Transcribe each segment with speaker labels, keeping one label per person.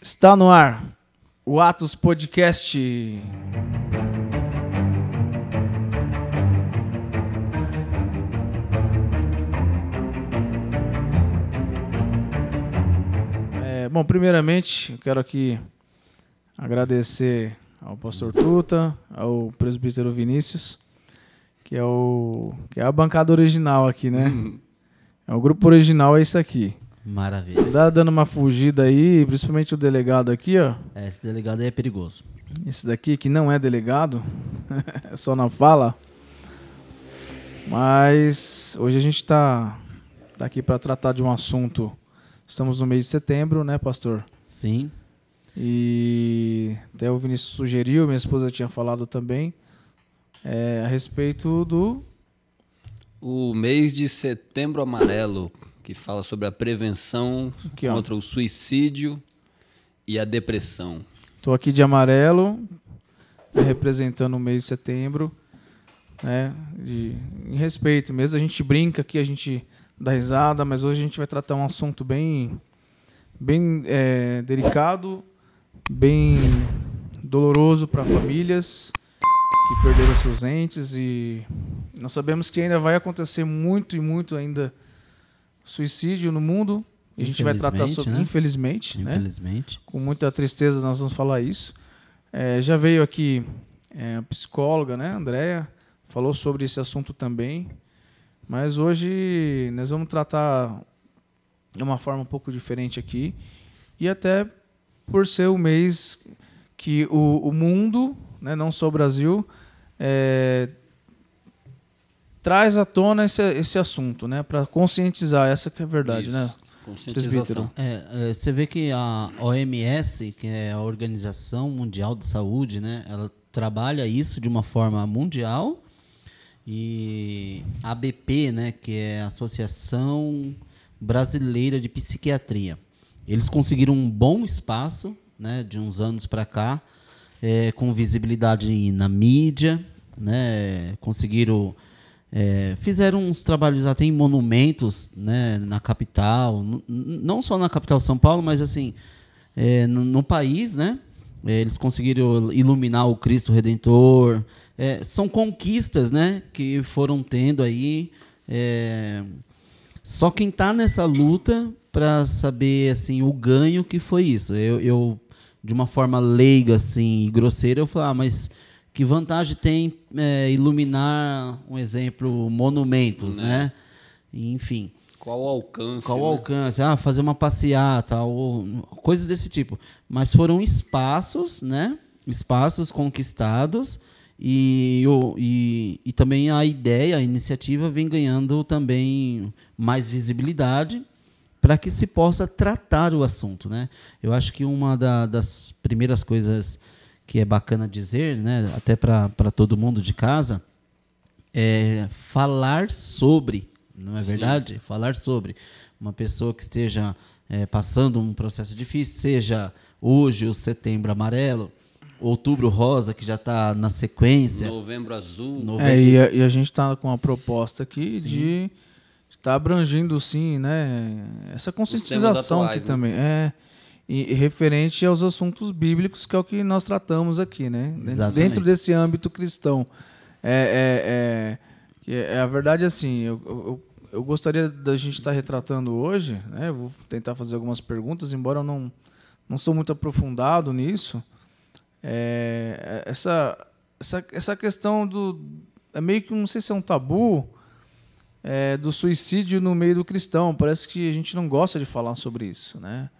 Speaker 1: Está no ar o Atos Podcast. É, bom, primeiramente, eu quero aqui agradecer ao pastor Tuta, ao presbítero Vinícius, que é o que é a bancada original aqui, né? É o grupo original é isso aqui.
Speaker 2: Maravilha.
Speaker 1: Dá dando uma fugida aí, principalmente o delegado aqui, ó.
Speaker 2: É, esse delegado aí é perigoso.
Speaker 1: Esse daqui que não é delegado, é só na fala. Mas hoje a gente está tá aqui para tratar de um assunto. Estamos no mês de setembro, né, pastor?
Speaker 2: Sim.
Speaker 1: E até o Vinícius sugeriu, minha esposa tinha falado também, é, a respeito do.
Speaker 3: O mês de setembro amarelo, que fala sobre a prevenção
Speaker 1: Aqui,
Speaker 3: contra o suicídio e a depressão.
Speaker 1: Estou aqui de amarelo, né, representando o mês de setembro, né? De, em respeito mesmo. A gente brinca aqui, a gente dá risada, mas hoje a gente vai tratar um assunto bem, bem é, delicado, bem doloroso para famílias que perderam seus entes e nós sabemos que ainda vai acontecer muito e muito ainda suicídio no mundo. E a gente vai tratar
Speaker 2: Infelizmente,
Speaker 1: sobre,
Speaker 2: né?
Speaker 1: infelizmente, né?
Speaker 2: Infelizmente.
Speaker 1: com muita tristeza nós vamos falar isso. É, já veio aqui é, a psicóloga, né, Andréia, falou sobre esse assunto também. Mas hoje nós vamos tratar de uma forma um pouco diferente aqui. E até por ser o mês que o, o mundo, né, não só o Brasil, é, traz à tona esse, esse assunto, né, para conscientizar. Essa que é a verdade,
Speaker 3: Isso.
Speaker 1: né?
Speaker 3: Conscientização.
Speaker 2: É, é, você vê que a OMS, que é a Organização Mundial de Saúde, né, ela trabalha isso de uma forma mundial e a ABP, né, que é a Associação Brasileira de Psiquiatria, eles conseguiram um bom espaço, né, de uns anos para cá, é, com visibilidade na mídia, né, conseguiram é, fizeram uns trabalhos até em monumentos né, na capital, não só na capital São Paulo, mas assim é, no, no país, né? É, Eles conseguiram iluminar o Cristo Redentor. É, são conquistas, né, que foram tendo aí. é, só quem está nessa luta para saber assim o ganho que foi isso. Eu, eu, de uma forma leiga assim e grosseira eu falo, ah, mas que vantagem tem é, iluminar um exemplo monumentos, né? Enfim,
Speaker 3: Qual o alcance?
Speaker 2: qual o
Speaker 3: né?
Speaker 2: alcance? Ah, fazer uma passeata ou coisas desse tipo. Mas foram espaços, né? Espaços conquistados e, e, e também a ideia, a iniciativa vem ganhando também mais visibilidade para que se possa tratar o assunto, né? Eu acho que uma da- das primeiras coisas que é bacana dizer, né, até para todo mundo de casa, é falar sobre, não é verdade? Falar sobre uma pessoa que esteja é, passando um processo difícil, seja hoje o setembro amarelo, outubro rosa, que já está na sequência,
Speaker 3: Novembro azul.
Speaker 2: novembro
Speaker 1: É, e a, e a gente está com uma proposta aqui
Speaker 2: Sim.
Speaker 1: de estar abrangindo, sim, né? Essa conscientização
Speaker 3: atuais,
Speaker 1: aqui
Speaker 3: né?
Speaker 1: também. É, e, referente aos assuntos bíblicos, que é o que nós tratamos aqui, né? Dentro-
Speaker 2: Exatamente.
Speaker 1: Dentro desse âmbito cristão. É, é, é, que é a verdade é assim, eu, eu, eu gostaria da gente estar retratando hoje, né? Eu vou tentar fazer algumas perguntas, embora eu não, não sou muito aprofundado nisso. É, essa, essa, essa questão do. É meio que, não sei se é um tabu, é, do suicídio no meio do cristão. Parece que a gente não gosta de falar sobre isso, né?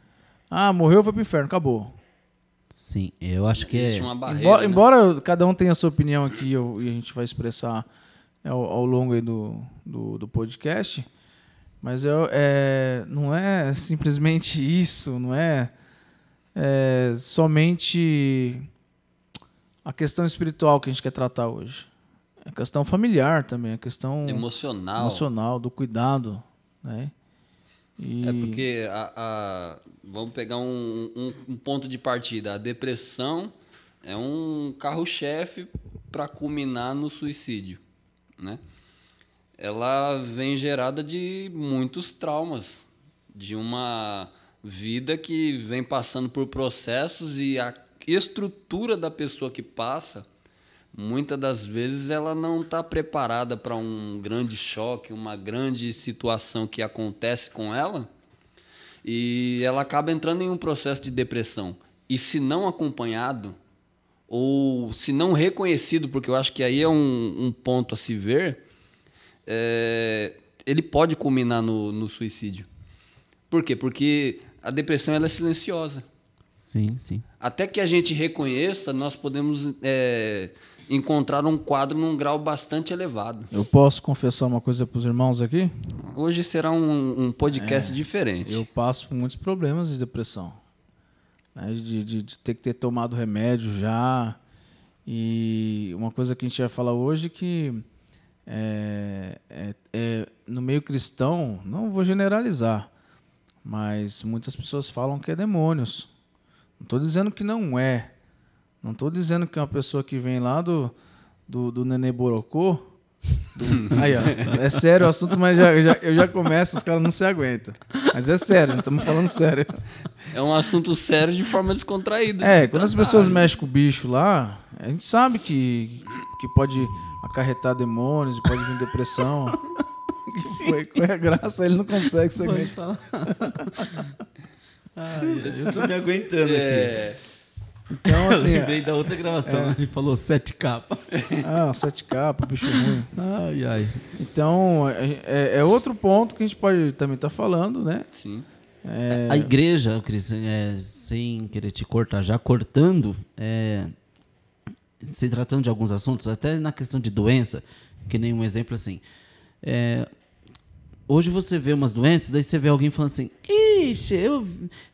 Speaker 1: Ah, morreu, foi pro inferno, acabou.
Speaker 2: Sim, eu acho que
Speaker 3: Existe
Speaker 2: é.
Speaker 3: uma barreira.
Speaker 1: Embora,
Speaker 3: né?
Speaker 1: embora cada um tenha a sua opinião aqui eu- e a gente vai expressar é, ao, ao longo aí do, do, do podcast, mas eu, é, não é simplesmente isso, não é, é somente a questão espiritual que a gente quer tratar hoje. É a questão familiar também, a questão
Speaker 3: Emocional.
Speaker 1: emocional, do cuidado, né? E-
Speaker 3: É porque a, a- vamos pegar um, um- um ponto de partida. A depressão é um carro-chefe para culminar no suicídio, né? Ela vem gerada de muitos traumas, de uma Vida que vem passando por processos e a estrutura da pessoa que passa, muitas das vezes ela não está preparada para um grande choque, uma grande situação que acontece com ela e ela acaba entrando em um processo de depressão. E se não acompanhado, ou se não reconhecido, porque eu acho que aí é um, um ponto a se ver, é, ele pode culminar no, no, suicídio. Por quê? Porque a depressão ela é silenciosa.
Speaker 2: Sim, sim.
Speaker 3: Até que a gente reconheça, nós podemos é, encontrar um quadro num grau bastante elevado.
Speaker 1: Eu posso confessar uma coisa para os irmãos aqui?
Speaker 3: Hoje será um, um podcast é, diferente.
Speaker 1: Eu passo por muitos problemas de depressão. Né? De, de, de, ter que ter tomado remédio já. E uma coisa que a gente vai falar hoje que é, é, é, no meio cristão, não vou generalizar, mas muitas pessoas falam que é demônios. Não estou dizendo que não é. Não estou dizendo que é uma pessoa que vem lá do, do, do Nenê Borocô. Do... Aí, ó, é sério o assunto, mas já, já, eu já começo, os caras não se aguentam. Mas é sério, estamos falando sério.
Speaker 3: É um assunto sério de forma descontraída.
Speaker 1: É, quando as pessoas mexem com o bicho lá, a gente sabe que, que pode acarretar demônios, pode vir depressão. Foi, qual é a graça? Ele não consegue se aguentar.
Speaker 2: Ai, eu tô me aguentando é... aqui. Então, assim. Eu lembrei da outra gravação, é. a gente falou sete capas.
Speaker 1: Ah, sete capas, bicho ruim.
Speaker 2: Ai, ai.
Speaker 1: Então, é, é, é outro ponto que a gente pode também estar tá falando, né?
Speaker 3: Sim.
Speaker 2: É... A igreja, Cris, é, sem querer te cortar, já cortando, é, se tratando de alguns assuntos, até na questão de doença, que nem um exemplo assim. Hoje você vê umas doenças, daí você vê alguém falando assim: Ixi, eu,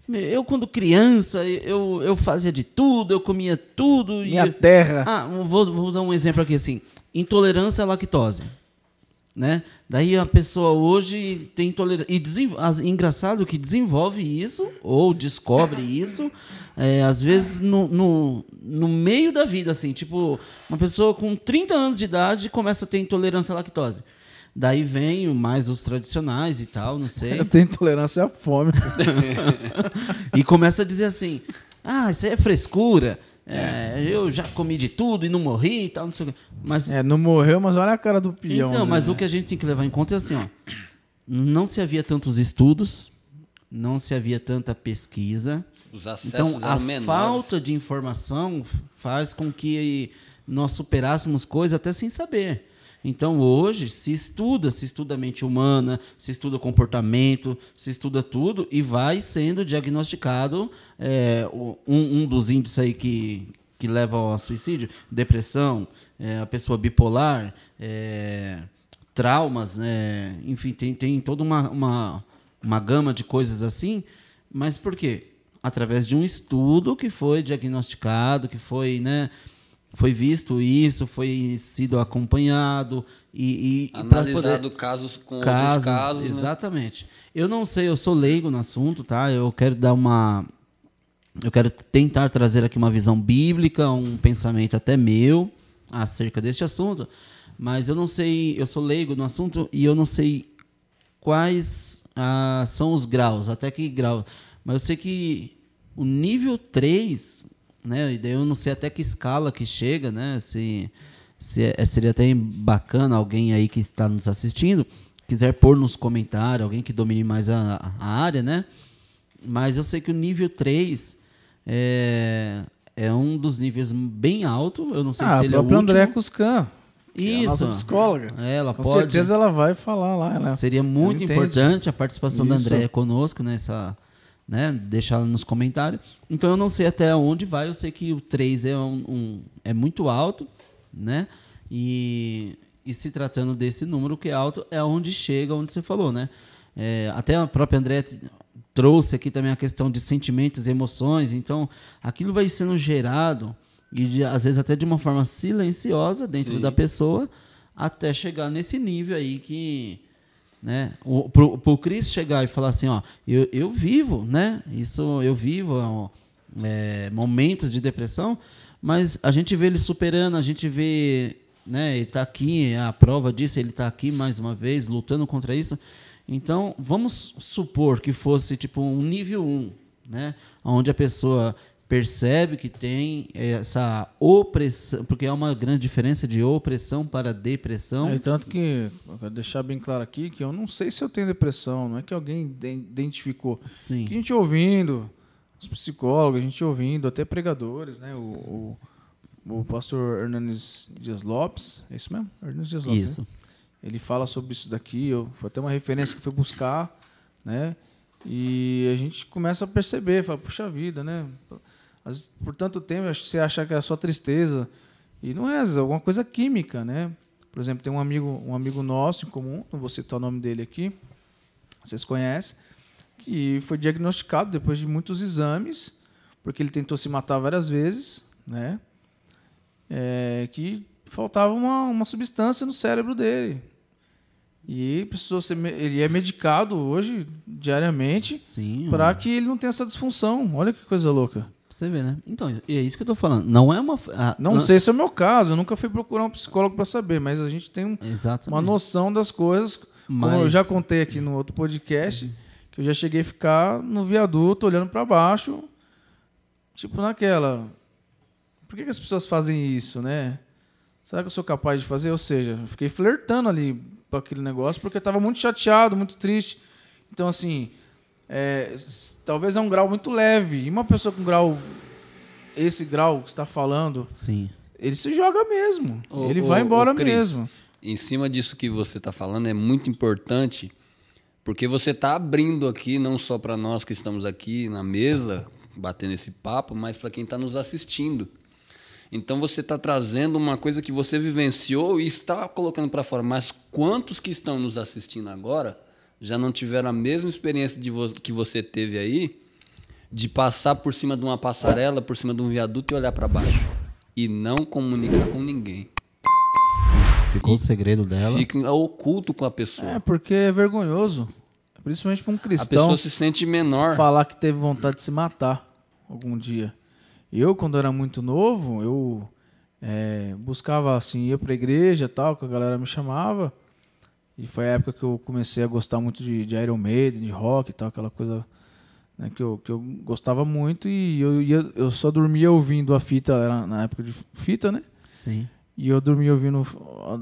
Speaker 2: eu quando criança, eu, eu fazia de tudo, eu comia tudo.
Speaker 1: Minha
Speaker 2: eu...
Speaker 1: terra.
Speaker 2: Ah, vou, vou usar um exemplo aqui assim: intolerância à lactose. Né? Daí a pessoa hoje tem intolerância. E desenvol... engraçado que desenvolve isso, ou descobre isso, é, às vezes no, no, no, meio da vida, assim. Tipo, uma pessoa com 30 anos de idade começa a ter intolerância à lactose. Daí vem mais os tradicionais e tal, não sei.
Speaker 1: Eu tenho intolerância à fome.
Speaker 2: e começa a dizer assim: ah, isso aí é frescura. É, eu já comi de tudo e não morri e tal, não sei o quê. Mas,
Speaker 1: é, não morreu, mas olha a cara do peão.
Speaker 2: Então, mas né? o que a gente tem que levar em conta é assim, ó. Não se havia tantos estudos, não se havia tanta pesquisa.
Speaker 3: Os acessos
Speaker 2: então, a
Speaker 3: menores.
Speaker 2: falta de informação faz com que nós superássemos coisas até sem saber. Então hoje se estuda, se estuda a mente humana, se estuda comportamento, se estuda tudo e vai sendo diagnosticado é, um, um, dos índices aí que, que levam ao suicídio, depressão, é, a pessoa bipolar, é, traumas, né? enfim, tem, tem toda uma, uma, uma gama de coisas assim, mas por quê? Através de um estudo que foi diagnosticado, que foi, né, foi visto isso, foi sido acompanhado e,
Speaker 3: e analisado poder... casos com casos, outros casos. Né?
Speaker 2: Exatamente. Né? Eu não sei, eu sou leigo no assunto, tá? Eu quero dar uma, eu quero tentar trazer aqui uma visão bíblica, um pensamento até meu acerca deste assunto, mas eu não sei, eu sou leigo no assunto e eu não sei quais ah, são os graus, até que grau. Mas eu sei que o nível 3 né? E daí eu não sei até que escala que chega, né? Se, se é, seria até bacana alguém aí que está nos assistindo quiser pôr nos comentários, alguém que domine mais a, a área, né? Mas eu sei que o nível 3 é, é um dos níveis bem alto. Eu não sei
Speaker 1: ah,
Speaker 2: se ele é o
Speaker 1: último.
Speaker 2: André
Speaker 1: Cuscan. Isso. É a nossa psicóloga.
Speaker 2: É, ela
Speaker 1: Com
Speaker 2: pode.
Speaker 1: certeza ela vai falar lá. Ela,
Speaker 2: Seria muito importante a participação Isso. da Andréia conosco nessa, né? Deixar nos comentários. Então eu não sei até onde vai, eu sei que o 3 é, um, um, é muito alto, né? E, e se tratando desse número que é alto, é onde chega, onde você falou, né? É, até a própria André trouxe aqui também a questão de sentimentos e emoções, então aquilo vai sendo gerado, e de, às vezes até de uma forma silenciosa dentro Sim. da pessoa, até chegar nesse nível aí que né? O, pro, Cris chegar e falar assim, ó, eu, eu vivo, né? Isso eu vivo ó, é, momentos de depressão, mas a gente vê ele superando, a gente vê, né? Ele está aqui, a prova disso, ele está aqui mais uma vez lutando contra isso. Então, vamos supor que fosse tipo um nível 1, né? Onde a pessoa percebe que tem essa opressão, porque há uma grande diferença de opressão para depressão.
Speaker 1: É, tanto que, para deixar bem claro aqui, que eu não sei se eu tenho depressão, não é que alguém identificou.
Speaker 2: Sim.
Speaker 1: Que a gente ouvindo, os psicólogos, a gente ouvindo, até pregadores, né? O, o, o pastor Hernanes Dias Lopes, é isso mesmo? Hernanes Dias Lopes.
Speaker 2: Isso.
Speaker 1: Né? Ele fala sobre isso daqui, eu, foi até uma referência que fui buscar, né? E a gente começa a perceber, fala, puxa vida, né? Mas, por tanto tempo você acha que é só tristeza. E não é, é alguma coisa química, né? Por exemplo, tem um amigo, um amigo nosso em comum, não vou citar o nome dele aqui, vocês conhecem, que foi diagnosticado depois de muitos exames, porque ele tentou se matar várias vezes, né? É, que faltava uma, uma substância no cérebro dele. E precisou ser, ele é medicado hoje diariamente para que ele não tenha essa disfunção. Olha que coisa louca
Speaker 2: você ver, né? Então, é isso que eu tô falando. Não é uma.
Speaker 1: A, não, não, sei se é o meu caso, eu nunca fui procurar um psicólogo para saber, mas a gente tem um, uma noção das coisas. Mas... Como eu já contei aqui no outro podcast, que eu já cheguei a ficar no viaduto olhando para baixo, tipo naquela. Por que, que as pessoas fazem isso, né? Será que eu sou capaz de fazer? Ou seja, eu fiquei flertando ali com aquele negócio porque eu estava muito chateado, muito triste. Então, assim, é, talvez é um grau muito leve. E uma pessoa com grau, esse grau que está falando,
Speaker 2: Sim.
Speaker 1: ele se joga mesmo. ele vai embora Chris, mesmo.
Speaker 3: Em cima disso que você está falando, é muito importante, porque você está abrindo aqui, não só para nós que estamos aqui na mesa, batendo esse papo, mas para quem está nos assistindo. Então você está trazendo uma coisa que você vivenciou e está colocando para fora. Mas quantos que estão nos assistindo agora já não tiveram a mesma experiência de vo que você teve aí, de passar por cima de uma passarela, por cima de um viaduto e olhar para baixo e não comunicar com ninguém.
Speaker 2: Sim, ficou e o segredo dela.
Speaker 3: Fica oculto com a pessoa.
Speaker 1: É, porque é vergonhoso. Principalmente para um cristão. A
Speaker 3: pessoa se sente menor.
Speaker 1: Falar que teve vontade de se matar algum dia. Eu, quando era muito novo, eu é, buscava assim, ia pra igreja tal, que a galera me chamava. E foi a época que eu comecei a gostar muito de, de Iron Maiden, de rock e tal, aquela coisa né, que, eu, que eu gostava muito. E eu, ia, eu só dormia ouvindo a fita, era na época de fita, né?
Speaker 2: Sim.
Speaker 1: E eu dormia ouvindo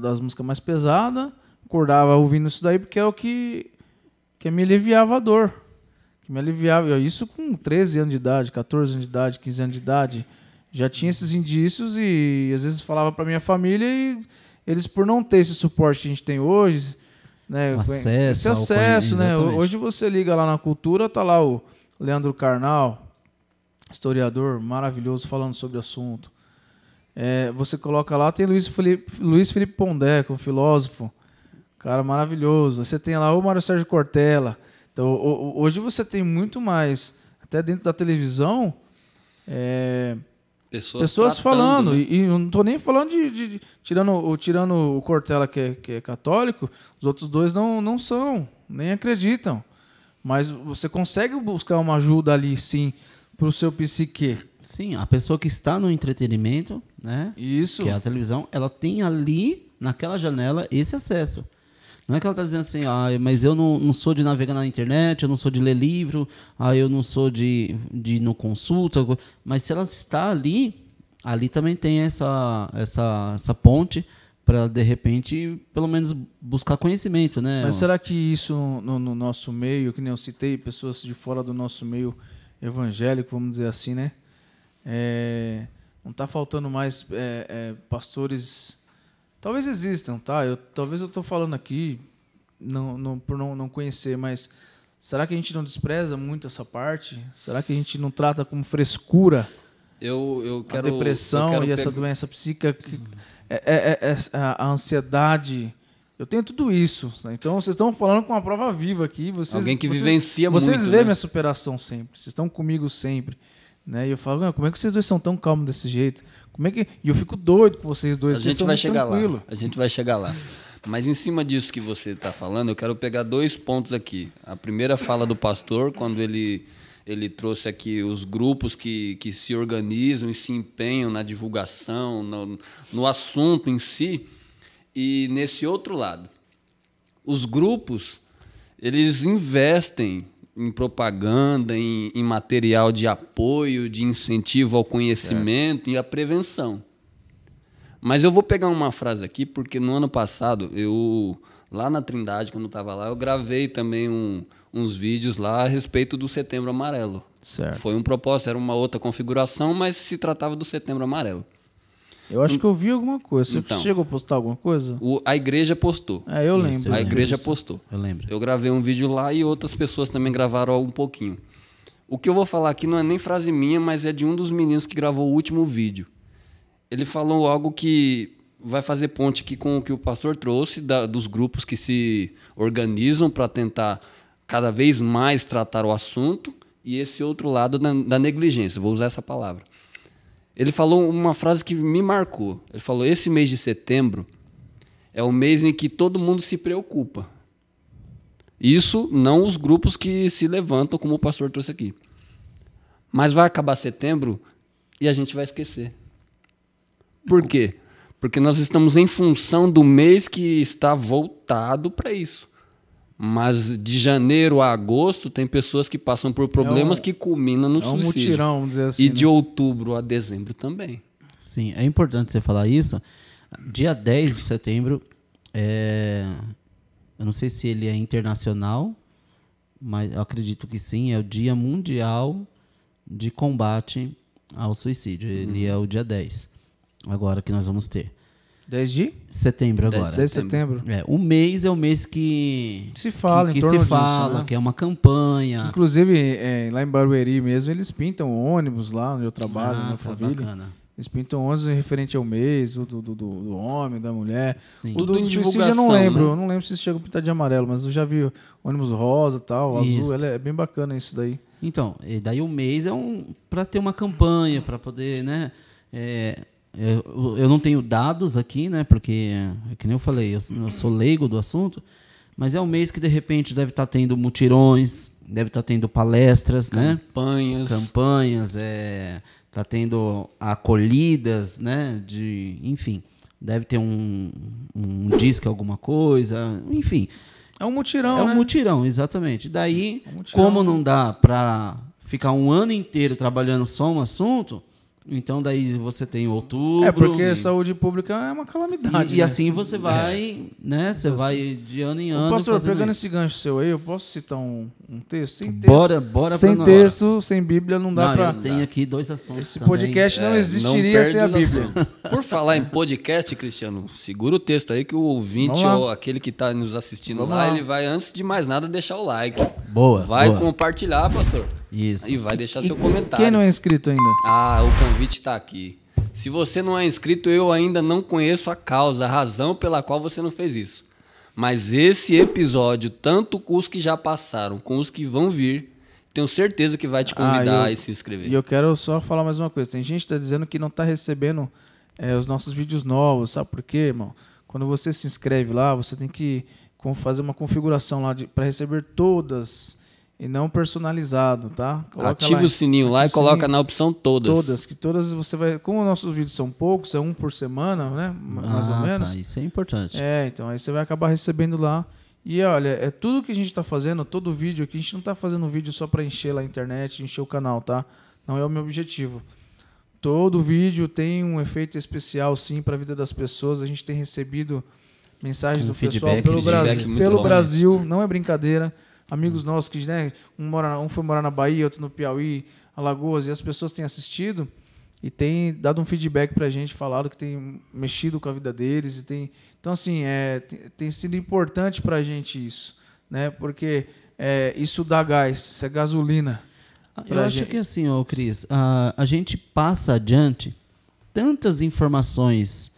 Speaker 1: das músicas mais pesadas, acordava ouvindo isso daí, porque é o que, que me aliviava a dor. Que me aliviava. Isso com 13 anos de idade, 14 anos de idade, 15 anos de idade. Já tinha esses indícios e às vezes falava para minha família e eles, por não ter esse suporte que a gente tem hoje, né?
Speaker 2: acesso,
Speaker 1: esse acesso, né? Hoje você liga lá na cultura, tá lá o Leandro Carnal, historiador maravilhoso falando sobre o assunto. É, você coloca lá, tem Luiz Felipe, Luiz Felipe Pondé, um filósofo, cara maravilhoso. Você tem lá o Mário Sérgio Cortella. Então, hoje você tem muito mais, até dentro da televisão, é,
Speaker 3: Pessoas,
Speaker 1: pessoas falando, né? e, e, não estou nem falando de, de, de, tirando, tirando o Cortella que é, que é católico, os outros dois não, não são, nem acreditam. Mas você consegue buscar uma ajuda ali, sim, para o seu psique.
Speaker 2: Sim, a pessoa que está no entretenimento, né?
Speaker 1: Isso.
Speaker 2: Que é a televisão, ela tem ali, naquela janela, esse acesso. Não é que ela está dizendo assim, ah, mas eu não, não sou de navegar na internet, eu não sou de ler livro, ah, eu não sou de, de no consulta. Mas se ela está ali, ali também tem essa, essa, essa ponte para, de repente, pelo menos buscar conhecimento, né?
Speaker 1: Mas será que isso no, no, nosso meio, que nem eu citei, pessoas de fora do nosso meio evangélico, vamos dizer assim, né? É, não está faltando mais é, é, pastores Talvez existam, tá? Eu, talvez eu estou falando aqui não, não, por não, não conhecer, mas será que a gente não despreza muito essa parte? Será que a gente não trata como frescura
Speaker 3: eu, eu quero,
Speaker 1: a depressão
Speaker 3: quero
Speaker 1: e essa doença psíquica? É, é, é, é a ansiedade. Eu tenho tudo isso. Né? Então vocês estão falando com uma prova viva aqui. Vocês,
Speaker 3: Alguém que
Speaker 1: vocês,
Speaker 3: vivencia
Speaker 1: vocês
Speaker 3: muito.
Speaker 1: Vocês veem
Speaker 3: né?
Speaker 1: minha superação sempre. Vocês estão comigo sempre. Né? E eu falo, como é que vocês dois são tão calmos desse jeito? Como é que. E eu fico doido com vocês dois.
Speaker 3: A
Speaker 1: vocês
Speaker 3: gente vai chegar tranquilo. lá. A gente vai chegar lá. Mas em cima disso que você está falando, eu quero pegar dois pontos aqui. A primeira fala do pastor, quando ele, ele trouxe aqui os grupos que, que se organizam e se empenham na divulgação, no, no assunto em si. E nesse outro lado, os grupos eles investem em propaganda, em, em material de apoio, de incentivo ao conhecimento e à prevenção. Mas eu vou pegar uma frase aqui, porque no ano passado, eu lá na Trindade, quando eu estava lá, eu gravei também um, uns vídeos lá a respeito do Setembro Amarelo.
Speaker 1: Certo.
Speaker 3: Foi um propósito, era uma outra configuração, mas se tratava do Setembro Amarelo.
Speaker 1: Eu acho que eu vi alguma coisa. Você
Speaker 3: Então.
Speaker 1: chegou a postar alguma coisa?
Speaker 3: O- a igreja postou.
Speaker 1: É, eu
Speaker 2: Isso,
Speaker 1: lembro.
Speaker 2: eu
Speaker 3: a
Speaker 2: lembro
Speaker 3: igreja
Speaker 2: disso.
Speaker 3: postou.
Speaker 2: Eu lembro.
Speaker 3: Eu gravei um vídeo lá e outras pessoas também gravaram um pouquinho. O que eu vou falar aqui não é nem frase minha, mas é de um dos meninos que gravou o último vídeo. Ele falou algo que vai fazer ponte aqui com o que o pastor trouxe da- dos grupos que se organizam para tentar cada vez mais tratar o assunto e esse outro lado da, da negligência. Vou usar essa palavra. Ele falou uma frase que me marcou. Ele falou: esse mês de setembro é o mês em que todo mundo se preocupa. Isso não os grupos que se levantam, como o pastor trouxe aqui. Mas vai acabar setembro e a gente vai esquecer. Por quê? Porque nós estamos em função do mês que está voltado para isso. Mas de janeiro a agosto tem pessoas que passam por problemas que culminam no
Speaker 1: É um
Speaker 3: suicídio.
Speaker 1: mutirão, vamos dizer assim.
Speaker 3: e
Speaker 1: né?
Speaker 3: de outubro a dezembro também.
Speaker 2: Sim, é importante você falar isso. Dia 10 de setembro, é, eu não sei se ele é internacional, mas eu acredito que sim, é o Dia Mundial de Combate ao Suicídio. Ele é o dia 10, agora que nós vamos ter.
Speaker 1: 10 de
Speaker 2: Setembro
Speaker 3: 10
Speaker 2: agora.
Speaker 1: 6 de setembro.
Speaker 2: É, o mês é o mês que
Speaker 1: Se fala
Speaker 2: que,
Speaker 1: em
Speaker 2: que
Speaker 1: torno
Speaker 2: se
Speaker 1: disso,
Speaker 2: fala,
Speaker 1: né?
Speaker 2: que é uma campanha.
Speaker 1: Inclusive, é, lá em Barueri mesmo, eles pintam ônibus lá onde eu trabalho,
Speaker 2: Ah,
Speaker 1: na
Speaker 2: tá
Speaker 1: família.
Speaker 2: bacana.
Speaker 1: Eles pintam ônibus referente ao mês, o do, do, do, do homem, da mulher.
Speaker 2: Sim.
Speaker 1: O do suicídio eu não lembro.
Speaker 3: né?
Speaker 1: Eu não lembro se chega a pintar de amarelo, mas eu já vi ônibus rosa tal, azul.
Speaker 2: Isso.
Speaker 1: Ela é bem bacana isso daí.
Speaker 2: Então, e daí o mês é um para ter uma campanha, para poder, né? é, eu, eu não tenho dados aqui, né? Porque, é que nem eu falei, eu, eu sou leigo do assunto, mas é um mês que de repente deve estar tendo mutirões, deve estar tendo palestras, né?
Speaker 3: Campanhas.
Speaker 2: Campanhas, é, tá tendo acolhidas, né? De, enfim, deve ter um, um disco alguma coisa, enfim.
Speaker 1: É um mutirão,
Speaker 2: É um
Speaker 1: né?
Speaker 2: mutirão, exatamente. Daí,
Speaker 1: É um mutirão,
Speaker 2: como
Speaker 1: né?
Speaker 2: não dá para ficar um ano inteiro trabalhando só um assunto, então daí você tem outubro.
Speaker 1: É, porque
Speaker 2: Sim.
Speaker 1: saúde pública é uma calamidade.
Speaker 2: E, e
Speaker 1: né?
Speaker 2: assim você vai, né? Você vai de ano em ano.
Speaker 1: Pastor, pegando
Speaker 2: isso.
Speaker 1: esse gancho seu aí, eu posso citar um, um texto? Sem texto,
Speaker 2: Bora, bora
Speaker 1: sem
Speaker 2: pra
Speaker 1: texto, sem Bíblia, não dá
Speaker 2: Não,
Speaker 1: pra.
Speaker 2: eu tenho aqui dois assuntos.
Speaker 1: Esse
Speaker 2: também.
Speaker 1: podcast não
Speaker 3: É,
Speaker 1: existiria
Speaker 3: perde
Speaker 1: sem a Bíblia.
Speaker 3: Por falar em podcast, Cristiano, segura o texto aí que o ouvinte ou aquele que está nos assistindo lá,
Speaker 1: lá.
Speaker 3: ele vai, antes de mais nada, deixar o like.
Speaker 2: Boa.
Speaker 3: Vai
Speaker 2: boa.
Speaker 3: compartilhar, pastor.
Speaker 2: Isso.
Speaker 3: E vai deixar
Speaker 1: E
Speaker 3: seu comentário.
Speaker 1: Quem não é inscrito ainda?
Speaker 3: Ah, o convite está aqui. Se você não é inscrito, eu ainda não conheço a causa, a razão pela qual você não fez isso. Mas esse episódio, tanto com os que já passaram, com os que vão vir, tenho certeza que vai te convidar
Speaker 1: Ah, eu-
Speaker 3: a se inscrever.
Speaker 1: E eu quero só falar mais uma coisa. Tem gente que tá dizendo que não tá recebendo é, os nossos vídeos novos. Sabe por quê, irmão? Quando você se inscreve lá, você tem que fazer uma configuração lá para receber todas e não personalizado, tá? Coloca
Speaker 3: Ativa
Speaker 1: lá,
Speaker 3: o sininho lá e coloca
Speaker 1: sininho.
Speaker 3: na opção todas.
Speaker 1: Todas, que todas você vai. Como os nossos vídeos são poucos, é um por semana, né? Mais ou
Speaker 2: Ah,
Speaker 1: menos.
Speaker 2: tá, isso é importante.
Speaker 1: É, então aí você vai acabar recebendo lá. E olha, é tudo que a gente está fazendo, todo vídeo aqui, a gente não está fazendo vídeo só para encher lá a internet, encher o canal, tá? Não é o meu objetivo. Todo vídeo tem um efeito especial, sim, para a vida das pessoas. A gente tem recebido mensagens
Speaker 2: Um
Speaker 1: do pessoal
Speaker 2: feedback,
Speaker 1: pelo,
Speaker 3: feedback
Speaker 1: Brasil, pelo
Speaker 3: bom.
Speaker 1: Brasil, não é brincadeira. Amigos nossos que, né, um, mora, um foi morar na Bahia, outro no Piauí, Alagoas, e as pessoas têm assistido e têm dado um feedback pra gente, falado que tem mexido com a vida deles e tem então assim é tem, tem sido importante pra gente isso né porque é, isso dá gás isso é gasolina
Speaker 2: Eu
Speaker 1: pra
Speaker 2: acho
Speaker 1: gente.
Speaker 2: que assim, ô Cris, a, a gente passa adiante tantas informações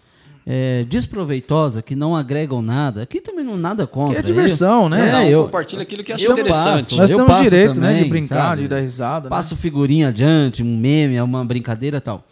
Speaker 2: é, desproveitosas que não agregam nada. Aqui também não nada
Speaker 1: que
Speaker 2: contra.
Speaker 1: é diversão né
Speaker 3: Cada um
Speaker 2: É, eu-
Speaker 3: compartilha aquilo que acha
Speaker 2: eu
Speaker 3: interessante.
Speaker 2: passo.
Speaker 1: nós
Speaker 2: eu
Speaker 1: temos direito né de
Speaker 2: também,
Speaker 1: brincar
Speaker 2: sabe?
Speaker 1: de dar risada né?
Speaker 2: Passo figurinha adiante, um meme, uma brincadeira e tal.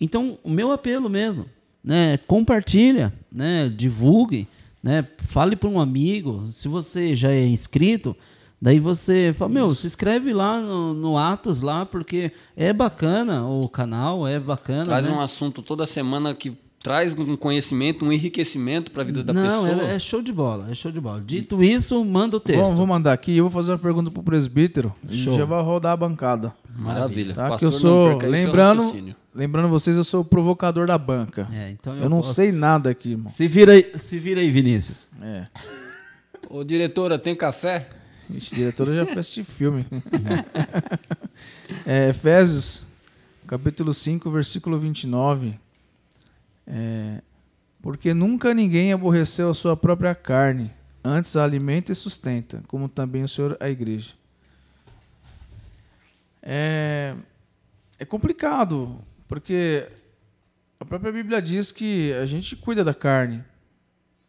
Speaker 2: Então, o meu apelo mesmo, né? Compartilha, né? Divulgue, né? Fale para um amigo. Se você já é inscrito, daí você fala, meu, se inscreve lá no, no Atos lá, porque é bacana o canal, é bacana.
Speaker 3: Traz
Speaker 2: né?
Speaker 3: um assunto toda semana que traz um conhecimento, um enriquecimento para a vida da
Speaker 2: Não,
Speaker 3: pessoa.
Speaker 2: é, é show de bola, é show de bola. Dito isso, manda o texto.
Speaker 1: Bom, vou mandar aqui. Eu vou fazer uma pergunta pro presbítero. E
Speaker 2: Show.
Speaker 1: já vai rodar a bancada.
Speaker 3: Maravilha.
Speaker 1: Tá? Que
Speaker 3: Pastor,
Speaker 1: eu
Speaker 3: não
Speaker 1: sou. Lembrando, lembrando vocês, eu sou o provocador da banca.
Speaker 2: É, então
Speaker 1: Eu não
Speaker 2: posso-
Speaker 1: sei nada aqui, irmão.
Speaker 2: Se vira aí, se vira aí Vinícius.
Speaker 1: É.
Speaker 3: Ô, diretora, tem café?
Speaker 1: Ixi, diretora já fez este filme. É, Efésios, capítulo 5, versículo 29. É, Porque nunca ninguém aborreceu a sua própria carne, antes a alimenta e sustenta, como também o Senhor a igreja. É, é complicado, porque a própria Bíblia diz que a gente cuida da carne.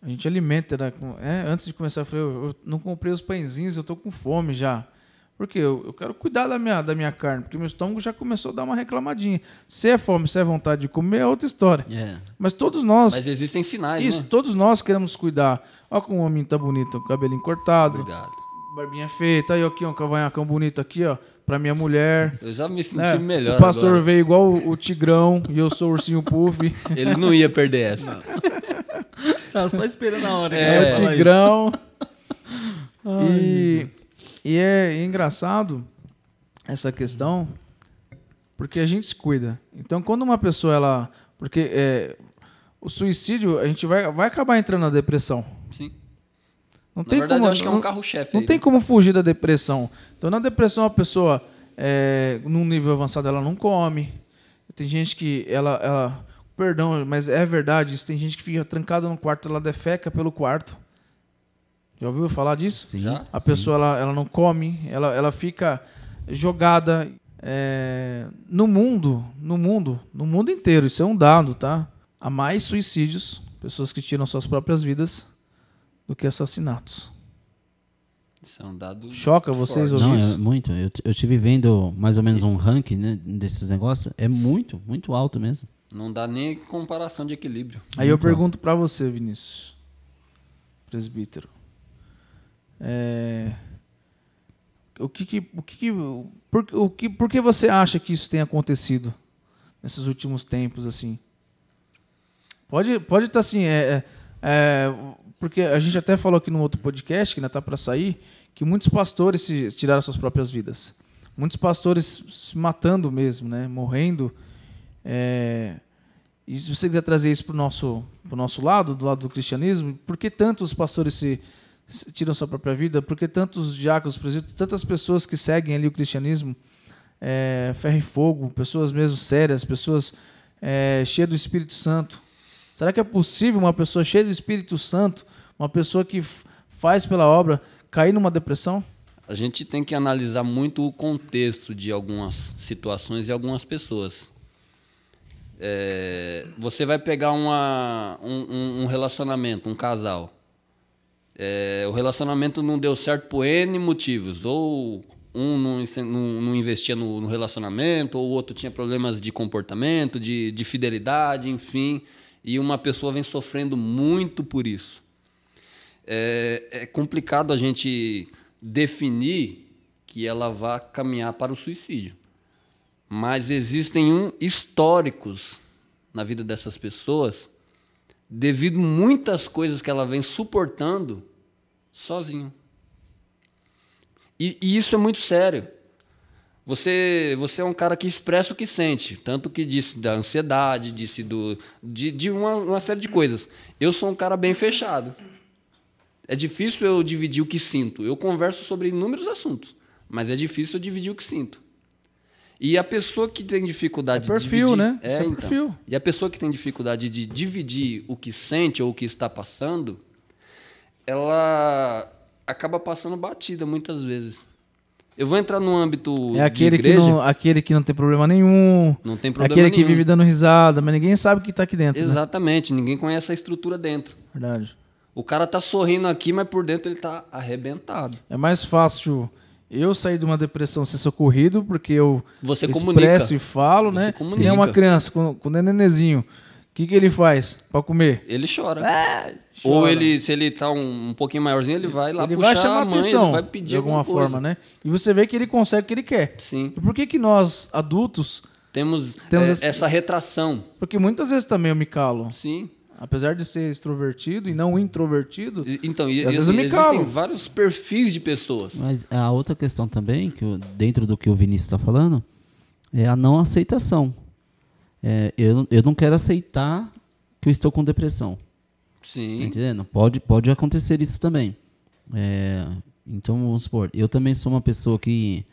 Speaker 1: A gente alimenta, né? Antes de começar, eu falei, eu, não comprei os pãezinhos, eu tô com fome já. Porque eu, eu quero cuidar da minha, da minha carne, porque meu estômago já começou a dar uma reclamadinha. Se é fome, se é vontade de comer, é outra história.
Speaker 2: É.
Speaker 1: Mas todos nós,
Speaker 3: Mas existem sinais,
Speaker 1: isso,
Speaker 3: né?
Speaker 1: todos nós queremos cuidar. Olha como o homem tá bonito, cabelinho cortado,
Speaker 3: Obrigado.
Speaker 1: barbinha feita, aí aqui, ó, um cavanhacão bonito aqui, ó, pra minha mulher.
Speaker 3: Eu já me senti
Speaker 1: né?
Speaker 3: melhor
Speaker 1: o pastor
Speaker 3: agora.
Speaker 1: veio igual o, o tigrão e eu sou o ursinho puff.
Speaker 3: Ele não ia perder essa.
Speaker 2: Tá só esperando a hora.
Speaker 3: É,
Speaker 1: É,
Speaker 2: que
Speaker 1: o Tigrão.
Speaker 2: Ai,
Speaker 1: e e é, é engraçado essa questão, porque a gente se cuida. Então, quando uma pessoa, ela. Porque é, o suicídio, a gente vai, vai acabar entrando na depressão.
Speaker 3: Sim.
Speaker 1: Não
Speaker 3: Na
Speaker 1: tem
Speaker 3: verdade,
Speaker 1: como,
Speaker 3: eu acho que é um carro-chefe.
Speaker 1: Não
Speaker 3: aí,
Speaker 1: tem
Speaker 3: né?
Speaker 1: como fugir da depressão. Então, na depressão, a pessoa, é, num nível avançado, ela não come. Tem gente que ela, ela. Perdão, mas é verdade isso. Tem gente que fica trancada no quarto, ela defeca pelo quarto. Já ouviu falar disso?
Speaker 2: Sim,
Speaker 3: Já?
Speaker 1: A
Speaker 2: sim.
Speaker 1: pessoa ela, ela não come, ela, ela fica jogada é, no mundo, no mundo, no mundo inteiro. Isso é um dado, tá? Há mais suicídios, pessoas que tiram suas próprias vidas, do que assassinatos.
Speaker 3: Isso é um dado.
Speaker 1: Choca vocês
Speaker 3: forte.
Speaker 1: ouvir
Speaker 2: Não, é
Speaker 1: isso?
Speaker 2: muito. Eu, eu tive vendo mais ou menos um ranking né, desses negócios. É muito, muito alto mesmo.
Speaker 3: Não dá nem comparação de equilíbrio.
Speaker 1: Aí eu
Speaker 2: Muito
Speaker 1: pergunto pra você, Vinícius, presbítero, é, o que que, o que, que- por, o que, por que você acha que isso tem acontecido nesses últimos tempos assim? Pode, pode estar assim, é, é, é, porque a gente até falou aqui no outro podcast que ainda está para sair que muitos pastores se tiraram suas próprias vidas, muitos pastores se matando mesmo, né, morrendo. É, e se você quiser trazer isso para o nosso, nosso lado, do lado do cristianismo, por que tantos pastores se tiram sua própria vida? Por que tantos diáconos, presbíteros, tantas pessoas que seguem ali o cristianismo, é, ferro e fogo, pessoas mesmo sérias, pessoas é, cheias do Espírito Santo? Será que é possível uma pessoa cheia do Espírito Santo, uma pessoa que faz pela obra, cair numa depressão?
Speaker 3: A gente tem que analisar muito o contexto de algumas situações e algumas pessoas. É, você vai pegar uma, um, um- um relacionamento, um casal. É, o relacionamento não deu certo por N motivos. Ou um não, não- não investia no, no relacionamento, ou o outro tinha problemas de comportamento, de, de fidelidade, enfim. E uma pessoa vem sofrendo muito por isso é, é complicado a gente definir que ela vá caminhar para o suicídio. Mas existem um, históricos na vida dessas pessoas devido muitas coisas que ela vem suportando sozinho. E, e isso é muito sério. Você, você é um cara que expressa o que sente, tanto que disse da ansiedade, disse do, de, de uma, uma série de coisas. Eu sou um cara bem fechado. É difícil eu dividir o que sinto. Eu converso sobre inúmeros assuntos, mas é difícil eu dividir o que sinto. E a pessoa que tem dificuldade
Speaker 1: É perfil,
Speaker 3: de dividir,
Speaker 1: né?
Speaker 3: É,
Speaker 1: é
Speaker 3: então.
Speaker 1: perfil.
Speaker 3: E a pessoa que tem dificuldade de dividir o que sente ou o que está passando, ela acaba passando batida muitas vezes. Eu vou entrar no âmbito
Speaker 1: É aquele
Speaker 3: de
Speaker 1: que,
Speaker 3: igreja.
Speaker 1: não, aquele que não tem problema nenhum,
Speaker 3: Não tem
Speaker 1: é
Speaker 3: problema
Speaker 1: aquele que
Speaker 3: nenhum.
Speaker 1: vive dando risada, mas ninguém sabe o que está aqui dentro. né?
Speaker 3: Exatamente, ninguém conhece a estrutura dentro.
Speaker 1: Verdade.
Speaker 3: O cara tá sorrindo aqui, mas por dentro ele tá arrebentado.
Speaker 1: É mais fácil eu sair de uma depressão ser socorrido, porque eu
Speaker 3: Você
Speaker 1: expresso
Speaker 3: comunica.
Speaker 1: e falo,
Speaker 3: Você
Speaker 1: né?
Speaker 3: comunica.
Speaker 1: Tem uma criança com, com um nenenzinho. O que, que ele faz para comer?
Speaker 3: Ele chora.
Speaker 1: Chora.
Speaker 3: Ou ele, se ele tá um, um pouquinho maiorzinho, ele vai lá
Speaker 1: ele
Speaker 3: puxar
Speaker 1: vai chamar
Speaker 3: a mãe,
Speaker 1: atenção
Speaker 3: ele vai pedir
Speaker 1: de alguma
Speaker 3: alguma coisa.
Speaker 1: forma, né? E você vê que ele consegue o que ele quer.
Speaker 3: Sim.
Speaker 1: E por que, que nós, adultos,
Speaker 3: Temos,
Speaker 1: Temos
Speaker 3: é,
Speaker 1: esse-
Speaker 3: essa retração.
Speaker 1: Porque muitas vezes também eu me calo.
Speaker 3: Sim.
Speaker 1: Apesar de ser extrovertido e não introvertido.
Speaker 3: Então, e,
Speaker 1: às
Speaker 3: e,
Speaker 1: vezes eu
Speaker 3: existem
Speaker 1: calo.
Speaker 3: vários perfis de pessoas.
Speaker 2: Mas a outra questão também, que o- dentro do que o Vinícius está falando, é a não aceitação. É, eu, eu não quero aceitar que eu estou com depressão. Tá
Speaker 3: Sim.
Speaker 2: entendendo? Pode, pode acontecer isso também. É, então, vamos supor, eu também sou uma pessoa que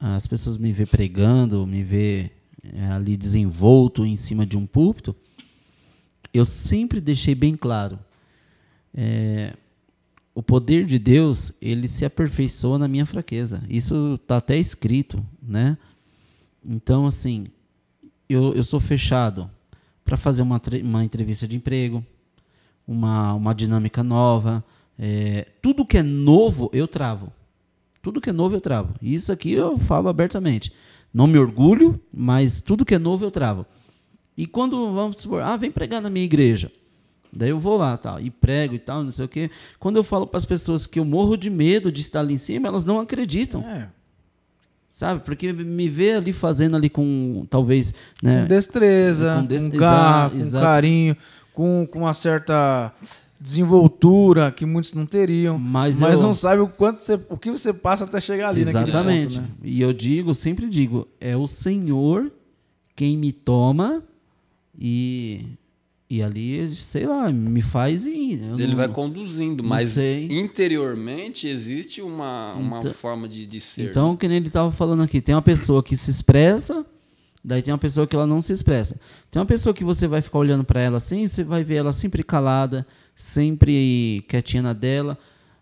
Speaker 2: as pessoas me vê pregando, me vê é, ali desenvolto em cima de um púlpito. Eu sempre deixei bem claro, é, o poder de Deus, ele se aperfeiçoa na minha fraqueza. Isso está até escrito, né? Então, assim, eu, eu sou fechado para fazer uma, uma entrevista de emprego, uma, uma dinâmica nova. é, tudo que é novo, eu travo. Tudo que é novo, eu travo. Isso aqui eu falo abertamente. Não me orgulho, mas tudo que é novo, eu travo. E quando, vamos supor, ah, vem pregar na minha igreja. Daí eu vou lá, tal, e prego e tal, não sei o quê. Quando eu falo para as pessoas que eu morro de medo de estar ali em cima, elas não acreditam,
Speaker 1: É,
Speaker 2: sabe? Porque me vê ali fazendo ali com, talvez, né?
Speaker 1: com destreza,
Speaker 2: Com
Speaker 1: com, garra, com carinho, com, com uma certa desenvoltura que muitos não teriam.
Speaker 2: Mas
Speaker 1: Mas,
Speaker 2: eu-
Speaker 1: não sabe o quanto você, o que você passa até chegar ali
Speaker 2: Exatamente.
Speaker 1: ponto, né?
Speaker 2: E eu digo, sempre digo, é o Senhor quem me toma e e ali, sei lá, me faz ir.
Speaker 3: Ele
Speaker 2: não-
Speaker 3: vai conduzindo, mas interiormente existe uma, uma
Speaker 2: Então-
Speaker 3: forma de, de ser.
Speaker 2: Então, que nem ele estava falando aqui, tem uma pessoa que se expressa, daí tem uma pessoa que ela não se expressa. Tem uma pessoa que você vai ficar olhando para ela assim, você vai ver ela sempre calada, sempre quietinha na dela,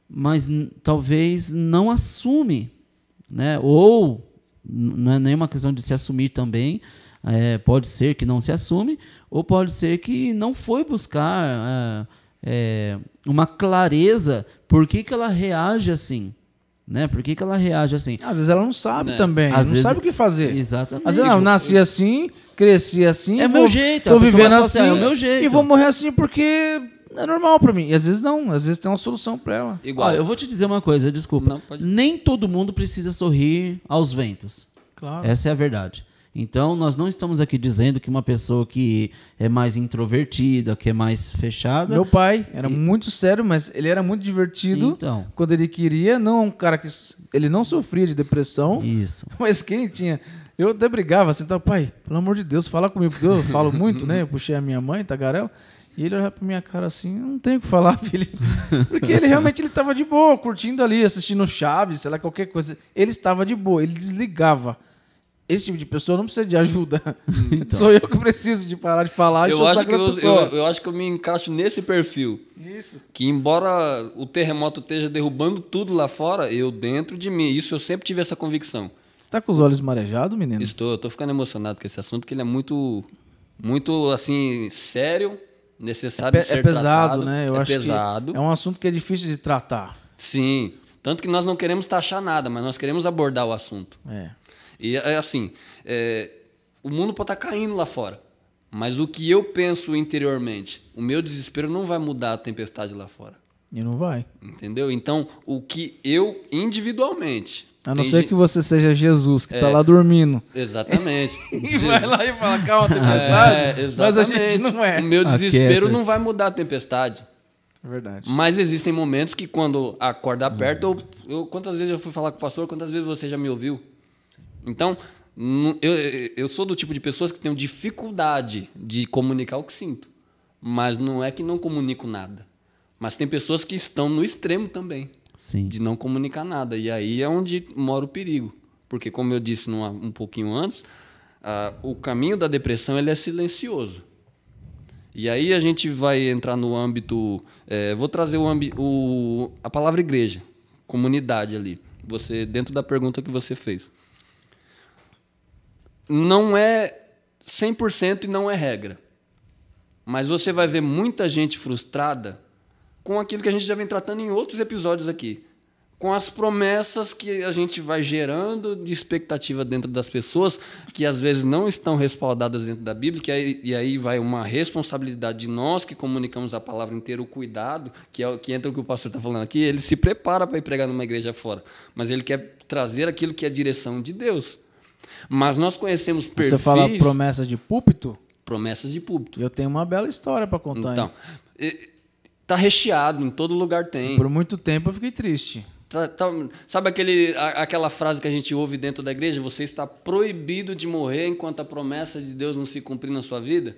Speaker 2: mas talvez não assume, né? Ou não é nenhuma questão de se assumir também. é, pode ser que não se assume, ou pode ser que não foi buscar é, é, uma clareza por que, que ela reage assim. Né? Por que, que ela reage assim?
Speaker 1: Às vezes ela não sabe
Speaker 3: Né?
Speaker 1: também,
Speaker 2: Às
Speaker 1: não
Speaker 2: vezes-
Speaker 1: sabe o que fazer.
Speaker 2: Exatamente.
Speaker 1: Às vezes, não, eu nasci assim, cresci assim,
Speaker 2: É
Speaker 1: vou-
Speaker 2: meu jeito,
Speaker 1: tô vivendo
Speaker 2: vai falar assim,
Speaker 1: assim,
Speaker 2: "Ah, é o meu jeito."
Speaker 1: e vou morrer assim porque é normal pra mim. E às vezes não, às vezes tem uma solução pra ela.
Speaker 3: Igual.
Speaker 2: Eu vou te dizer uma coisa, desculpa.
Speaker 3: Não, pode-
Speaker 2: Nem todo mundo precisa sorrir aos ventos.
Speaker 1: Claro.
Speaker 2: Essa é a verdade. Então, nós não estamos aqui dizendo que uma pessoa que é mais introvertida, que é mais fechada.
Speaker 1: Meu pai era muito sério, mas ele era muito divertido
Speaker 2: Então.
Speaker 1: quando ele queria. Não um cara que ele não sofria de depressão,
Speaker 2: Isso.
Speaker 1: mas quem tinha. Eu até brigava assim, então, pai, pelo amor de Deus, fala comigo, porque eu falo muito, né? Eu puxei a minha mãe, Tagarel, e ele olhava pra minha cara assim, não tenho o que falar, filho. Porque ele realmente ele tava de boa, curtindo ali, assistindo Chaves, sei lá, qualquer coisa. Ele estava de boa, ele desligava. Esse tipo de pessoa não precisa de ajuda. Sou eu que preciso de parar de falar e
Speaker 3: eu,
Speaker 1: o
Speaker 3: acho que eu, eu, eu acho que eu me encaixo nesse perfil.
Speaker 1: Isso.
Speaker 3: Que embora o terremoto esteja derrubando tudo lá fora, eu dentro de mim, isso eu sempre tive essa convicção.
Speaker 1: Você tá com os olhos marejados, menino?
Speaker 3: Estou, eu tô ficando emocionado com esse assunto, que ele é muito, muito assim, sério, necessário
Speaker 1: é,
Speaker 3: de ser
Speaker 1: é pesado,
Speaker 3: tratado.
Speaker 1: né? Eu
Speaker 3: é
Speaker 1: acho
Speaker 3: pesado.
Speaker 1: que é um assunto que é difícil de tratar.
Speaker 3: Sim. Tanto que nós não queremos taxar nada, mas nós queremos abordar o assunto.
Speaker 1: É.
Speaker 3: E é assim, é, o mundo pode estar caindo lá fora. Mas o que eu penso interiormente, o meu desespero não vai mudar a tempestade lá fora.
Speaker 1: E não vai.
Speaker 3: Entendeu? Então, o que eu individualmente.
Speaker 1: A não
Speaker 3: tem
Speaker 1: ser que você seja Jesus, que tá
Speaker 3: É.
Speaker 1: lá dormindo.
Speaker 3: Exatamente.
Speaker 1: E vai lá e fala, calma, tempestade.
Speaker 3: É,
Speaker 1: mas a
Speaker 3: exatamente.
Speaker 1: gente não é.
Speaker 3: O meu desespero
Speaker 2: Aquieta-te.
Speaker 3: não vai mudar a tempestade.
Speaker 1: É verdade.
Speaker 3: Mas existem momentos que quando a corda aperta, eu, eu- quantas vezes eu fui falar com o pastor, quantas vezes você já me ouviu? Então, eu, eu sou do tipo de pessoas que tenho dificuldade de comunicar o que sinto. Mas não é que não comunico nada. Mas tem pessoas que estão no extremo também,
Speaker 2: Sim.
Speaker 3: de não comunicar nada. E aí é onde mora o perigo. Porque, como eu disse numa- um pouquinho antes, ah, o caminho da depressão ele é silencioso. E aí a gente vai entrar no âmbito. eh, vou trazer o, ambi- o- a palavra igreja, comunidade ali. Você dentro da pergunta que você fez. Não é 100% e não é regra. Mas você vai ver muita gente frustrada com aquilo que a gente já vem tratando em outros episódios aqui. Com as promessas que a gente vai gerando de expectativa dentro das pessoas, que às vezes não estão respaldadas dentro da Bíblia, que aí, e aí vai uma responsabilidade de nós que comunicamos a palavra inteira, o cuidado, que é o que entra o que o pastor está falando aqui. Ele se prepara para ir pregar numa igreja fora, mas ele quer trazer aquilo que é direção de Deus. Mas nós conhecemos perfis...
Speaker 1: Você fala promessa de púlpito?
Speaker 3: Promessas de púlpito.
Speaker 1: Eu tenho uma bela história para contar.
Speaker 3: Então,
Speaker 1: hein?
Speaker 3: tá recheado, em todo lugar tem.
Speaker 1: Por muito tempo eu fiquei triste.
Speaker 3: Tá- tá- sabe aquele, a- aquela frase que a gente ouve dentro da igreja? Você está proibido de morrer enquanto a promessa de Deus não se cumprir na sua vida?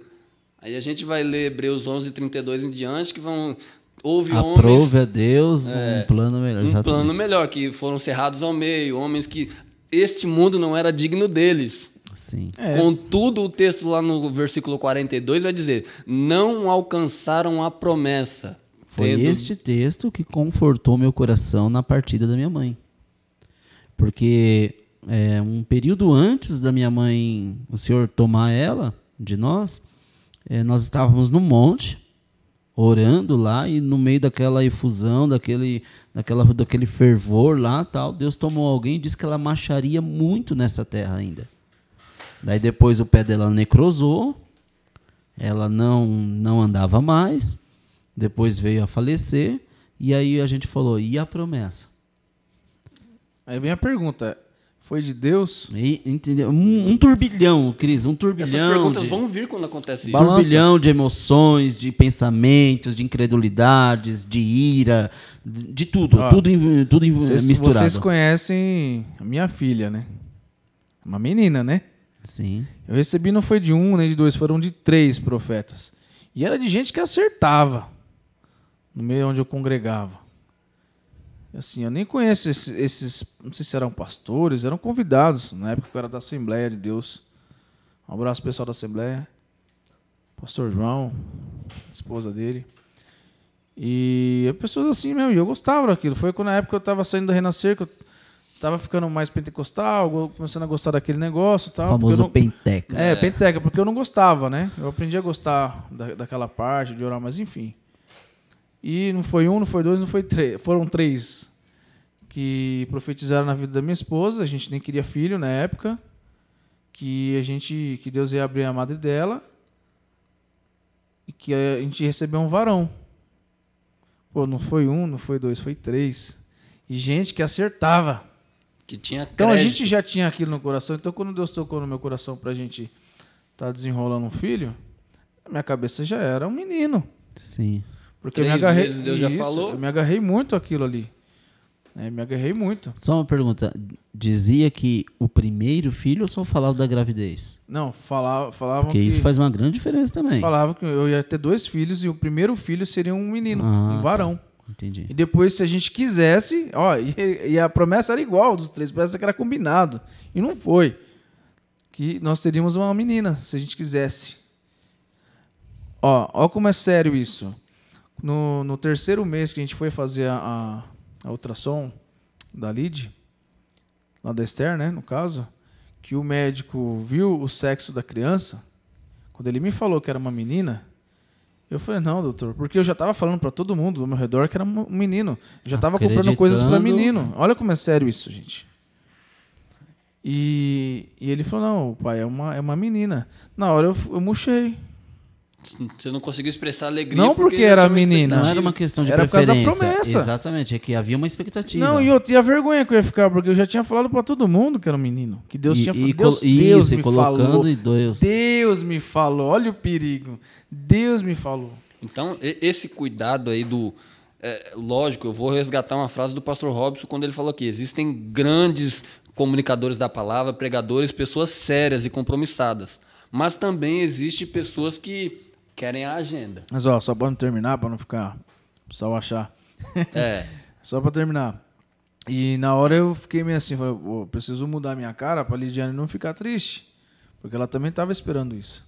Speaker 3: Aí a gente vai ler Hebreus 11, 32 em diante, que vão... Houve homens...
Speaker 2: Aprove a Deus um plano melhor.
Speaker 3: um
Speaker 2: exatamente.
Speaker 3: plano melhor, que foram cerrados ao meio, homens que este mundo não era digno deles.
Speaker 2: Sim.
Speaker 1: É.
Speaker 3: Contudo, o texto lá no versículo 42 vai dizer: não alcançaram a promessa.
Speaker 2: Foi
Speaker 3: tendo-
Speaker 2: este texto que confortou meu coração na partida da minha mãe. Porque é, um período antes da minha mãe, o senhor tomar ela de nós, é, nós estávamos no monte, orando lá, e no meio daquela efusão, daquele, daquela, daquele fervor lá, tal, Deus tomou alguém e disse que ela marcharia muito nessa terra ainda. Daí depois o pé dela necrosou, ela não, não andava mais, depois veio a falecer, e aí a gente falou, e a promessa?
Speaker 1: Aí vem a pergunta: foi de Deus?
Speaker 2: E, entendeu? Um, um turbilhão, Cris, um turbilhão.
Speaker 3: Essas perguntas
Speaker 2: de,
Speaker 3: vão vir quando acontece isso.
Speaker 1: Balança.
Speaker 2: turbilhão de emoções, de pensamentos, de incredulidades, de ira, de, de tudo,
Speaker 1: Ó,
Speaker 2: tudo, tudo
Speaker 1: Vocês,
Speaker 2: misturado.
Speaker 1: vocês conhecem a minha filha, né? Uma menina, né?
Speaker 2: Sim.
Speaker 1: Eu recebi não foi de um nem de dois, foram de três profetas. E era de gente que acertava no meio onde eu congregava. Assim, eu nem conheço esses, esses- não sei se eram pastores, eram convidados. Na época eu era da Assembleia de Deus. Um abraço pessoal da Assembleia. Pastor João, esposa dele. E pessoas assim mesmo, e eu gostava daquilo. Foi quando na época eu estava saindo do Renascer, que eu tava ficando mais pentecostal, começando a gostar daquele negócio
Speaker 2: O
Speaker 1: tal. eu
Speaker 2: famoso
Speaker 1: não-
Speaker 2: penteca.
Speaker 1: é, penteca, porque eu não gostava, né? Eu aprendi a gostar da, daquela parte, de orar, mas enfim. E não foi um, não foi dois, não foi três. Foram três que profetizaram na vida da minha esposa. A gente nem queria filho na época. Que a gente. Que Deus ia abrir a madre dela. E que a gente recebeu um varão. Pô, não foi um, não foi dois, foi três. E gente que acertava.
Speaker 3: Que tinha
Speaker 1: Então a
Speaker 3: crédito.
Speaker 1: gente já tinha aquilo no coração. Então quando Deus tocou no meu coração pra gente estar desenrolando um filho, a minha cabeça já era um menino.
Speaker 2: Sim.
Speaker 1: Porque eu me
Speaker 3: Três
Speaker 1: agarrei.
Speaker 3: vezes Deus já falou.
Speaker 1: Eu me agarrei muito aquilo ali. É, me agarrei muito.
Speaker 2: Só uma pergunta. Dizia que o primeiro filho ou só falava da gravidez?
Speaker 1: Não, falava, falavam
Speaker 2: Porque
Speaker 1: que.
Speaker 2: isso faz uma grande diferença também.
Speaker 1: Falavam que eu ia ter dois filhos e o primeiro filho seria um menino,
Speaker 2: Ah,
Speaker 1: um
Speaker 2: tá.
Speaker 1: varão.
Speaker 2: Entendi.
Speaker 1: E depois, se a gente quisesse, ó, e, e a promessa era igual dos três, parece que era combinado. E não foi. Que nós teríamos uma menina, se a gente quisesse. Ó, ó como é sério isso. No, no terceiro mês que a gente foi fazer a, a, a ultrassom da Lid, lá da Esther, né, no caso, que o médico viu o sexo da criança, quando ele me falou que era uma menina, eu falei, não, doutor, porque eu já estava falando para todo mundo do meu redor que era um menino. Eu já estava comprando coisas para menino. Olha como é sério isso, gente. E, e ele falou, não, pai, é uma, é uma menina. Na hora eu, eu murchei.
Speaker 3: Você não conseguiu expressar alegria
Speaker 1: Não porque
Speaker 3: já
Speaker 1: era menina.
Speaker 2: Não era uma questão de
Speaker 1: Era por causa da
Speaker 2: preferência.
Speaker 1: promessa.
Speaker 2: Exatamente, é que havia uma expectativa.
Speaker 1: Não, e eu tinha vergonha que eu ia ficar, porque eu já tinha falado para todo mundo que era um menino. Que Deus
Speaker 2: e,
Speaker 1: tinha
Speaker 2: e,
Speaker 1: Deus,
Speaker 2: isso,
Speaker 1: Deus me
Speaker 2: colocando
Speaker 1: falou.
Speaker 2: e Deus.
Speaker 1: Deus me falou. Olha o perigo. Deus me falou.
Speaker 3: Então, esse cuidado aí do. é, lógico, eu vou resgatar uma frase do pastor Robson quando ele falou que existem grandes comunicadores da palavra, pregadores, pessoas sérias e compromissadas. Mas também existe pessoas que querem a agenda.
Speaker 1: Mas ó, só para não terminar, para não ficar pessoal achar.
Speaker 3: É.
Speaker 1: Só para terminar. E na hora eu fiquei meio assim, falei, "Pô, preciso mudar minha cara para Lidiane não ficar triste, porque ela também estava esperando isso.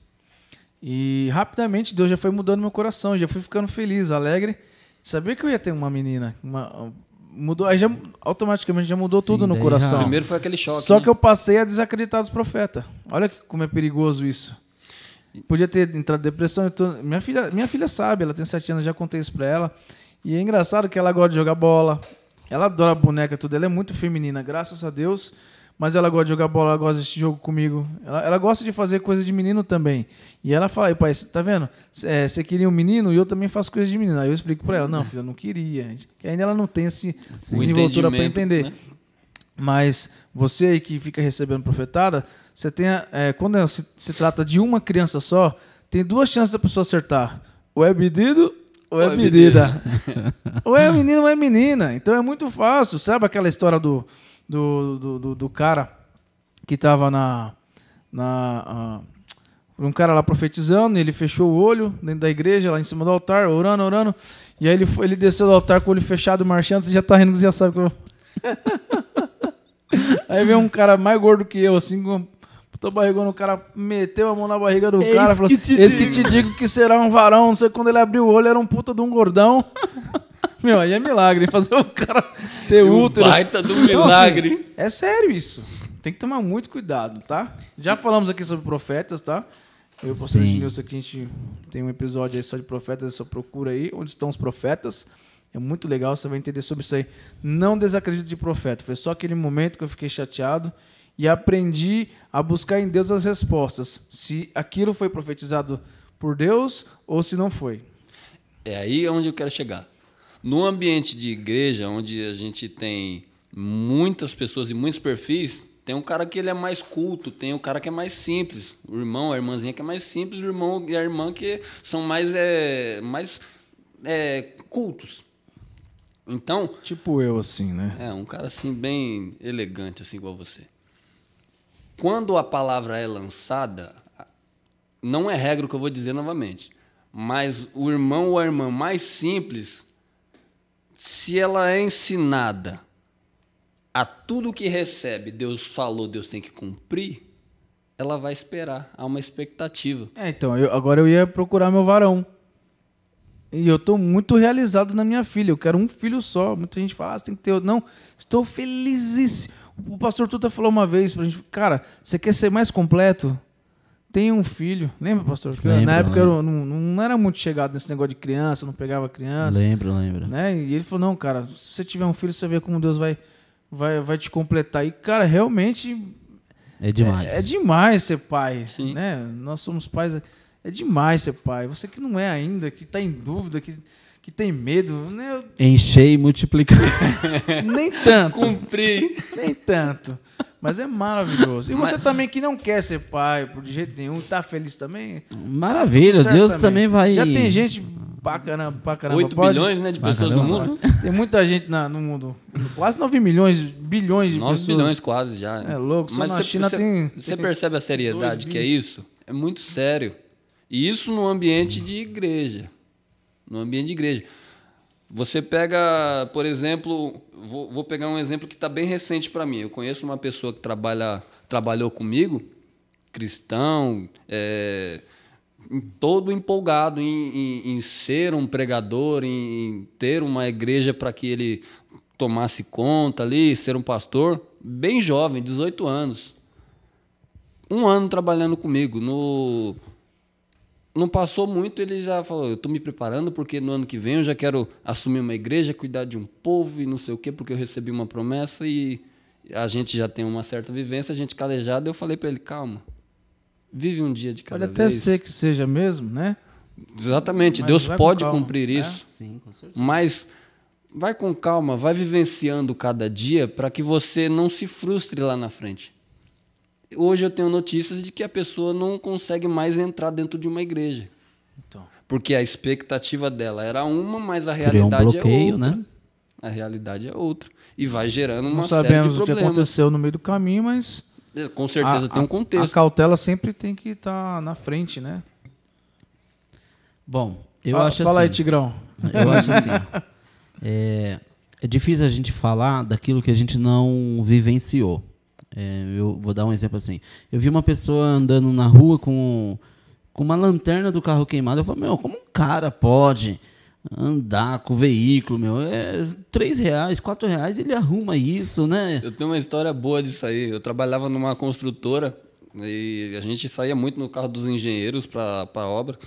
Speaker 1: E rapidamente Deus já foi mudando meu coração, já fui ficando feliz, alegre. Sabia que eu ia ter uma menina, uma- mudou, aí já automaticamente já mudou
Speaker 2: Sim,
Speaker 1: tudo no coração.
Speaker 2: já-
Speaker 3: Primeiro foi aquele choque.
Speaker 1: Só
Speaker 3: né?
Speaker 1: que eu passei a desacreditar dos profetas. Olha que- como é perigoso isso. Podia ter entrado depressão. e tudo. Minha, filha, minha filha sabe, ela tem sete anos, já contei isso pra ela. E é engraçado que ela gosta de jogar bola. Ela adora boneca, tudo. Ela é muito feminina, graças a Deus. Mas ela gosta de jogar bola, ela gosta de assistir jogo comigo. Ela, ela gosta de fazer coisa de menino também. E ela fala, "Ei, pai, cê tá vendo? É, Você queria um menino e eu também faço coisa de menino. Aí eu explico pra ela, não, filha, eu não queria. Que ainda ela não tem esse desenvoltura pra entender.
Speaker 3: né?
Speaker 1: Mas você aí que fica recebendo profetada, você tem, é, quando se, se trata de uma criança só, tem duas chances da pessoa acertar. Ou é pedido ou é
Speaker 3: Ou é
Speaker 1: pedida. ou é menino ou é menina. Então é muito fácil. Sabe aquela história do, do, do, do- do cara que tava na. na ah, um cara lá profetizando, e ele fechou o olho dentro da igreja, lá em cima do altar, orando, orando. E aí ele, foi, ele desceu do altar com o olho fechado, marchando, você já tá rindo, você já sabe que eu... Aí veio um cara mais gordo que eu, assim, com puta barrigona, o cara meteu a mão na barriga do
Speaker 2: Eis
Speaker 1: cara, falou,
Speaker 2: que te
Speaker 1: esse que
Speaker 2: digo."
Speaker 1: te digo que será um varão, não sei quando ele abriu o olho, era um puta de um gordão. Meu, aí é milagre, fazer o cara ter
Speaker 3: Um
Speaker 1: útero.
Speaker 3: baita do
Speaker 1: Então,
Speaker 3: milagre.
Speaker 1: assim, é sério isso. Tem que tomar muito cuidado, tá? Já falamos aqui sobre profetas, tá? Eu e o pastor
Speaker 2: Sim.
Speaker 1: Ednilson aqui, a gente tem um episódio aí só de profetas, só procura aí, onde estão os profetas. É muito legal, você vai entender sobre isso aí. Não desacredito de profeta. Foi só aquele momento que eu fiquei chateado e aprendi a buscar em Deus as respostas. Se aquilo foi profetizado por Deus ou se não foi.
Speaker 3: É aí onde eu quero chegar. No ambiente de igreja, onde a gente tem muitas pessoas e muitos perfis, tem um cara que ele é mais culto, tem o cara que é mais simples, o irmão, a irmãzinha que é mais simples, o irmão e a irmã que são mais, é, mais é, cultos. Então,
Speaker 1: Tipo eu, assim, né?
Speaker 3: é um cara assim bem elegante, assim igual você. Quando a palavra é lançada, não é regra o que eu vou dizer novamente, mas o irmão ou a irmã mais simples, se ela é ensinada a tudo que recebe, Deus falou, Deus tem que cumprir, ela vai esperar, há uma expectativa.
Speaker 1: É, então, eu- agora eu ia procurar meu varão. E eu tô muito realizado na minha filha. Eu quero um filho só. Muita gente fala, ah, você tem que ter outro. Não, estou felizíssimo. O pastor Tuta falou uma vez pra gente, cara, você quer ser mais completo? Tem um filho. Lembra, pastor?
Speaker 2: Lembro,
Speaker 1: na época
Speaker 2: lembro.
Speaker 1: eu não, não era muito chegado nesse negócio de criança, não pegava criança.
Speaker 2: Lembro, lembro.
Speaker 1: Né? E ele falou, não, cara, se você tiver um filho, você vai ver como Deus vai, vai, vai te completar. E, cara, realmente
Speaker 2: É demais.
Speaker 1: é, é demais ser pai,
Speaker 3: Sim.
Speaker 1: né? Nós somos pais, é- é demais ser pai. Você que não é ainda, que tá em dúvida, que, que tem medo, né?
Speaker 2: Encher e multiplicar.
Speaker 1: nem tanto,
Speaker 3: Cumprir!
Speaker 1: nem tanto. Mas é maravilhoso. E você também que não quer ser pai, por de jeito nenhum, tá feliz também?
Speaker 2: Maravilha,
Speaker 1: certo
Speaker 2: Deus também vai.
Speaker 1: Já tem gente pra caramba, pra caramba.
Speaker 3: 8
Speaker 1: pode?
Speaker 3: bilhões né, de pessoas no mundo.
Speaker 1: Tem muita gente na- no mundo. Quase 9 milhões, bilhões de
Speaker 3: 9
Speaker 1: pessoas.
Speaker 3: bilhões quase já.
Speaker 1: É louco, só
Speaker 3: Mas
Speaker 1: na
Speaker 3: você,
Speaker 1: China
Speaker 3: você-
Speaker 1: tem-
Speaker 3: Você
Speaker 1: tem
Speaker 3: percebe a seriedade que é isso? É muito sério. E isso no ambiente de igreja. No ambiente de igreja. Você pega, por exemplo, vou, vou pegar um exemplo que está bem recente para mim. Eu conheço uma pessoa que trabalha, trabalhou comigo, cristão, é, todo empolgado em, em- em ser um pregador, em, em ter uma igreja para que ele tomasse conta ali, ser um pastor, bem jovem, 18 anos. Um ano trabalhando comigo. No, não passou muito, ele já falou: Eu estou me preparando porque no ano que vem eu já quero assumir uma igreja, cuidar de um povo e não sei o quê, porque eu recebi uma promessa e a gente já tem uma certa vivência, a gente calejado. Eu falei para ele: Calma, vive um dia de cada
Speaker 1: Pode até
Speaker 3: vez.
Speaker 1: ser que seja mesmo, né?
Speaker 3: Exatamente,
Speaker 1: Mas
Speaker 3: Deus pode
Speaker 1: calma,
Speaker 3: cumprir
Speaker 1: né?
Speaker 3: isso.
Speaker 2: Sim, com certeza.
Speaker 3: Mas vai com calma, vai vivenciando cada dia para que você não se frustre lá na frente. Hoje eu tenho notícias de que a pessoa não consegue mais entrar dentro de uma igreja.
Speaker 1: Então.
Speaker 3: Porque a expectativa dela era uma, mas a
Speaker 2: Criou um
Speaker 3: realidade é
Speaker 2: bloqueio,
Speaker 3: outra.
Speaker 2: né?
Speaker 3: A realidade é outra. E vai gerando uma
Speaker 1: Não
Speaker 3: série de
Speaker 1: sabemos o que
Speaker 3: problemas.
Speaker 1: aconteceu no meio do caminho, mas
Speaker 3: Com certeza
Speaker 1: a,
Speaker 3: tem um contexto.
Speaker 1: A cautela sempre tem que estar na frente, né?
Speaker 2: Bom, eu
Speaker 1: fala,
Speaker 2: acho
Speaker 1: fala
Speaker 2: assim.
Speaker 1: aí, Tigrão.
Speaker 2: Eu acho assim. É, é difícil a gente falar daquilo que a gente não vivenciou. É, eu vou dar um exemplo assim. Eu vi uma pessoa andando na rua com, com uma lanterna do carro queimada. Eu falei, meu, como um cara pode andar com o veículo, meu? É três reais, quatro reais, ele arruma isso, né?
Speaker 3: Eu tenho uma história boa disso aí. Eu trabalhava numa construtora e a gente saía muito no carro dos engenheiros para a obra.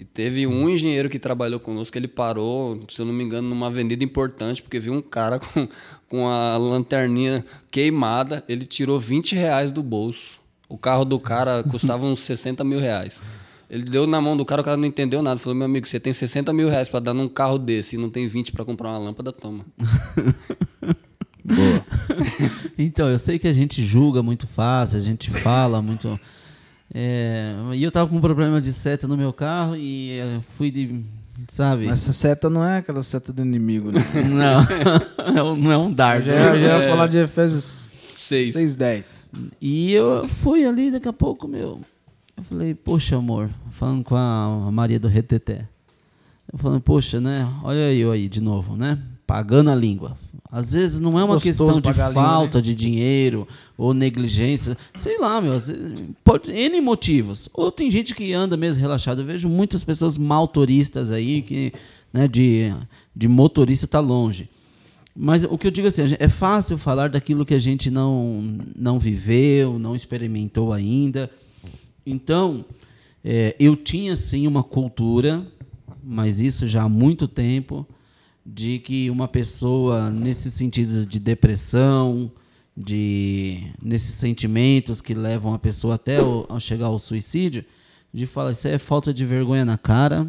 Speaker 3: E teve um engenheiro que trabalhou conosco, ele parou, se eu não me engano, numa avenida importante, porque viu um cara com, com a lanterninha queimada. Ele tirou 20 reais do bolso. O carro do cara custava uns 60 mil reais. Ele deu na mão do cara, o cara não entendeu nada. Falou, meu amigo, você tem 60 mil reais para dar num carro desse e não tem 20 para comprar uma lâmpada, toma.
Speaker 2: Boa. então, eu sei que a gente julga muito fácil, a gente fala muito. É, e eu tava com um problema de seta no meu carro e fui de. Sabe?
Speaker 1: Mas essa seta não é aquela seta do inimigo, né?
Speaker 2: não, não é um dardo.
Speaker 1: Já, já ia falar de Efésios
Speaker 3: Seis.
Speaker 1: 6,10.
Speaker 2: E eu fui ali daqui a pouco, meu. Eu falei, poxa, amor, falando com a Maria do Reteté. Eu falando, poxa, né? Olha eu aí de novo, né? Pagando a língua. Às vezes não é uma
Speaker 1: Gostoso
Speaker 2: questão de
Speaker 1: pagar a língua,
Speaker 2: falta
Speaker 1: né?
Speaker 2: de dinheiro ou negligência. Sei lá, meu. Pode, N motivos. Ou tem gente que anda mesmo relaxado. Eu vejo muitas pessoas maltoristas aí, que né, de, de motorista tá longe. Mas o que eu digo assim, é fácil falar daquilo que a gente não, não viveu, não experimentou ainda. Então, é, eu tinha sim uma cultura, mas isso já há muito tempo, de que uma pessoa, nesse sentido de depressão, de nesses sentimentos que levam a pessoa até o, a chegar ao suicídio, de falar, isso é falta de vergonha na cara,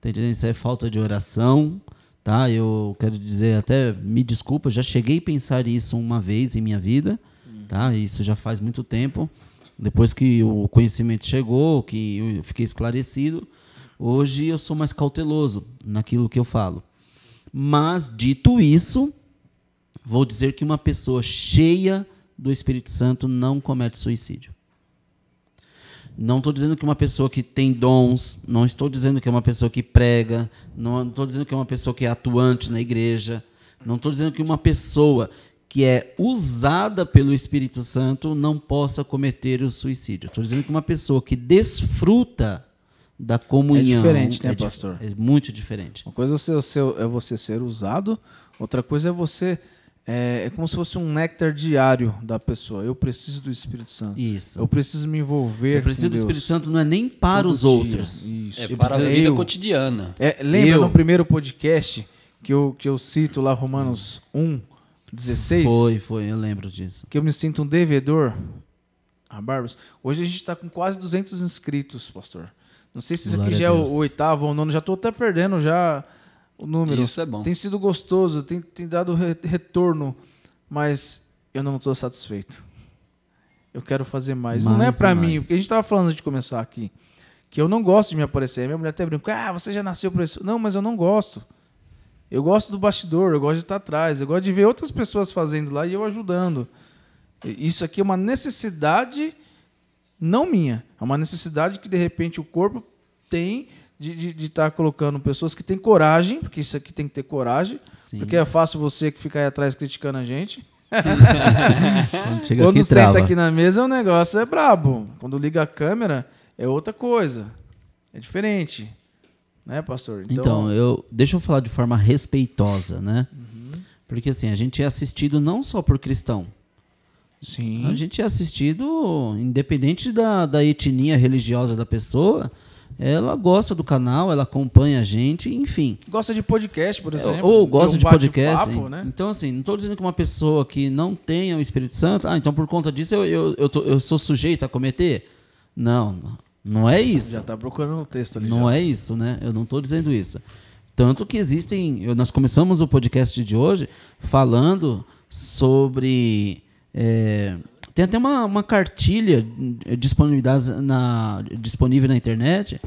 Speaker 2: tá? Isso é falta de oração, tá? Eu quero dizer, até me desculpa, já cheguei a pensar isso uma vez em minha vida, tá? Isso já faz muito tempo. Depois que o conhecimento chegou, que eu fiquei esclarecido, hoje eu sou mais cauteloso naquilo que eu falo. Mas, dito isso, vou dizer que uma pessoa cheia do Espírito Santo não comete suicídio. Não estou dizendo que uma pessoa que tem dons, não estou dizendo que é uma pessoa que prega, não estou dizendo que é uma pessoa que é atuante na igreja, não estou dizendo que uma pessoa que é usada pelo Espírito Santo não possa cometer o suicídio. Estou dizendo que uma pessoa que desfruta da comunhão.
Speaker 1: diferente, né,
Speaker 2: dif-
Speaker 1: pastor?
Speaker 2: É muito diferente.
Speaker 1: Uma coisa é você, você- é você ser usado, outra coisa é você. É, é como se fosse um néctar diário da pessoa. Eu preciso do Espírito Santo.
Speaker 2: Isso.
Speaker 1: Eu preciso me envolver.
Speaker 2: Eu preciso
Speaker 1: com
Speaker 2: do
Speaker 1: Deus
Speaker 2: Espírito Santo não é nem para
Speaker 1: todo
Speaker 2: os
Speaker 1: dia.
Speaker 2: outros.
Speaker 1: Isso.
Speaker 3: É
Speaker 1: Eu
Speaker 3: para a vida
Speaker 1: eu-
Speaker 3: cotidiana.
Speaker 1: É, lembra
Speaker 2: Eu-
Speaker 1: no primeiro podcast que eu, que eu cito lá Romanos 1, 16?
Speaker 2: Foi, foi, eu lembro disso.
Speaker 1: Que eu me sinto um devedor a Barbas. Hoje a gente está com quase 200 inscritos, pastor. Não sei se isso aqui já é o oitavo ou nono, já estou até perdendo já o número.
Speaker 3: Isso é bom.
Speaker 1: Tem sido gostoso, tem, tem dado re- retorno, mas eu não estou satisfeito. Eu quero fazer mais. não é
Speaker 2: Mais
Speaker 1: para mim,
Speaker 2: mais.
Speaker 1: porque a gente estava falando antes de começar aqui, que eu não gosto de me aparecer. Minha mulher até brinca, ah, você já nasceu para isso. Não, mas eu não gosto. Eu gosto do bastidor, eu gosto de estar atrás, eu gosto de ver outras pessoas fazendo lá e eu ajudando. Isso aqui é uma necessidade não minha, é uma necessidade que de repente o corpo tem de estar colocando pessoas que têm coragem, porque isso aqui tem que ter coragem,
Speaker 2: Sim.
Speaker 1: porque é fácil você que fica aí atrás criticando a gente.
Speaker 2: Quando
Speaker 1: Quando
Speaker 2: aqui,
Speaker 1: senta
Speaker 2: trava.
Speaker 1: aqui na mesa, o negócio é brabo. Quando liga a câmera, é outra coisa. É diferente. Né, pastor?
Speaker 2: Então, eu, deixa eu falar de forma respeitosa, né?
Speaker 1: Uhum.
Speaker 2: Porque assim, a gente é assistido não só por cristão.
Speaker 1: Sim.
Speaker 2: A gente é assistido, independente da, da etnia religiosa da pessoa, ela gosta do canal, ela acompanha a gente, enfim.
Speaker 1: Gosta de podcast, por exemplo.
Speaker 2: Ou gosta
Speaker 1: um
Speaker 2: de podcast.
Speaker 1: bate-papo, né?
Speaker 2: Então, assim, não estou dizendo que uma pessoa que não tenha o Espírito Santo, ah, então por conta disso eu, eu, eu, tô- eu sou sujeito a cometer? Não, não, é isso.
Speaker 1: Já tá procurando o texto ali.
Speaker 2: Não
Speaker 1: já.
Speaker 2: é isso, né? Eu não estou dizendo isso. Tanto que existem. nós começamos o podcast de hoje falando sobre. É, tem até uma, uma cartilha na, disponível na internet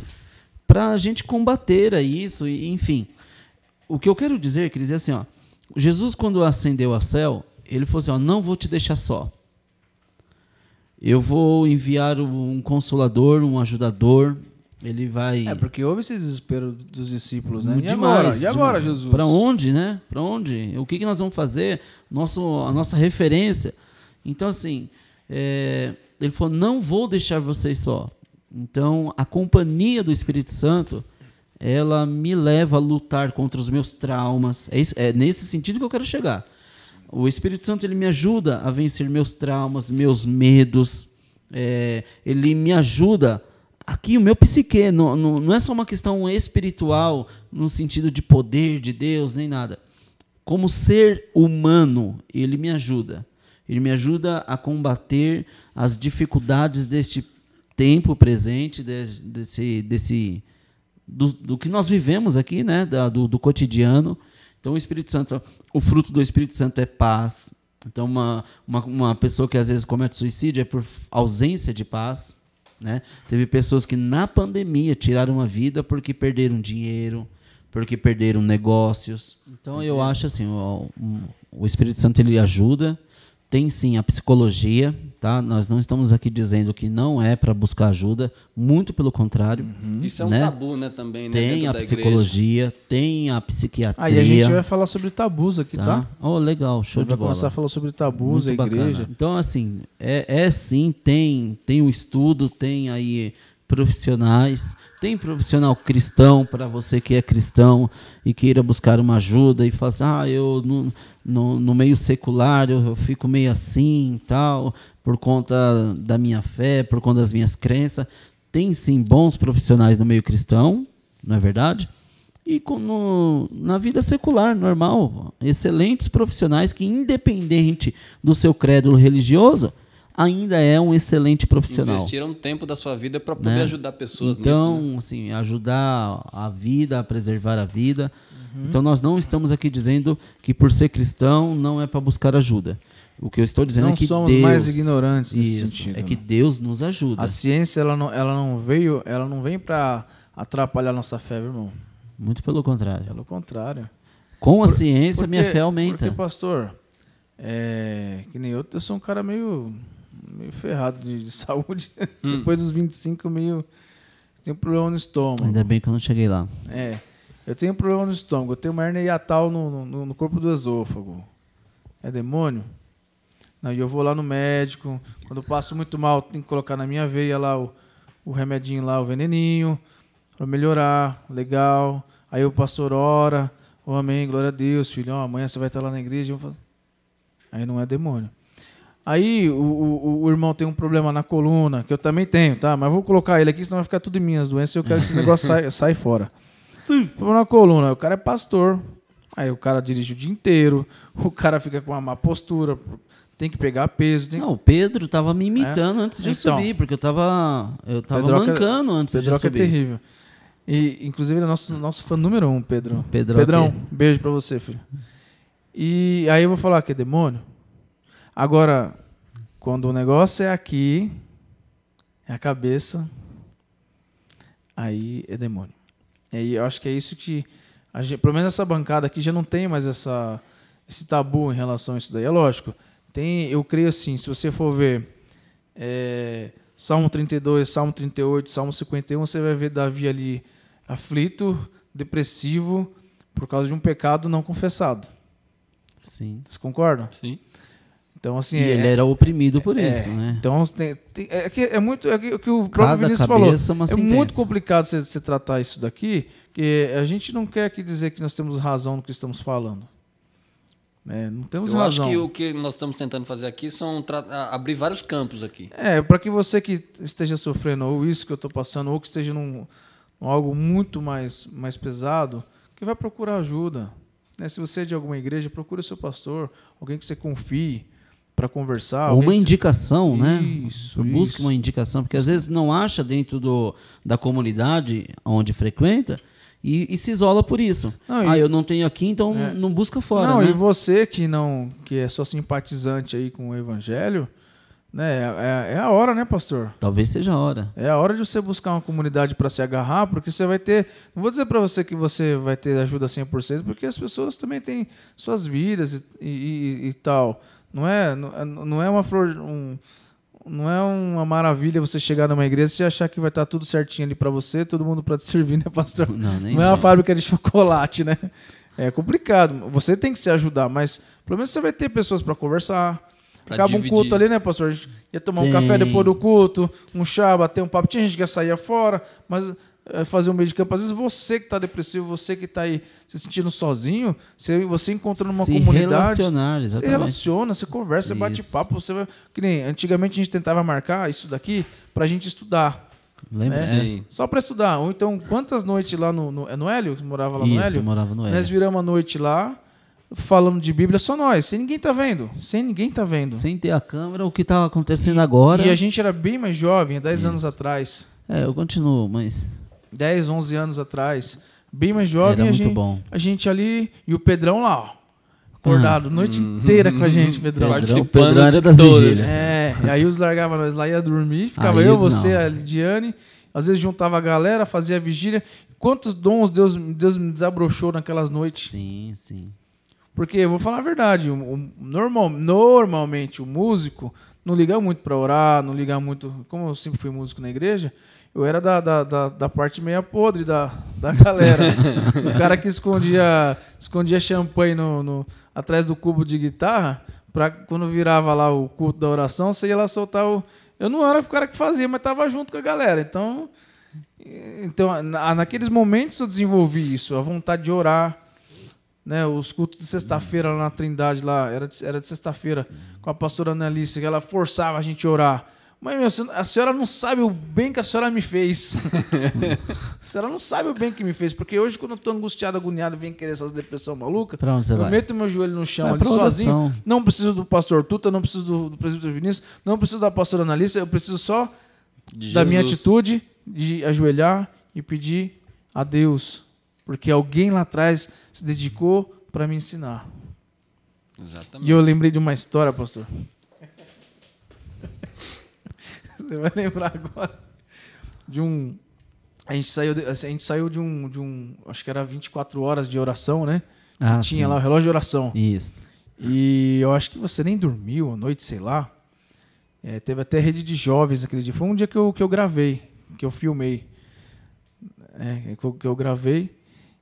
Speaker 2: para a gente combater a isso, e, enfim. O que eu quero dizer, quer dizer assim, ó, Jesus, quando ascendeu ao céu, ele falou assim: ó, não vou te deixar só. Eu vou enviar um consolador, um ajudador. Ele vai.
Speaker 1: É, porque houve esse desespero dos discípulos, né? E
Speaker 2: Demais,
Speaker 1: agora? E agora. Jesus?
Speaker 2: Para onde, né? Para onde? O que, que nós vamos fazer? Nosso, a nossa referência. Então, assim, é, ele falou: não vou deixar vocês só. Então, a companhia do Espírito Santo, ela me leva a lutar contra os meus traumas. É, isso- é nesse sentido que eu quero chegar. O Espírito Santo ele me ajuda a vencer meus traumas, meus medos. É, ele me ajuda aqui o meu psique. Não, não, não é só uma questão espiritual no sentido de poder de Deus nem nada. Como ser humano, ele me ajuda. Ele me ajuda a combater as dificuldades deste tempo presente, des- desse, desse do, do que nós vivemos aqui, né, do, do cotidiano. Então, o Espírito Santo, o fruto do Espírito Santo é paz, Então, uma, uma, uma pessoa que às vezes comete suicídio é por ausência de paz. Né? Teve pessoas que na pandemia tiraram a vida porque perderam dinheiro, porque perderam negócios. Então, eu acho assim: o, o Espírito Santo ele ajuda tem sim a psicologia, tá? Nós não estamos aqui dizendo que não é para buscar ajuda, muito pelo contrário.
Speaker 3: Uhum. Isso é um
Speaker 2: né?
Speaker 3: tabu, né, também, né?
Speaker 2: Tem a psicologia, igreja. tem a psiquiatria.
Speaker 1: Aí a gente vai falar sobre tabus aqui, tá? tá?
Speaker 2: Oh, legal, show de bola.
Speaker 1: Vai começar a falar sobre tabus, muito a igreja. Bacana.
Speaker 2: Então, assim, é, é sim, tem, tem um estudo, tem aí profissionais, tem profissional cristão para você que é cristão e queira buscar uma ajuda e fala assim, ah, eu não no, no meio secular eu, eu fico meio assim tal, por conta da minha fé, por conta das minhas crenças. Tem sim bons profissionais no meio cristão, não é verdade? E no, na vida secular, normal, excelentes profissionais que, independente do seu crédulo religioso, ainda é um excelente profissional.
Speaker 3: Investiram tempo da sua vida para poder né? ajudar pessoas
Speaker 2: então,
Speaker 3: nisso. Então,
Speaker 2: né? assim, ajudar a vida, a preservar a vida. Uhum. Então nós não estamos aqui dizendo que por ser cristão não é para buscar ajuda. O que eu estou dizendo
Speaker 1: não
Speaker 2: é que
Speaker 1: somos
Speaker 2: Deus,
Speaker 1: mais ignorantes
Speaker 2: nesse isso, sentido. É que Deus nos ajuda.
Speaker 1: A ciência ela não, ela não veio, ela não vem para atrapalhar nossa fé, irmão.
Speaker 2: Muito pelo contrário.
Speaker 1: Pelo contrário.
Speaker 2: Com a por, ciência, porque, minha fé aumenta.
Speaker 1: Porque, pastor, é, que nem eu, eu sou um cara meio, meio ferrado de, de saúde. Hum. Depois dos 25, meio. Tenho um problema no estômago.
Speaker 2: Ainda bem que eu não cheguei lá.
Speaker 1: É. Eu tenho um problema no estômago, eu tenho uma hernia hiatal no, no, no corpo do esôfago. É demônio? Não, e eu vou lá no médico. Quando eu passo muito mal, tem que colocar na minha veia lá o, o remedinho lá, o veneninho, para melhorar. Legal. Aí o pastor ora. Oh, amém, glória a Deus, filho. Oh, amanhã você vai estar lá na igreja. Aí não é demônio. Aí o, o, o, irmão tem um problema na coluna, que eu também tenho, tá? Mas vou colocar ele aqui, senão vai ficar tudo em minhas doenças e eu quero que esse negócio saia sai fora. Problema na coluna. O cara é pastor. Aí o cara dirige o dia inteiro. O cara fica com uma má postura. Tem que pegar peso. Tem...
Speaker 2: Não, o Pedro tava me imitando é? antes de então, subir, porque eu tava. Eu tava Pedroca, mancando antes
Speaker 1: Pedroca
Speaker 2: de subir.
Speaker 1: é terrível. E, inclusive, ele é nosso, nosso fã número um, Pedro. Pedro Pedrão, beijo pra você, filho. E aí eu vou falar que é demônio. Agora, quando o negócio é aqui, é a cabeça, aí é demônio. E eu acho que é isso que, gente, pelo menos essa bancada aqui já não tem mais essa, esse tabu em relação a isso daí. É lógico, tem, eu creio assim, se você for ver é, Salmo 32, Salmo 38, Salmo 51, você vai ver Davi ali aflito, depressivo, por causa de um pecado não confessado.
Speaker 2: Sim.
Speaker 1: Vocês concordam?
Speaker 3: Sim.
Speaker 2: Então, assim, e é, ele era oprimido por é, isso, né?
Speaker 1: Então, tem, tem, é, que, é muito. É o que o próprio Cada Vinícius falou. É, é muito complicado você, você tratar isso daqui, porque a gente não quer aqui dizer que nós temos razão no que estamos falando. É, não temos
Speaker 3: Eu
Speaker 1: razão.
Speaker 3: acho que o que nós estamos tentando fazer aqui são abrir vários campos aqui.
Speaker 1: É, para que você que esteja sofrendo ou isso que eu estou passando, ou que esteja num, num, algo muito mais, mais pesado, que vai procurar ajuda. Né? Se você é de alguma igreja, procure o seu pastor, alguém que você confie para conversar.
Speaker 2: Ou uma indicação, né?
Speaker 1: Isso,
Speaker 2: Busque
Speaker 1: isso.
Speaker 2: uma indicação, porque às vezes não acha dentro do, da comunidade onde frequenta e, e se isola por isso. Não, ah, e, eu não tenho aqui, então é, não busca fora. Não, né?
Speaker 1: e você que não que é só simpatizante aí com o evangelho, né? É, é, é a hora, né, pastor?
Speaker 2: Talvez seja a hora.
Speaker 1: É a hora de você buscar uma comunidade para se agarrar, porque você vai ter. Não vou dizer para você que você vai ter ajuda 100%, porque as pessoas também têm suas vidas e, e, e tal. Não é, não é uma flor. Um, não é uma maravilha você chegar numa igreja e achar que vai estar tudo certinho ali para você, todo mundo para te servir, né, pastor?
Speaker 2: Não,
Speaker 1: não é uma fábrica de chocolate, né? É complicado. Você tem que se ajudar, mas pelo menos você vai ter pessoas para conversar. Pra Acaba dividir. um culto ali, né, pastor? A gente ia tomar tem. um café depois do culto, um chá, bater um papo. Tinha gente que ia sair fora, mas é, fazer um meio de campo. Às vezes você que está depressivo, você que está aí se sentindo sozinho, você, você encontra numa
Speaker 2: se
Speaker 1: comunidade.
Speaker 2: Relacionar, exatamente.
Speaker 1: Você relaciona, você conversa, você bate papo. Você vai, que nem, antigamente a gente tentava marcar isso daqui para a gente estudar.
Speaker 2: Lembra?
Speaker 1: Né? Só para estudar. Ou então, quantas noites lá no, no, é no Hélio? Você morava lá
Speaker 2: isso,
Speaker 1: no Hélio?
Speaker 2: morava no Hélio.
Speaker 1: Nós viramos a noite lá, falando de Bíblia, só nós, sem ninguém tá vendo. Sem ninguém tá vendo.
Speaker 2: Sem ter a câmera, o que tá acontecendo e, agora.
Speaker 1: E a gente era bem mais jovem, 10 anos atrás.
Speaker 2: É, eu continuo, mas.
Speaker 1: 10, 11 anos atrás, bem mais jovem, Era a, gente, bom. a gente ali e o Pedrão lá, ó. acordado a noite inteira com a gente, Pedrão.
Speaker 2: Pedrão,
Speaker 3: Participando
Speaker 2: Pedrão era
Speaker 3: de
Speaker 2: das vigílias.
Speaker 1: É, e aí os largava nós lá, ia dormir, ficava
Speaker 2: Aí
Speaker 1: eu, você,
Speaker 2: não.
Speaker 1: a Lidiane, às vezes juntava a galera, fazia a vigília. Quantos dons Deus, Deus me desabrochou naquelas noites?
Speaker 2: Sim, sim.
Speaker 1: Porque eu vou falar a verdade, o, o- normal, normalmente o músico não liga muito pra orar, não liga muito. Como eu sempre fui músico na igreja, eu era da, da, da, da parte meia podre da, da galera. o cara que escondia, escondia champanhe no, no- atrás do cubo de guitarra, pra quando virava lá o culto da oração, você ia lá soltar o. Eu não era o cara que fazia, mas tava junto com a galera. Então, então na- naqueles momentos eu desenvolvi isso, a vontade de orar né, os cultos de sexta-feira lá na Trindade, lá, era de, era de sexta-feira, com a pastora Annalise, que ela forçava a gente a orar. Mãe, meu, a senhora não sabe o bem que a senhora me fez. a senhora não sabe o bem que me fez, porque hoje, quando eu tô angustiado, agoniado, vem querer essas depressão maluca,
Speaker 2: Pra onde você
Speaker 1: eu
Speaker 2: vai?
Speaker 1: meto meu joelho no chão
Speaker 2: Vai
Speaker 1: ali sozinho. Não preciso do pastor Tuta, não preciso do, do presbítero Vinícius, não preciso da pastora Annalise, eu preciso só da minha atitude de ajoelhar e pedir a Deus, porque alguém lá atrás se dedicou para me ensinar.
Speaker 3: Exatamente.
Speaker 1: E eu lembrei de uma história, pastor. Você vai lembrar agora de um a gente saiu de, a gente saiu de um de um acho que era 24 horas de oração, né?
Speaker 2: Ah,
Speaker 1: Tinha
Speaker 2: sim.
Speaker 1: lá o relógio de oração.
Speaker 2: Isso.
Speaker 1: E eu acho que você nem dormiu à noite, sei lá. É, teve até rede de jovens aquele dia. Foi um dia que eu, que eu gravei, que eu filmei. É, que eu, que eu gravei.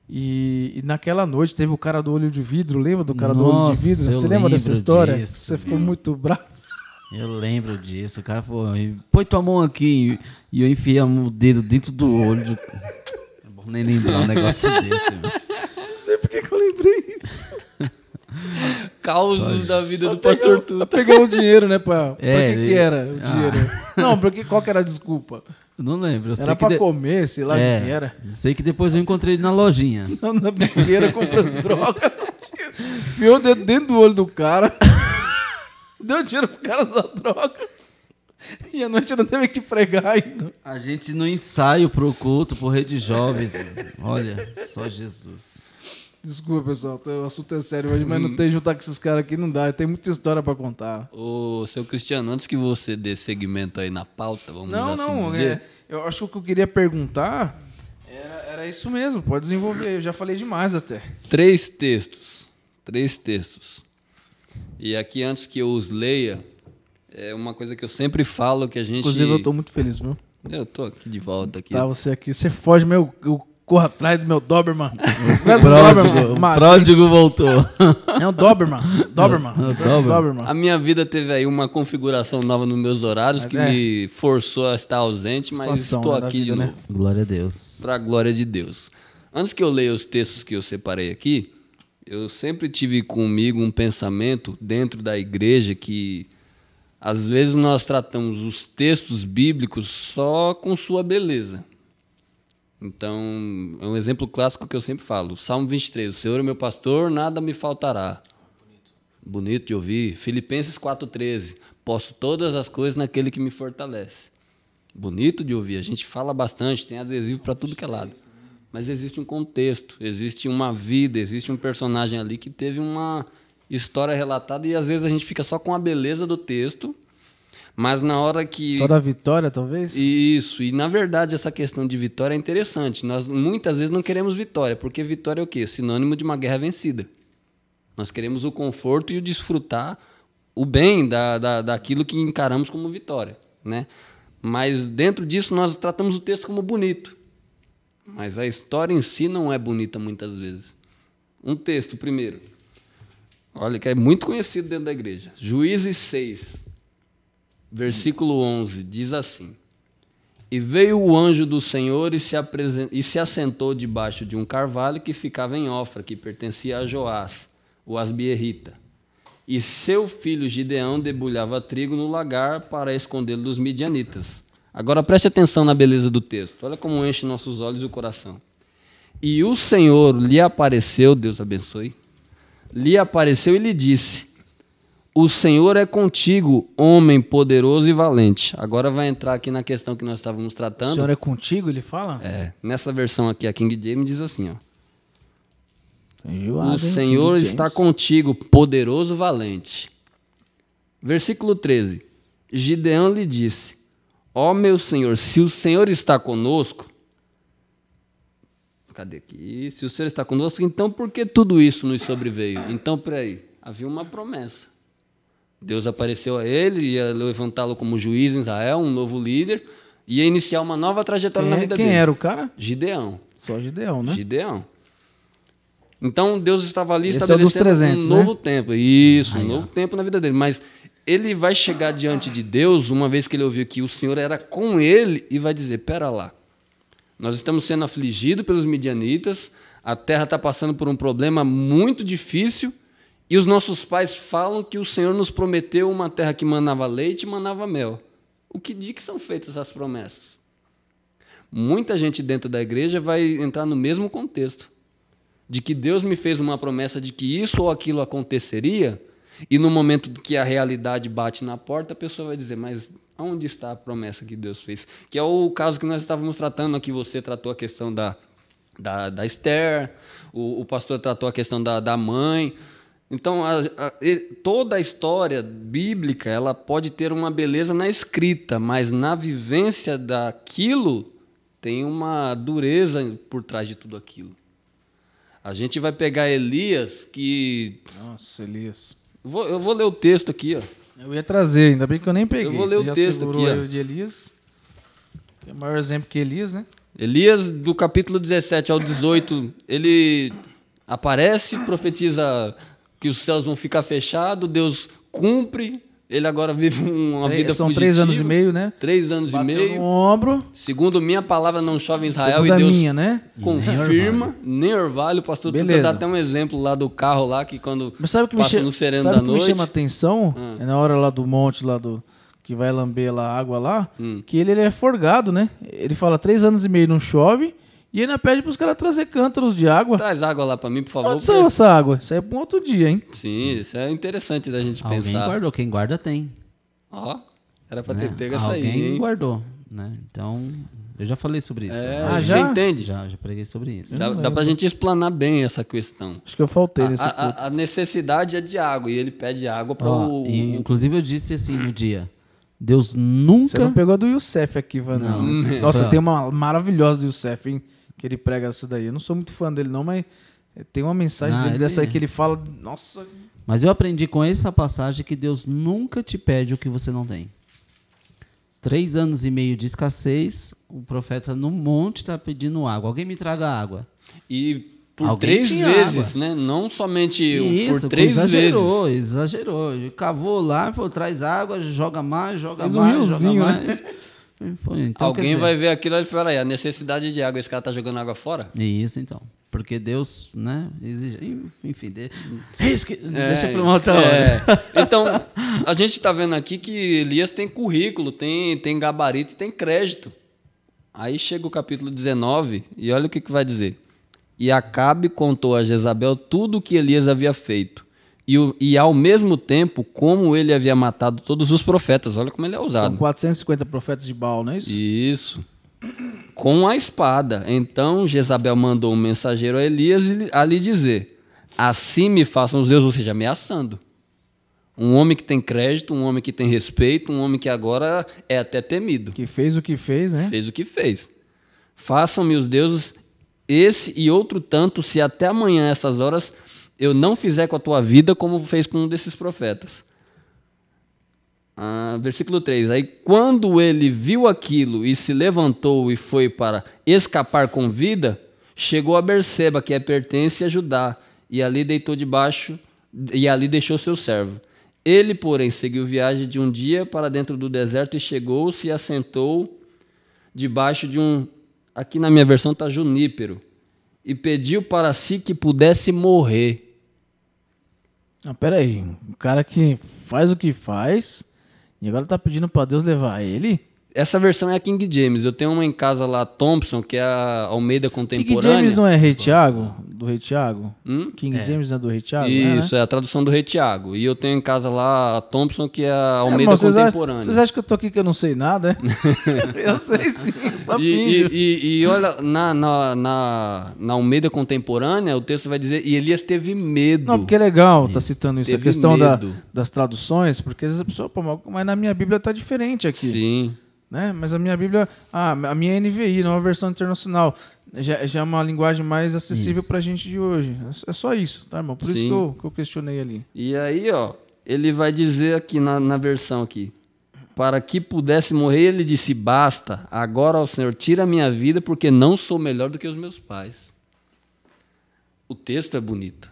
Speaker 1: E, e naquela noite teve o cara do olho de vidro. Lembra do cara do olho de
Speaker 2: Nossa,
Speaker 1: vidro? Você lembra dessa história?
Speaker 2: disso,
Speaker 1: você ficou muito bravo.
Speaker 2: Eu lembro disso. O cara falou, põe tua mão aqui. E eu enfiei o dedo dentro do olho. do- É bom nem lembrar um negócio desse.
Speaker 1: Não sei por que eu lembrei isso.
Speaker 3: Causos da vida do
Speaker 1: Pra
Speaker 3: pastor Tuta.
Speaker 1: Pra pegar o dinheiro, né? Pra, pra
Speaker 2: É,
Speaker 1: que,
Speaker 2: ele-
Speaker 1: que era o
Speaker 2: Ah.
Speaker 1: dinheiro? Não, porque qual que era a desculpa?
Speaker 2: Eu não lembro. Eu sei
Speaker 1: Era
Speaker 2: que
Speaker 1: pra
Speaker 2: de-
Speaker 1: comer, sei lá o
Speaker 2: é,
Speaker 1: que era.
Speaker 2: sei que depois eu encontrei ele na lojinha.
Speaker 1: Não, na brinqueira comprando droga. Enfiou o dedo dentro do olho do cara. Deu dinheiro pro cara usar droga. E à noite não teve que pregar ainda.
Speaker 2: A gente no ensaio pro culto, pro Rede Jovens. mano. Olha, só Jesus.
Speaker 1: Desculpa, pessoal. O assunto é sério hoje, mas não tem juntar com esses caras aqui, não dá. Tem muita história pra contar.
Speaker 3: Ô, seu Cristiano, antes que você dê segmento aí na pauta, vamos
Speaker 1: Não,
Speaker 3: assim
Speaker 1: não.
Speaker 3: dizer.
Speaker 1: é, eu acho que o que eu queria perguntar era, era isso mesmo. Pode desenvolver. Eu já falei demais até.
Speaker 3: Três textos. Três textos. E aqui, antes que eu os leia, é uma coisa que eu sempre falo que a gente.
Speaker 1: Inclusive, eu tô muito feliz, viu?
Speaker 3: Eu tô aqui de volta aqui.
Speaker 1: Tá, você aqui. Você foge, meu. Eu corro atrás do meu Doberman. O
Speaker 2: Pródigo,
Speaker 1: Doberman?
Speaker 2: pródigo voltou.
Speaker 1: É um Doberman. Doberman.
Speaker 2: É Doberman.
Speaker 1: Doberman.
Speaker 3: A minha vida teve aí uma configuração nova nos meus horários que
Speaker 1: é.
Speaker 3: me forçou a estar ausente, mas
Speaker 1: Situação,
Speaker 3: estou
Speaker 1: né,
Speaker 3: aqui de
Speaker 1: né?
Speaker 3: novo.
Speaker 2: Glória a Deus.
Speaker 3: Para a glória de Deus. Antes que eu leia os textos que eu separei aqui, eu sempre tive comigo um pensamento dentro da igreja que às vezes nós tratamos os textos bíblicos só com sua beleza. Então, é um exemplo clássico que eu sempre falo. Salmo 23, o Senhor é meu pastor, nada me faltará. Bonito de ouvir. Filipenses 4,13, posso todas as coisas naquele que me fortalece. Bonito de ouvir. A gente fala bastante, tem adesivo para tudo que é lado. Mas existe um contexto, existe uma vida, existe um personagem ali que teve uma história relatada e às vezes a gente fica só com a beleza do texto, mas na hora que
Speaker 1: Só da vitória, talvez?
Speaker 3: isso, e na verdade essa questão de vitória é interessante. Nós muitas vezes não queremos vitória, porque vitória é o quê? Sinônimo de uma guerra vencida. Nós queremos o conforto e o desfrutar o bem da, da, daquilo que encaramos como vitória. Né? Mas dentro disso nós tratamos o texto como bonito. Mas a história em si não é bonita muitas vezes. Um texto primeiro. Olha, que é muito conhecido dentro da igreja. Juízes 6, versículo 11, diz assim: E veio o anjo do Senhor e se, apresen- e se assentou debaixo de um carvalho que ficava em Ofra, que pertencia a Joás, o asbierrita. E seu filho Gideão debulhava trigo no lagar para escondê-lo dos midianitas. Agora preste atenção na beleza do texto. Olha como enche nossos olhos e o coração. E o Senhor lhe apareceu, Deus abençoe, lhe apareceu e lhe disse: O Senhor é contigo, homem poderoso e valente. Agora vai entrar aqui na questão que nós estávamos
Speaker 1: O
Speaker 3: tratando.
Speaker 1: senhor é contigo, ele fala?
Speaker 3: É, nessa versão aqui, a King James diz assim, ó.
Speaker 1: Enjoado,
Speaker 3: o
Speaker 1: hein?
Speaker 3: Senhor
Speaker 1: King
Speaker 3: está contigo, poderoso valente. Versículo 13. Gideão lhe disse: Ó meu Senhor, se o Senhor está conosco. Cadê aqui? Se o Senhor está conosco, então por que tudo isso nos sobreveio? Então, peraí, havia uma promessa. Deus apareceu a ele, ia levantá-lo como juiz em Israel, um novo líder, ia iniciar uma nova trajetória
Speaker 1: Quem,
Speaker 3: na
Speaker 1: é-
Speaker 3: vida
Speaker 1: quem
Speaker 3: dele.
Speaker 1: era o cara?
Speaker 3: Gideão.
Speaker 1: Só Gideão, né?
Speaker 3: Gideão. Então Deus estava ali
Speaker 1: Esse é
Speaker 3: estabelecendo
Speaker 1: dos 300,
Speaker 3: um
Speaker 1: né?
Speaker 3: novo tempo. Isso, um novo tempo na vida dele. Mas ele vai chegar diante de Deus, uma vez que ele ouviu que o Senhor era com ele, e vai dizer: Pera lá, nós estamos sendo afligidos pelos midianitas, a terra está passando por um problema muito difícil, e os nossos pais falam que o Senhor nos prometeu uma terra que manava leite e manava mel. O que de que são feitas essas promessas? Muita gente dentro da igreja vai entrar no mesmo contexto. De que Deus me fez uma promessa de que isso ou aquilo aconteceria, e no momento que a realidade bate na porta, a pessoa vai dizer: Mas onde está a promessa que Deus fez? Que é o caso que nós estávamos tratando aqui. Você tratou a questão da, da, da Esther, o, o pastor tratou a questão da, da mãe. Então, a- a- toda a história bíblica ela pode ter uma beleza na escrita, mas na vivência daquilo tem uma dureza por trás de tudo aquilo. A gente vai pegar Elias, que.
Speaker 1: Nossa, Elias.
Speaker 3: Vou- eu vou ler o texto aqui, ó.
Speaker 1: Eu ia trazer, ainda bem que eu nem peguei.
Speaker 3: Eu vou ler
Speaker 1: Você
Speaker 3: o texto aqui, ó.
Speaker 1: o de Elias. Que é o maior exemplo que Elias, né?
Speaker 3: Elias, do capítulo 17 ao 18, ele aparece, profetiza que os céus vão ficar fechados, Deus cumpre, ele agora vive uma
Speaker 1: Três-
Speaker 3: vida
Speaker 1: São três anos e meio, né?
Speaker 3: Três anos
Speaker 1: Bateu
Speaker 3: e
Speaker 1: no
Speaker 3: meio.
Speaker 1: ombro.
Speaker 3: Segundo minha palavra, não chove em Israel
Speaker 1: Segundo
Speaker 3: e Deus
Speaker 1: minha, né?
Speaker 3: confirma. Nem orvalho. O pastor Tuta
Speaker 1: Beleza.
Speaker 3: dá até um exemplo lá do carro lá, que quando
Speaker 1: Mas sabe o que me,
Speaker 3: passa
Speaker 1: chama,
Speaker 3: no sereno
Speaker 1: sabe
Speaker 3: da
Speaker 1: o que me
Speaker 3: noite...
Speaker 1: chama atenção?
Speaker 3: Hum.
Speaker 1: É na hora lá do monte, lá do. Que vai lamber lá a água lá,
Speaker 3: Hum.
Speaker 1: que ele, ele é forgado, né? Ele fala três anos e meio não chove, e ainda pede pros caras trazer cântaros de água.
Speaker 3: Traz água lá pra mim, por favor.
Speaker 1: Onde saiu essa água? Isso aí é pra um outro dia, hein?
Speaker 3: Sim, isso é interessante da gente
Speaker 2: Alguém
Speaker 3: pensar.
Speaker 2: guardou. Quem guarda tem.
Speaker 3: Ó, era pra ter
Speaker 2: né?
Speaker 3: pego essa aí,
Speaker 2: Alguém guardou. Né? Então, eu já falei sobre isso.
Speaker 3: É,
Speaker 1: Ah,
Speaker 3: você
Speaker 1: já?
Speaker 3: entende?
Speaker 2: Já, já preguei sobre isso.
Speaker 3: Dá, dá pra gente explanar bem essa questão.
Speaker 1: Acho que eu faltei
Speaker 3: A,
Speaker 1: nesse
Speaker 3: a- a- a necessidade é de água e ele pede água para
Speaker 2: Ó,
Speaker 3: o.
Speaker 2: e, inclusive eu disse assim no dia. Deus
Speaker 1: Você
Speaker 2: nunca.
Speaker 1: não pegou a do Youssef aqui, Vanão.
Speaker 2: Não.
Speaker 1: Nossa, tem uma maravilhosa do Youssef, hein? Que ele prega essa daí. Eu não sou muito fã dele, não, mas tem uma mensagem
Speaker 2: Não,
Speaker 1: dele
Speaker 2: ele-
Speaker 1: dessa aí que ele fala. Nossa,
Speaker 2: Mas eu aprendi com essa passagem que Deus nunca te pede o que você não tem. Três anos e meio de escassez, o profeta no monte está pedindo água. Alguém me traga água.
Speaker 3: E por
Speaker 2: Alguém
Speaker 3: três vezes, né? Não somente
Speaker 2: Isso,
Speaker 3: por três
Speaker 2: exagerou,
Speaker 3: vezes.
Speaker 2: exagerou. Ele cavou lá, falou, traz água, joga mais, joga
Speaker 1: Fez um
Speaker 2: mais,
Speaker 1: riozinho,
Speaker 2: joga
Speaker 1: né?
Speaker 2: mais. Então,
Speaker 3: Alguém
Speaker 2: dizer,
Speaker 3: vai ver aquilo e fala aí, a necessidade de água, esse cara tá jogando água fora?
Speaker 2: Isso, então. Porque Deus, né, exige... Enfim, de... Risque-
Speaker 3: É,
Speaker 2: deixa para uma outra hora.
Speaker 3: é. Então, a gente está vendo aqui que Elias tem currículo, tem, tem gabarito, tem crédito. Aí chega o capítulo 19 e olha o que, que vai dizer. E Acabe contou a Jezabel tudo o que Elias havia feito. E, o- e ao mesmo tempo, como ele havia matado todos os profetas. Olha como ele é
Speaker 1: são
Speaker 3: ousado.
Speaker 1: 450 profetas de Baal, não é isso?
Speaker 3: Isso. Com a espada. Então Jezabel mandou um mensageiro a Elias a lhe dizer: Assim me façam os deuses, ou seja, ameaçando. Um homem que tem crédito, um homem que tem respeito, um homem que agora é até temido.
Speaker 1: Que fez o que fez, né?
Speaker 3: Fez o que fez. Façam-me os deuses esse e outro tanto, se até amanhã, essas horas, eu não fizer com a tua vida como fez com um desses profetas. Ah, versículo 3. Aí, quando ele viu aquilo e se levantou e foi para escapar com vida, chegou a Berseba, que é pertence a Judá, e ali deitou debaixo, e ali deixou seu servo. Ele, porém, seguiu viagem de um dia para dentro do deserto e chegou-se e assentou debaixo de um. Aqui na minha versão está junípero. E pediu para si que pudesse morrer.
Speaker 1: Ah, pera aí. O cara que faz o que faz e agora tá pedindo pra Deus levar ele?
Speaker 3: Essa versão é a King James. Eu tenho uma em casa lá, Thompson, que é a Almeida
Speaker 1: King
Speaker 3: contemporânea.
Speaker 1: James não é rei Thiago? Do Rei Tiago?
Speaker 3: Hum?
Speaker 1: King James é do Rei Tiago? né?
Speaker 3: Isso, é a tradução do Rei Tiago. E eu tenho em casa lá a Thompson, que é a
Speaker 1: É,
Speaker 3: Almeida
Speaker 1: acham-
Speaker 3: Contemporânea.
Speaker 1: Vocês acham que eu tô aqui que eu não sei nada, é? eu sei sim, só
Speaker 3: E, e, e- e olha, na, na, na, na Almeida Contemporânea, o texto vai dizer, e Elias teve medo.
Speaker 1: Não, porque é legal tá citando isso, a questão da, das traduções, porque às vezes a pessoa, pô, mas- mas na minha Bíblia tá diferente aqui.
Speaker 3: Sim,
Speaker 1: Né? Mas a minha Bíblia, ah, a minha NVI, nova versão internacional, já, já é uma linguagem mais acessível pra gente de hoje. É só isso, tá, irmão? Por isso
Speaker 3: Sim.
Speaker 1: que eu, que eu questionei ali.
Speaker 3: E aí, ó, ele vai dizer aqui na, na versão aqui. Para que pudesse morrer, ele disse: Basta, agora, ó Senhor, tira a minha vida, porque não sou melhor do que os meus pais. O texto é bonito.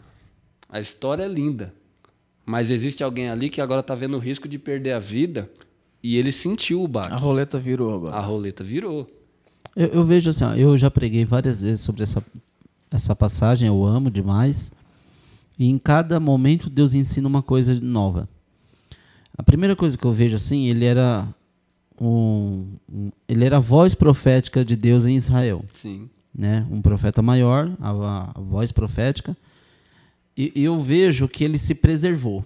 Speaker 3: A história é linda. Mas existe alguém ali que agora está vendo o risco de perder a vida e ele sentiu o baque.
Speaker 1: A roleta virou agora.
Speaker 3: A roleta virou.
Speaker 2: Eu, eu vejo assim, ó, eu já preguei várias vezes sobre essa, essa passagem, eu amo demais. E em cada momento Deus ensina uma coisa nova. A primeira coisa que eu vejo assim, ele era um, um- ele era a voz profética de Deus em Israel,
Speaker 3: Sim.
Speaker 2: né? Um profeta maior, a, a- voz profética. E, e eu vejo que ele se preservou.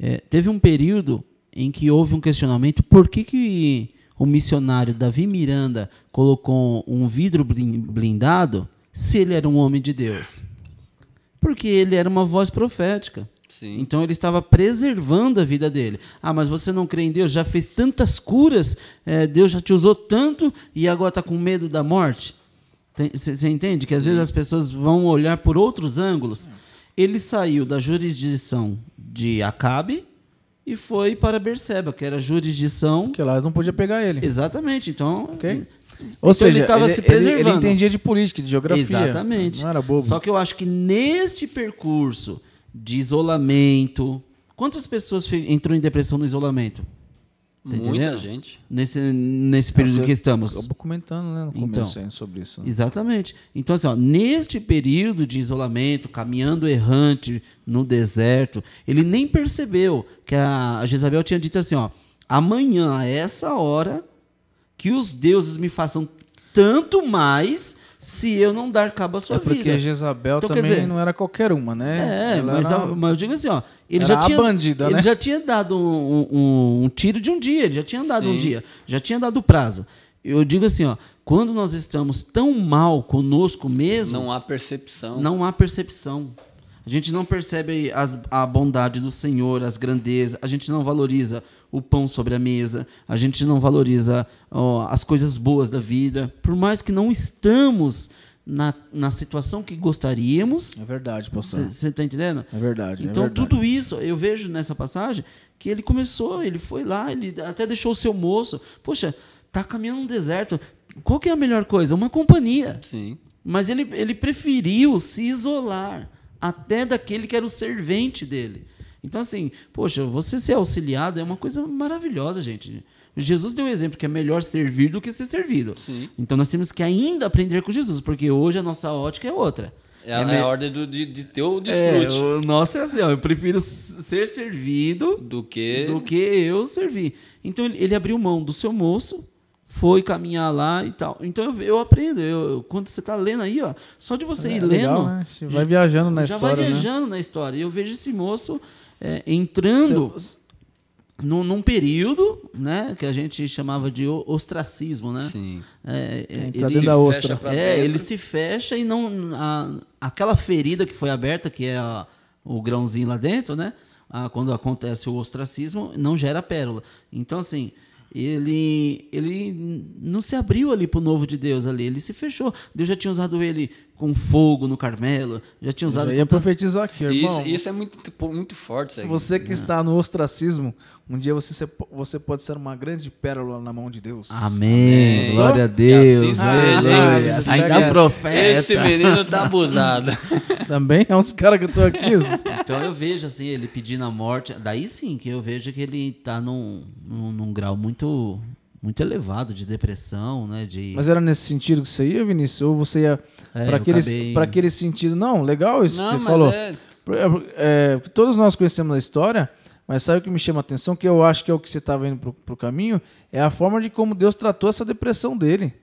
Speaker 2: É, teve um período em que houve um questionamento por que, que o missionário Davi Miranda colocou um vidro blin- blindado se ele era um homem de Deus? Porque ele era uma voz profética.
Speaker 3: Sim.
Speaker 2: Então ele estava preservando a vida dele. Ah, mas você não crê em Deus? Já fez tantas curas, eh, Deus já te usou tanto e agora está com medo da morte? Você entende? Que às vezes as pessoas vão olhar por outros ângulos. Ele saiu da jurisdição de Acabe e foi para Berseba, que era a jurisdição.
Speaker 1: Porque lá eles não podiam pegar ele.
Speaker 2: Exatamente. Então,
Speaker 1: Ok.
Speaker 2: então
Speaker 1: Ou seja,
Speaker 2: ele estava
Speaker 1: ele,
Speaker 2: se
Speaker 1: ele-
Speaker 2: preservando.
Speaker 1: ele entendia de política, de geografia.
Speaker 2: Exatamente.
Speaker 1: Não era bobo.
Speaker 2: Só que eu acho que neste percurso de isolamento, quantas pessoas entrou em depressão no isolamento? Tá
Speaker 3: Muita
Speaker 2: entendendo?
Speaker 3: gente.
Speaker 2: Nesse, nesse período
Speaker 1: Você
Speaker 2: que estamos.
Speaker 1: Acabou comentando né, no
Speaker 2: Então.
Speaker 1: começo aí sobre isso. né?
Speaker 2: Exatamente. Então, assim, ó, neste período de isolamento, caminhando errante no deserto, ele nem percebeu que a a Jezabel tinha dito assim: ó, amanhã, a essa hora, que os deuses me façam tanto mais se eu não dar cabo à sua
Speaker 1: É porque
Speaker 2: vida.
Speaker 1: Jezabel
Speaker 2: Então, quer
Speaker 1: também
Speaker 2: dizer,
Speaker 1: não era qualquer uma, né?
Speaker 2: É, mas,
Speaker 1: era-
Speaker 2: a- mas eu digo assim, ó, ele
Speaker 1: Era
Speaker 2: já
Speaker 1: a
Speaker 2: tinha
Speaker 1: bandida,
Speaker 2: ele
Speaker 1: né?
Speaker 2: já tinha dado um, um- um tiro de um dia, ele já tinha dado um
Speaker 3: Sim.
Speaker 2: dia, já tinha dado prazo. Eu digo assim, ó, quando nós estamos tão mal conosco mesmo,
Speaker 3: Não há percepção.
Speaker 2: não há percepção. A gente não percebe as- a bondade do Senhor, as grandezas, a gente não valoriza o pão sobre a mesa, a gente não valoriza ó, as coisas boas da vida, por mais que não estamos na, na situação que gostaríamos,
Speaker 1: É verdade, pastor.
Speaker 2: você está entendendo?
Speaker 1: É verdade. é
Speaker 2: Então,
Speaker 1: verdade.
Speaker 2: tudo isso, eu vejo nessa passagem que ele começou, ele foi lá, ele até deixou o seu moço. Poxa, tá caminhando no deserto. Qual que é a melhor coisa? Uma companhia.
Speaker 3: Sim.
Speaker 2: Mas ele, ele preferiu se isolar até daquele que era o servente dele. Então, assim, poxa, você ser auxiliado é uma coisa maravilhosa, gente. Jesus deu o exemplo que é melhor servir do que ser servido.
Speaker 3: Sim.
Speaker 2: Então, nós temos que ainda aprender com Jesus, porque hoje a nossa ótica é outra.
Speaker 3: É, a-
Speaker 2: me-
Speaker 3: é a ordem do, de, de ter o
Speaker 2: é,
Speaker 3: desfrute.
Speaker 2: o nosso é assim, ó, eu prefiro ser servido
Speaker 3: Do que.
Speaker 2: do que eu servir. Então ele, ele abriu mão do seu moço, foi caminhar lá e tal. Então eu, eu aprendo. Eu, quando você está lendo aí, ó, só de você
Speaker 1: É
Speaker 2: ir
Speaker 1: legal,
Speaker 2: lendo,
Speaker 1: né? Vai viajando na
Speaker 2: já
Speaker 1: história,
Speaker 2: vai
Speaker 1: né?
Speaker 2: viajando na história. E eu vejo esse moço é, entrando num, num período, né, que a gente chamava de ostracismo, né?
Speaker 3: Sim.
Speaker 2: É, é,
Speaker 1: Entra
Speaker 2: ele-
Speaker 1: dentro
Speaker 3: se
Speaker 1: da ostra.
Speaker 2: é, ele se fecha e não. a- aquela ferida que foi aberta, que é a- o grãozinho lá dentro, né? Ah, quando acontece o ostracismo, não gera pérola. Então, assim, ele, ele não se abriu ali pro novo de Deus ali, ele se fechou. Deus já tinha usado ele com fogo no Carmelo, já tinha usado.
Speaker 1: Eu ia profetizar aqui, irmão.
Speaker 3: Isso, isso é muito, muito forte. Isso aí.
Speaker 1: Você que está no ostracismo, um dia você, você pode ser uma grande pérola na mão de Deus.
Speaker 2: Amém.
Speaker 3: Amém.
Speaker 2: Glória a Deus.
Speaker 3: assim?
Speaker 2: Aleluia.
Speaker 1: Esse
Speaker 2: Ainda profeta.
Speaker 3: Esse menino tá abusado.
Speaker 1: Também é uns caras que eu tô aqui.
Speaker 2: Então eu vejo assim, ele pedindo a morte. Daí sim que eu vejo que ele tá num, num, num grau muito, muito elevado de depressão, né? De...
Speaker 1: Mas era nesse sentido que você ia, Vinícius? Ou você ia
Speaker 2: É,
Speaker 1: para aquele,
Speaker 2: acabei-
Speaker 1: pra aquele sentido? Não, legal isso que
Speaker 3: Não,
Speaker 1: você
Speaker 3: mas
Speaker 1: falou.
Speaker 3: é.
Speaker 1: É, porque todos nós conhecemos a história, mas sabe o que me chama a atenção? Que eu acho que é o que você estava indo pro, pro caminho, é a forma de como Deus tratou essa depressão dele.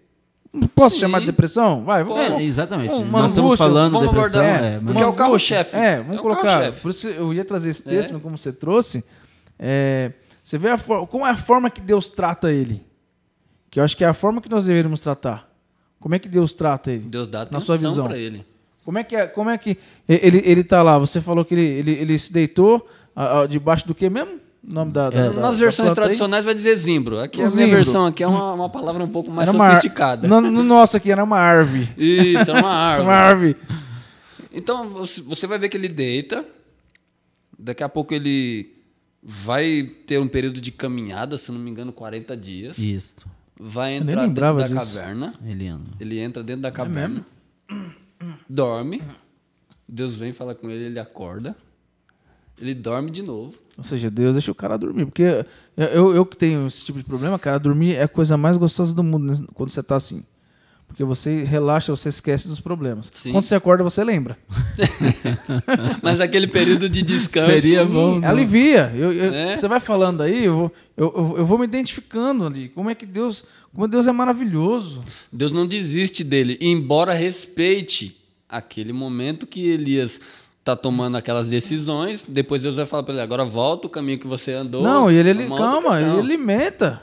Speaker 1: Não posso
Speaker 3: Sim.
Speaker 1: chamar de depressão? Vai, vamos.
Speaker 2: É, exatamente. Nós estamos
Speaker 1: angústia,
Speaker 2: falando
Speaker 3: vamos
Speaker 2: depressão.
Speaker 3: abordar,
Speaker 2: é,
Speaker 3: porque
Speaker 2: mas-
Speaker 3: é o carro-chefe.
Speaker 1: É, vamos
Speaker 3: É o
Speaker 1: colocar. Por isso eu ia trazer esse texto, como você trouxe. É, você vê a for- como é a forma que Deus trata ele. Que eu acho que é a forma que nós deveríamos tratar. Como é que Deus trata ele?
Speaker 3: Deus dá
Speaker 1: Na sua
Speaker 3: atenção
Speaker 1: visão.
Speaker 3: para ele.
Speaker 1: Como é que é, como é que ele ele tá lá? Você falou que ele, ele, ele se deitou ah, ah, debaixo do que mesmo? O nome da, da- da-
Speaker 3: Nas
Speaker 1: da
Speaker 3: versões
Speaker 1: planta aí?
Speaker 3: tradicionais vai dizer zimbro. Aqui
Speaker 1: O
Speaker 3: a minha
Speaker 1: zimbro.
Speaker 3: versão aqui é uma, uma palavra um pouco mais
Speaker 1: Era uma
Speaker 3: sofisticada.
Speaker 1: No, no nosso aqui era uma árvore.
Speaker 3: Isso, é uma árvore.
Speaker 1: Uma árvore.
Speaker 3: Então você você vai ver que ele deita. Daqui a pouco ele vai ter um período de caminhada, se não me engano, 40 dias.
Speaker 2: Isso.
Speaker 3: Vai entrar dentro da
Speaker 1: disso.
Speaker 3: caverna.
Speaker 2: Eliano.
Speaker 3: Ele entra dentro da caverna. Dorme. Deus vem falar com ele, ele acorda. Ele dorme de novo.
Speaker 1: Ou seja, Deus deixa o cara dormir. Porque eu, eu, eu que tenho esse tipo de problema, cara, dormir é a coisa mais gostosa do mundo né, quando você tá assim. Porque você relaxa, você esquece dos problemas.
Speaker 3: Sim.
Speaker 1: Quando você acorda, você lembra.
Speaker 3: Mas aquele período de descanso.
Speaker 2: Seria bom.
Speaker 1: Alivia. Eu- eu-
Speaker 3: É.
Speaker 1: Você vai falando aí, eu vou, eu, eu, eu vou me identificando ali. Como é que Deus. Como Deus é maravilhoso.
Speaker 3: Deus não desiste dele, embora respeite aquele momento que Elias tá tomando aquelas decisões. Depois Deus vai falar para ele: agora volta o caminho que você andou.
Speaker 1: não, e ele,
Speaker 3: É
Speaker 1: ele
Speaker 3: outra
Speaker 1: calma, ele alimenta.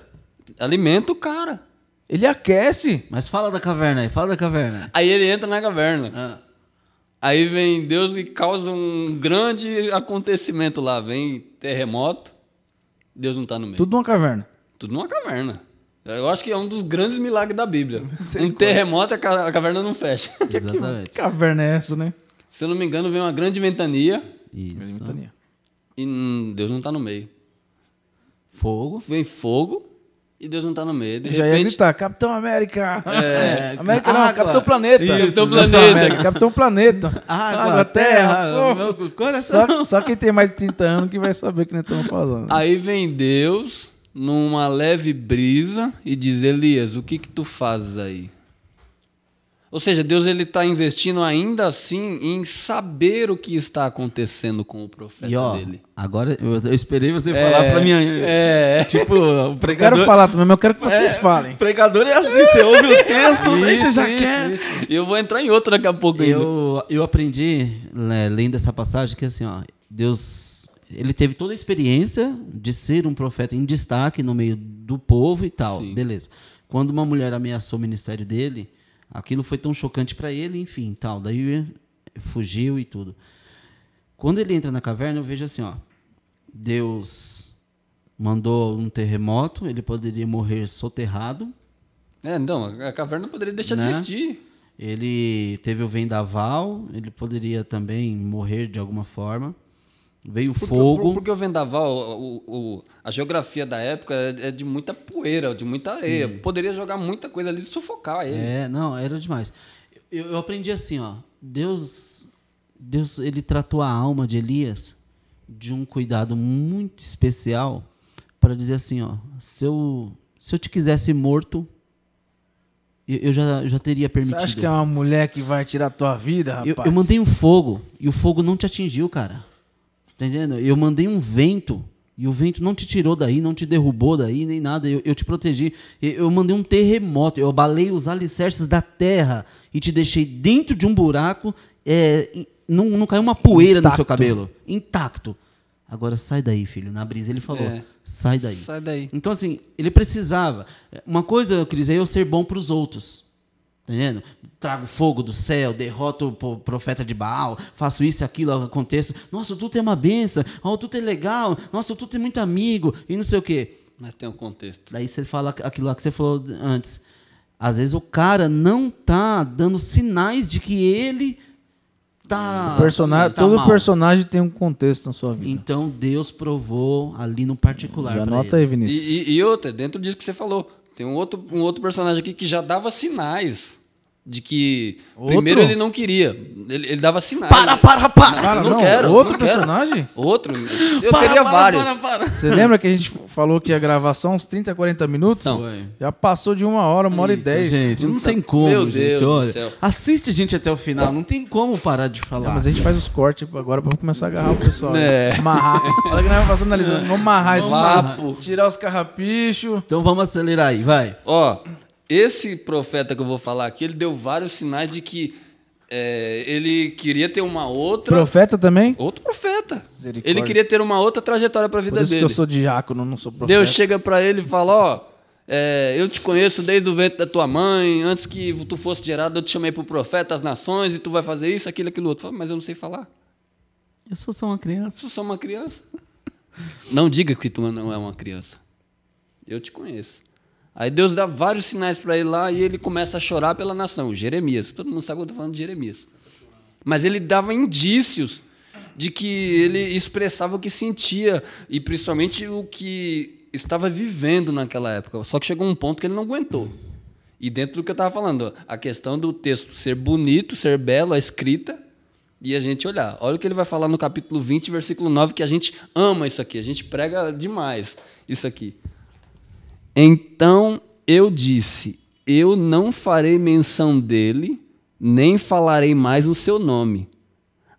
Speaker 3: alimenta o cara.
Speaker 1: Ele aquece.
Speaker 2: Mas fala da caverna aí, fala da caverna.
Speaker 3: Aí ele entra na caverna.
Speaker 2: Ah.
Speaker 3: Aí vem Deus e causa um grande acontecimento lá. Vem terremoto, Deus não tá no meio. Tudo,
Speaker 1: Tudo numa caverna.
Speaker 3: numa caverna. Eu acho que é um dos grandes milagres da Bíblia. Um terremoto, a ca- a caverna não fecha.
Speaker 2: Exatamente.
Speaker 1: Que caverna é essa, né?
Speaker 3: Se eu não me engano, vem uma grande ventania
Speaker 2: Isso.
Speaker 1: Ventania.
Speaker 3: e hum, Deus não tá no meio.
Speaker 2: Fogo.
Speaker 3: Vem fogo e Deus não tá no meio. De
Speaker 1: Já ia
Speaker 3: repente,
Speaker 1: gritar, Capitão América.
Speaker 2: É,
Speaker 1: América não,
Speaker 2: água.
Speaker 1: Capitão Planeta.
Speaker 2: Isso,
Speaker 3: Capitão Planeta.
Speaker 1: Capitão Planeta.
Speaker 2: Água, terra,
Speaker 1: pô.
Speaker 2: meu coração.
Speaker 1: Só, só quem tem mais de 30 anos que vai saber o que nós estamos falando.
Speaker 3: aí vem Deus numa leve brisa e diz: Elias, o que que tu fazes aí? Ou seja, Deus ele está investindo ainda assim em saber o que está acontecendo com o profeta
Speaker 2: E ó,
Speaker 3: dele.
Speaker 2: agora eu, eu esperei você falar pra mim.
Speaker 3: É.
Speaker 2: Tipo, o
Speaker 1: Eu
Speaker 2: pregador.
Speaker 1: quero falar também, mas eu quero que vocês falem.
Speaker 2: O pregador é assim, você ouve o texto, daí você já
Speaker 1: Isso,
Speaker 2: quer.
Speaker 3: E eu vou entrar em outro daqui a pouco ainda.
Speaker 2: Eu, eu aprendi, né, lendo essa passagem, que assim, ó, Deus, ele teve toda a experiência de ser um profeta em destaque no meio do povo e tal,
Speaker 3: Sim.
Speaker 2: beleza. Quando uma mulher ameaçou o ministério dele, aquilo foi tão chocante para ele, enfim, tal, daí fugiu e tudo. Quando ele entra na caverna, eu vejo assim, ó, Deus mandou um terremoto, ele poderia morrer soterrado,
Speaker 3: É, não, a caverna poderia deixar
Speaker 2: Né?
Speaker 3: de existir.
Speaker 2: ele teve o vendaval, ele poderia também morrer de alguma forma. Veio
Speaker 3: Porque,
Speaker 2: fogo.
Speaker 3: por- porque o vendaval, o, o- a geografia da época é, é de muita poeira, de muita areia. Poderia jogar muita coisa ali e sufocar ele.
Speaker 2: É, não, era demais. Eu, eu aprendi assim, ó. Deus, Deus, ele tratou a alma de Elias de um cuidado muito especial para dizer assim, ó. Se eu, se eu te quisesse morto, eu, eu já, eu já teria
Speaker 1: Você
Speaker 2: permitido.
Speaker 1: acha que é uma mulher que vai tirar a tua vida, rapaz?
Speaker 2: Eu, eu mandei um fogo e o fogo não te atingiu, cara. Tá entendendo? Eu mandei um vento e o vento não te tirou daí, não te derrubou daí, nem nada. Eu, eu te protegi. Eu, eu mandei um terremoto, eu abalei os alicerces da terra e te deixei dentro de um buraco. é, não, não caiu uma poeira no seu
Speaker 1: Intacto.
Speaker 2: cabelo. Intacto. Agora sai daí, filho. Na brisa ele falou:
Speaker 3: É.
Speaker 2: sai daí.
Speaker 3: Sai daí.
Speaker 2: Então, assim, ele precisava. Uma coisa, Cris, é eu ser bom para os outros. Tá entendendo? Trago fogo do céu, derroto o profeta de Baal, faço isso e aquilo, aconteça. Nossa, o Tuto é uma benção, oh, o Tuto é legal, nossa, o Tuto é muito amigo, e não sei o quê.
Speaker 3: Mas tem um contexto.
Speaker 2: Daí você fala aquilo lá que você falou antes. Às vezes o cara não tá dando sinais de que ele tá.
Speaker 1: O personagem,
Speaker 2: tá
Speaker 1: todo
Speaker 2: mal.
Speaker 1: personagem tem um contexto na sua vida.
Speaker 2: Então Deus provou ali no particular.
Speaker 1: Já anota
Speaker 2: ele.
Speaker 1: aí, Vinícius.
Speaker 3: E, e, e outra, dentro disso que você falou, tem um outro, um outro personagem aqui que já dava sinais de que
Speaker 1: Outro?
Speaker 3: primeiro ele não queria. Ele, ele dava sinais.
Speaker 2: Para, para, para!
Speaker 1: Para,
Speaker 3: não
Speaker 1: não,
Speaker 3: quero,
Speaker 1: outro
Speaker 3: não quero.
Speaker 1: personagem?
Speaker 3: Outro? Eu
Speaker 2: Para,
Speaker 3: teria
Speaker 2: para,
Speaker 3: vários.
Speaker 2: para, para.
Speaker 1: Você lembra que a gente falou que ia gravar só uns 30, 40 minutos?
Speaker 3: Não.
Speaker 2: Foi.
Speaker 1: Já passou de uma hora, uma hora e dez.
Speaker 2: Gente, não tem como,
Speaker 3: Meu
Speaker 2: gente.
Speaker 3: Deus do
Speaker 2: olha.
Speaker 3: céu.
Speaker 2: Assiste a gente até o final, não tem como parar de falar.
Speaker 1: Não, mas a gente faz os cortes agora pra começar a agarrar o pessoal.
Speaker 3: É.
Speaker 1: Amarrar. Olha que nós vamos analisando. Vamos amarrar esse
Speaker 3: Vamos
Speaker 1: papo.
Speaker 3: amarrar.
Speaker 1: Tirar os carrapichos.
Speaker 2: Então vamos acelerar aí, vai.
Speaker 3: Ó, esse profeta que eu vou falar aqui, ele deu vários sinais de que é, ele queria ter uma outra.
Speaker 1: Profeta também?
Speaker 3: Outro profeta. Ele queria ter uma outra trajetória para a vida
Speaker 1: Por isso
Speaker 3: dele.
Speaker 1: que eu sou diácono, não sou profeta.
Speaker 3: Deus chega para ele e fala: Ó, é, eu te conheço desde o ventre da tua mãe, antes que tu fosse gerado, eu te chamei para o profeta das nações e tu vai fazer isso, aquilo, aquilo outro. Fala, mas eu não sei falar.
Speaker 2: Eu sou só uma criança.
Speaker 3: Tu só uma criança. Não diga que tu não é uma criança. Eu te conheço. Aí Deus dá vários sinais para ele lá e ele começa a chorar pela nação. Jeremias. Todo mundo sabe que eu estou falando de Jeremias. Mas ele dava indícios de que ele expressava o que sentia e principalmente o que estava vivendo naquela época. Só que chegou um ponto que ele não aguentou. E dentro do que eu estava falando, a questão do texto ser bonito, ser belo, a escrita, e a gente olhar. Olha o que ele vai falar no capítulo 20, versículo 9, que a gente ama isso aqui, a gente prega demais isso aqui. Então eu disse: Eu não farei menção dele, nem falarei mais no seu nome.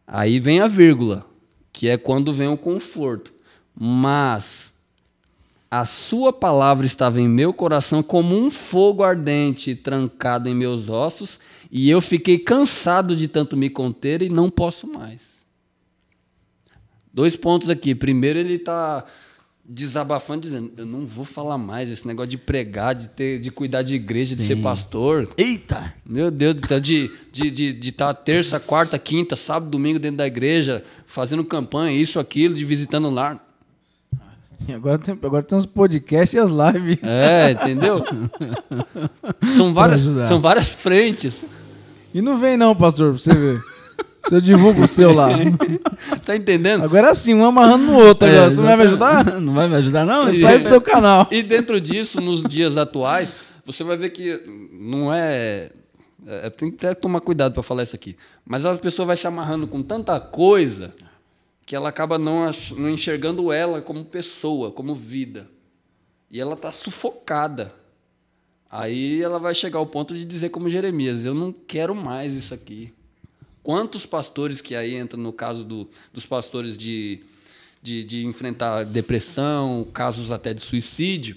Speaker 3: Aí vem a vírgula, que é quando vem o conforto. Mas a sua palavra estava em meu coração como um fogo ardente trancado em meus ossos, e eu fiquei cansado de tanto me conter e não posso mais. Dois pontos aqui. Primeiro, ele está desabafando, dizendo: Eu não vou falar mais esse negócio de pregar, de, ter, de cuidar de igreja, de ser
Speaker 2: Sim.
Speaker 3: pastor.
Speaker 2: Eita!
Speaker 3: Meu Deus de estar de, de, de tá terça, quarta, quinta, sábado, domingo dentro da igreja, fazendo campanha, isso, aquilo, de visitando o lar.
Speaker 1: E agora tem, agora tem uns podcasts e as lives.
Speaker 3: É, entendeu? são, várias, são várias frentes.
Speaker 1: E não vem não, pastor, pra você ver. Se eu divulgo o seu lá.
Speaker 3: Tá entendendo?
Speaker 1: Agora sim, um amarrando no outro agora.
Speaker 2: É,
Speaker 1: Você não vai me ajudar?
Speaker 2: Não vai me ajudar, não?
Speaker 1: Sai do seu canal.
Speaker 3: E dentro disso, nos dias atuais, você vai ver que não é. é tem que até tomar cuidado para falar isso aqui. Mas a pessoa vai se amarrando com tanta coisa que ela acaba não, não enxergando ela como pessoa, como vida. E ela está sufocada. Aí ela vai chegar ao ponto de dizer, como Jeremias: Eu não quero mais isso aqui. Quantos pastores que aí entram no caso do, dos pastores de, de, de enfrentar depressão, casos até de suicídio,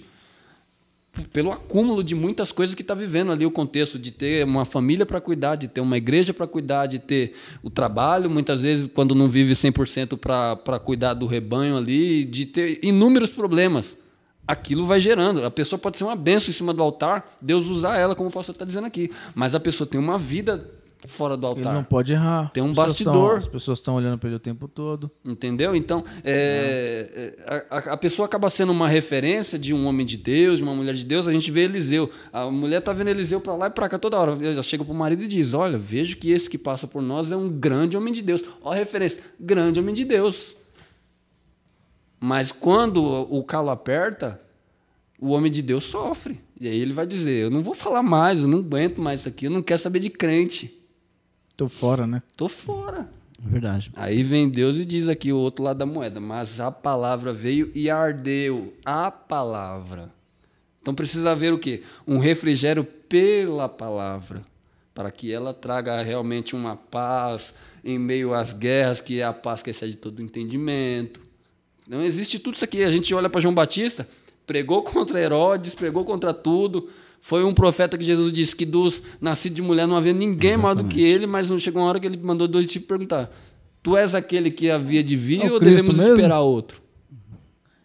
Speaker 3: pelo acúmulo de muitas coisas que está vivendo ali o contexto de ter uma família para cuidar, de ter uma igreja para cuidar, de ter o trabalho, muitas vezes quando não vive 100% para cuidar do rebanho ali, de ter inúmeros problemas. Aquilo vai gerando. A pessoa pode ser uma benção em cima do altar, Deus usar ela, como o pastor está dizendo aqui. Mas a pessoa tem uma vida fora do
Speaker 1: Ele
Speaker 3: altar.
Speaker 1: não pode errar.
Speaker 3: Tem um
Speaker 1: As
Speaker 3: bastidor.
Speaker 1: tão- as pessoas estão olhando pra ele o tempo todo.
Speaker 3: Entendeu? Então, é, é, a, a pessoa acaba sendo uma referência de um homem de Deus, de uma mulher de Deus. A gente vê Eliseu. A mulher tá vendo Eliseu para lá e para cá toda hora. Ela chega pro marido e diz: Olha, vejo que esse que passa por nós é um grande homem de Deus. Olha a referência: grande homem de Deus. Mas quando o calo aperta, o homem de Deus sofre. E aí ele vai dizer: Eu não vou falar mais, eu não aguento mais isso aqui, eu não quero saber de crente.
Speaker 1: Tô fora, né?
Speaker 3: Tô fora.
Speaker 2: Verdade.
Speaker 3: Aí vem Deus e diz aqui o outro lado da moeda, mas a palavra veio e ardeu a palavra. Então precisa haver o quê? Um refrigério pela palavra, para que ela traga realmente uma paz em meio às guerras, que é a paz que excede todo o entendimento. Não existe tudo isso aqui. A gente olha para João Batista, pregou contra Herodes, pregou contra tudo. Foi um profeta que Jesus disse que dos nascidos de mulher não havia ninguém maior do que ele, mas não chegou uma hora que ele mandou dois tipos perguntar: Tu és aquele que havia de vir
Speaker 1: É
Speaker 3: ou
Speaker 1: Cristo
Speaker 3: devemos
Speaker 1: mesmo?
Speaker 3: esperar outro?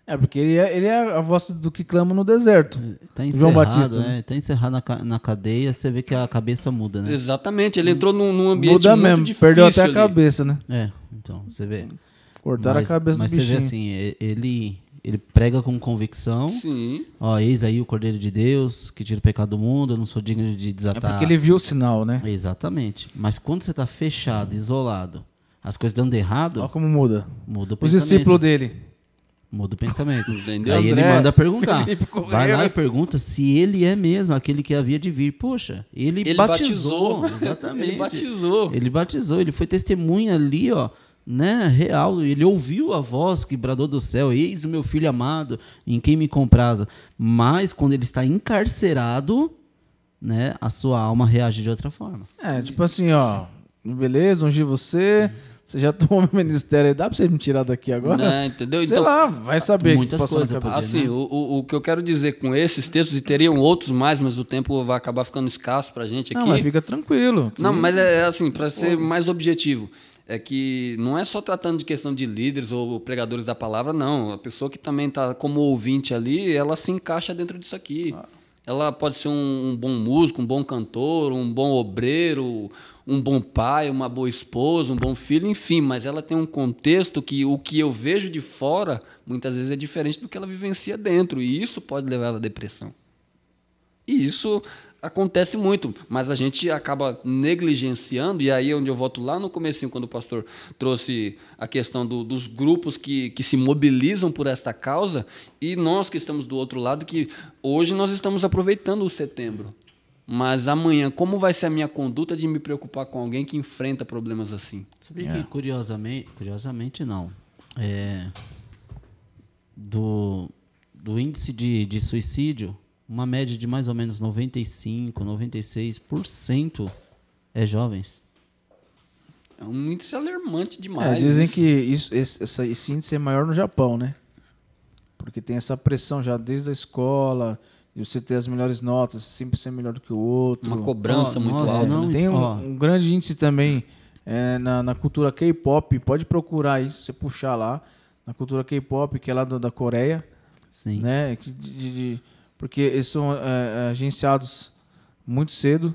Speaker 1: É, porque ele é, ele é a voz do que clama no deserto.
Speaker 2: Tá
Speaker 1: João Batista,
Speaker 2: né? Tá encerrado na, na cadeia, você vê que a cabeça muda, né?
Speaker 3: Exatamente, ele entrou num, num ambiente
Speaker 1: Muda
Speaker 3: muito
Speaker 1: mesmo.
Speaker 3: difícil.
Speaker 1: Perdeu até a
Speaker 3: ali.
Speaker 1: cabeça, né?
Speaker 2: É, então, você vê.
Speaker 1: Cortaram
Speaker 2: mas,
Speaker 1: a cabeça
Speaker 2: Mas
Speaker 1: do
Speaker 2: você
Speaker 1: bichinho.
Speaker 2: vê assim, ele, ele prega com convicção.
Speaker 3: Sim.
Speaker 2: Ó, eis aí o Cordeiro de Deus, que tira o pecado do mundo, eu não sou digno de
Speaker 1: É
Speaker 2: desatar.
Speaker 1: porque ele viu o sinal, né?
Speaker 2: Exatamente. Mas quando você tá fechado, isolado, as coisas dando errado,
Speaker 1: Olha como muda.
Speaker 2: muda o
Speaker 1: Os
Speaker 2: pensamento.
Speaker 1: discípulos dele.
Speaker 2: Muda o pensamento.
Speaker 3: Entendeu?
Speaker 2: Aí ele
Speaker 1: André,
Speaker 2: manda perguntar. Vai lá e pergunta se ele é mesmo aquele que havia de vir. Poxa, ele,
Speaker 3: Ele
Speaker 2: batizou.
Speaker 3: batizou.
Speaker 2: Exatamente.
Speaker 3: Ele batizou.
Speaker 2: Ele batizou, ele foi testemunha ali, ó, né, real. Ele ouviu a voz que bradou do céu: Eis o meu filho amado, em quem me compraza. Mas quando ele está encarcerado, né, a sua alma reage de outra forma.
Speaker 1: É, tipo assim, ó. Beleza, ungi você. Você já tomou meu ministério aí, dá pra você me tirar daqui agora?
Speaker 3: Né, entendeu?
Speaker 1: Sei
Speaker 3: Então-
Speaker 1: lá, vai saber.
Speaker 2: Muitas coisas
Speaker 3: Assim, o, o, o que eu quero dizer com esses textos, e teriam outros mais, mas o tempo vai acabar ficando escasso pra gente aqui.
Speaker 1: Não, mas fica tranquilo.
Speaker 3: Não, mas é é assim, para ser mais objetivo, é que não é só tratando de questão de líderes ou pregadores da palavra, não. A pessoa que também está como ouvinte ali, ela se encaixa dentro disso aqui. Ela pode ser um, um bom músico, um bom cantor, um bom obreiro, um bom pai, uma boa esposa, um bom filho, enfim, mas ela tem um contexto que o que eu vejo de fora muitas vezes é diferente do que ela vivencia dentro, e isso pode levar ela à depressão. E isso acontece muito, mas a gente acaba negligenciando, e aí é onde eu volto lá no comecinho, quando o pastor trouxe a questão do- dos grupos que, que se mobilizam por esta causa, e nós que estamos do outro lado, que hoje nós estamos aproveitando o setembro. Mas amanhã, como vai ser a minha conduta de me preocupar com alguém que enfrenta problemas assim?
Speaker 2: Sabia que curiosamente, curiosamente não. É, do, do índice de, de suicídio, uma média de mais ou menos 95, 96% é jovens.
Speaker 3: É um índice alarmante
Speaker 1: É,
Speaker 3: demais.
Speaker 1: dizem
Speaker 3: isso.
Speaker 1: que isso, esse, esse índice é maior no Japão, né? Porque tem essa pressão já desde a escola, de você ter as melhores notas, sempre ser melhor do que o outro.
Speaker 3: Uma cobrança
Speaker 2: Ó,
Speaker 3: muito
Speaker 2: nossa,
Speaker 3: alta.
Speaker 2: não,
Speaker 3: né?
Speaker 1: Tem um, um grande índice também é, na, na cultura K-pop, pode procurar isso, você puxar lá, na cultura K-pop, que é lá do- da Coreia,
Speaker 2: Sim.
Speaker 1: né? que de- de- porque eles são é, agenciados muito cedo,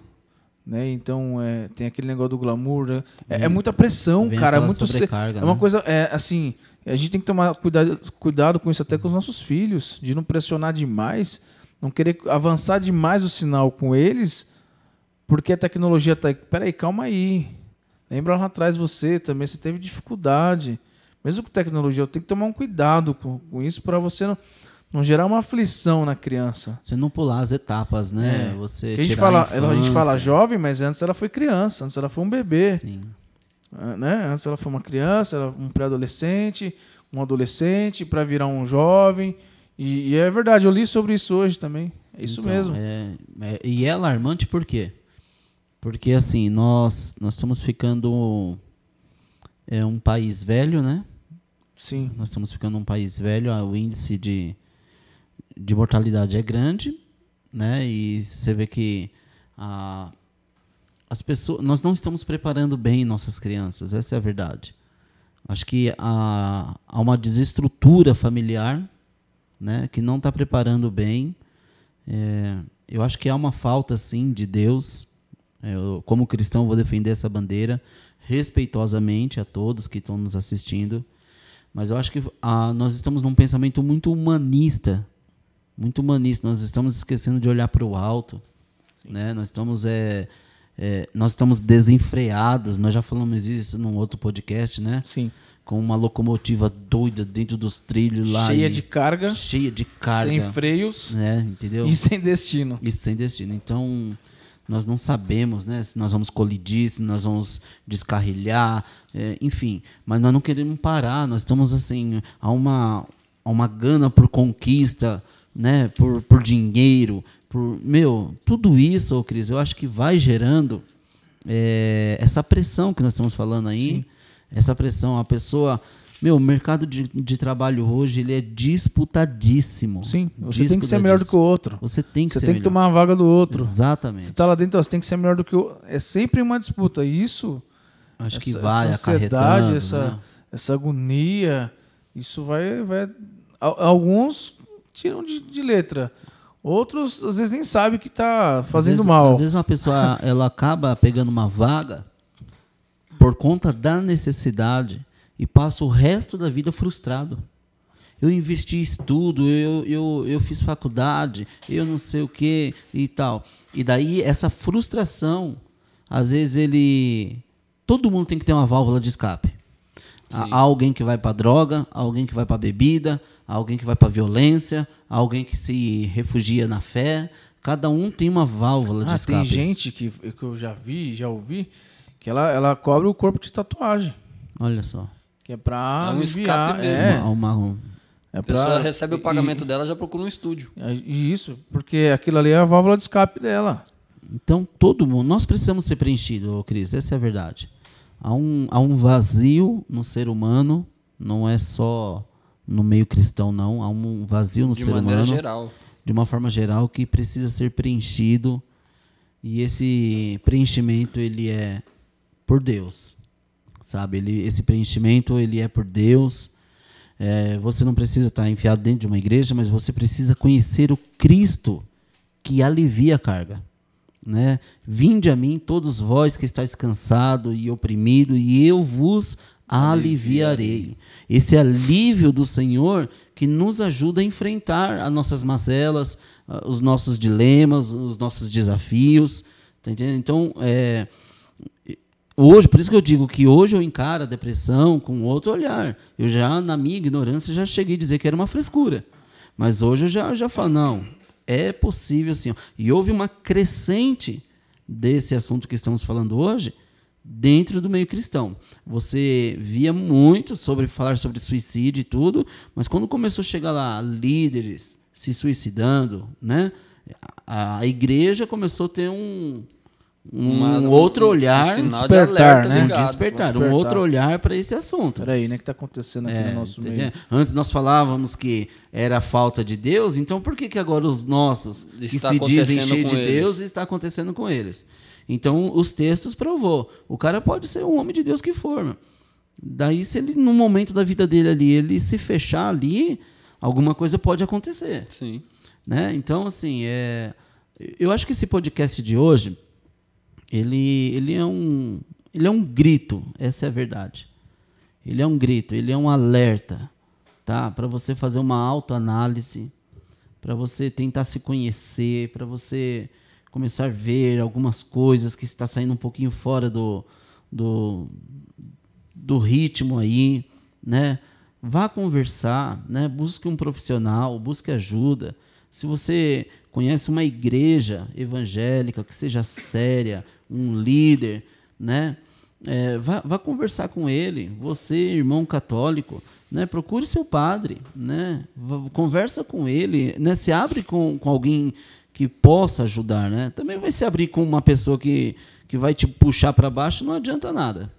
Speaker 1: né? Então é, tem aquele negócio do glamour, né? é, é muita pressão, cara, é muito cedo.
Speaker 2: sobrecarga,
Speaker 1: É uma
Speaker 2: né?
Speaker 1: coisa, é, assim, a gente tem que tomar cuidado, cuidado com isso até com os nossos filhos, de não pressionar demais, não querer avançar demais o sinal com eles, porque a tecnologia tá aí. Peraí, calma aí. Lembra lá atrás você também, você teve dificuldade. Mesmo com tecnologia, eu tenho que tomar um cuidado com, com isso para você não, não gerar uma aflição na criança.
Speaker 2: Você não pular as etapas, né?
Speaker 1: É.
Speaker 2: Você
Speaker 1: a gente, fala,
Speaker 2: a,
Speaker 1: a gente fala jovem, mas antes ela foi criança, antes ela foi um bebê.
Speaker 2: Sim.
Speaker 1: Ah, né? Antes ela foi uma criança, um pré-adolescente, um adolescente para virar um jovem. E, e é verdade, eu li sobre isso hoje também. É isso
Speaker 2: Então,
Speaker 1: mesmo.
Speaker 2: é- é- e é alarmante por quê? Porque assim, nós, nós estamos ficando é um país velho, né?
Speaker 1: Sim.
Speaker 2: Nós estamos ficando um país velho, o índice de, de mortalidade é grande, né? E você vê que a, as pessoas, nós não estamos preparando bem nossas crianças, essa é a verdade. Acho que há, há uma desestrutura familiar, né? Que não está preparando bem. É, eu acho que há uma falta, sim, de Deus. É, Eu, como cristão, vou defender essa bandeira respeitosamente a todos que estão nos assistindo. Mas eu acho que ah, nós estamos num pensamento muito humanista. Muito humanista. Nós estamos esquecendo de olhar para o alto. Né? Nós estamos. É, é, nós estamos desenfreados. Nós já falamos isso num outro podcast, né?
Speaker 1: Sim.
Speaker 2: Com uma locomotiva doida dentro dos trilhos lá.
Speaker 1: Cheia
Speaker 2: e-
Speaker 1: de carga,
Speaker 2: cheia de carga.
Speaker 1: sem freios
Speaker 2: né? Entendeu?
Speaker 1: e sem destino.
Speaker 2: E sem destino. Então, nós não sabemos né, se nós vamos colidir, se nós vamos descarrilhar, é, enfim. Mas nós não queremos parar, nós estamos assim, a uma, a uma gana por conquista, né, por, por dinheiro, por. Meu, tudo isso, ô Cris, eu acho que vai gerando é, essa pressão que nós estamos falando aí. Essa pressão, a pessoa. Meu, o mercado de, de trabalho hoje ele é disputadíssimo.
Speaker 1: Sim. Você tem que ser melhor do que o outro.
Speaker 2: Você tem que
Speaker 1: Você
Speaker 2: ser
Speaker 1: tem que
Speaker 2: melhor.
Speaker 1: tomar a vaga do outro.
Speaker 2: Exatamente.
Speaker 1: Você tá lá dentro, ó, você tem que ser melhor do que o É sempre uma disputa. E isso,
Speaker 2: Acho que
Speaker 1: essa,
Speaker 2: vai
Speaker 1: essa ansiedade, essa,
Speaker 2: né?
Speaker 1: essa agonia, isso vai. vai al- alguns tiram de, de letra. Outros, às vezes, nem sabem que tá
Speaker 2: Às
Speaker 1: fazendo
Speaker 2: vezes-
Speaker 1: mal.
Speaker 2: Às vezes uma pessoa ela acaba pegando uma vaga por conta da necessidade e passa o resto da vida frustrado. Eu investi em estudo, eu, eu, eu fiz faculdade, eu não sei o que e tal. E daí essa frustração, às vezes ele. Todo mundo tem que ter uma válvula de escape. Há há alguém que vai para droga, há alguém que vai para bebida, há alguém que vai para violência, há alguém que se refugia na fé. Cada um tem uma válvula de
Speaker 1: Ah,
Speaker 2: escape.
Speaker 1: tem gente que, que eu já vi, já ouvi, que ela, ela cobre o corpo de tatuagem.
Speaker 2: Olha só.
Speaker 1: Que é pra
Speaker 3: É um
Speaker 1: aliviar.
Speaker 3: escape
Speaker 1: É,
Speaker 2: Uma- uma-
Speaker 1: é
Speaker 3: A pessoa
Speaker 1: pra-
Speaker 3: recebe o
Speaker 1: e-
Speaker 3: pagamento dela, já procura um estúdio.
Speaker 1: e- Isso, porque aquilo ali é a válvula de escape dela.
Speaker 2: Então, todo mundo. Nós precisamos ser preenchidos, ô Cris, essa é a verdade. Há um, há um vazio no ser humano, não é só no meio cristão, não. Há um vazio no
Speaker 3: de
Speaker 2: ser humano,
Speaker 3: geral.
Speaker 2: de uma forma geral, que precisa ser preenchido. E esse preenchimento, ele é por Deus, sabe? Ele, esse preenchimento, ele é por Deus. É, você não precisa estar enfiado dentro de uma igreja, mas você precisa conhecer o Cristo que alivia a carga. Né? Vinde a mim, todos vós que estáis cansado e oprimido, e eu vos aliviarei. Esse alívio do Senhor que nos ajuda a enfrentar as nossas mazelas, ah, os nossos dilemas, os nossos desafios. Tá entendendo? Então, é, hoje, por isso que eu digo que hoje eu encaro a depressão com outro olhar. Eu já, na minha ignorância, já cheguei a dizer que era uma frescura. Mas hoje eu já, já falo, não, é possível ó. E houve uma crescente desse assunto que estamos falando hoje dentro do meio cristão. Você via muito sobre falar sobre suicídio e tudo, mas quando começou a chegar lá líderes se suicidando, né? A, a igreja começou a ter um um
Speaker 3: Uma- um-
Speaker 2: outro
Speaker 3: um
Speaker 2: olhar,
Speaker 3: de
Speaker 1: despertar,
Speaker 3: alerta
Speaker 1: né?
Speaker 2: um
Speaker 3: ligado.
Speaker 2: despertar, um
Speaker 1: despertar.
Speaker 2: outro olhar para esse assunto.
Speaker 1: Peraí, né? O que tá acontecendo aqui no nosso meio?
Speaker 2: Entendeu? Antes nós falávamos que era a falta de Deus, então por que, que agora os nossos, que
Speaker 3: Está
Speaker 2: se dizem cheios de
Speaker 3: eles.
Speaker 2: Deus, está acontecendo com eles? Então os textos provou. O cara pode ser um homem de Deus que for. meu. Daí, se ele, no momento da vida dele ali, ele se fechar ali, alguma coisa pode acontecer.
Speaker 3: Sim.
Speaker 2: Né? Então, assim, é, eu acho que esse podcast de hoje, ele, ele, é um, ele é um grito, essa é a verdade. Ele é um grito, ele é um alerta, tá? Para você fazer uma autoanálise, para você tentar se conhecer, para você começar a ver algumas coisas que está saindo um pouquinho fora do, do, do ritmo aí, né? Vá conversar, né? Busque um profissional, busque ajuda. Se você conhece uma igreja evangélica que seja séria, um líder, né? É, vá, vá conversar com ele. Você, irmão católico, né? Procure seu padre, né? Conversa com ele, né? Se abre com, com alguém que possa ajudar, né? Também vai se abrir com uma pessoa que, que vai te puxar para baixo, não adianta nada.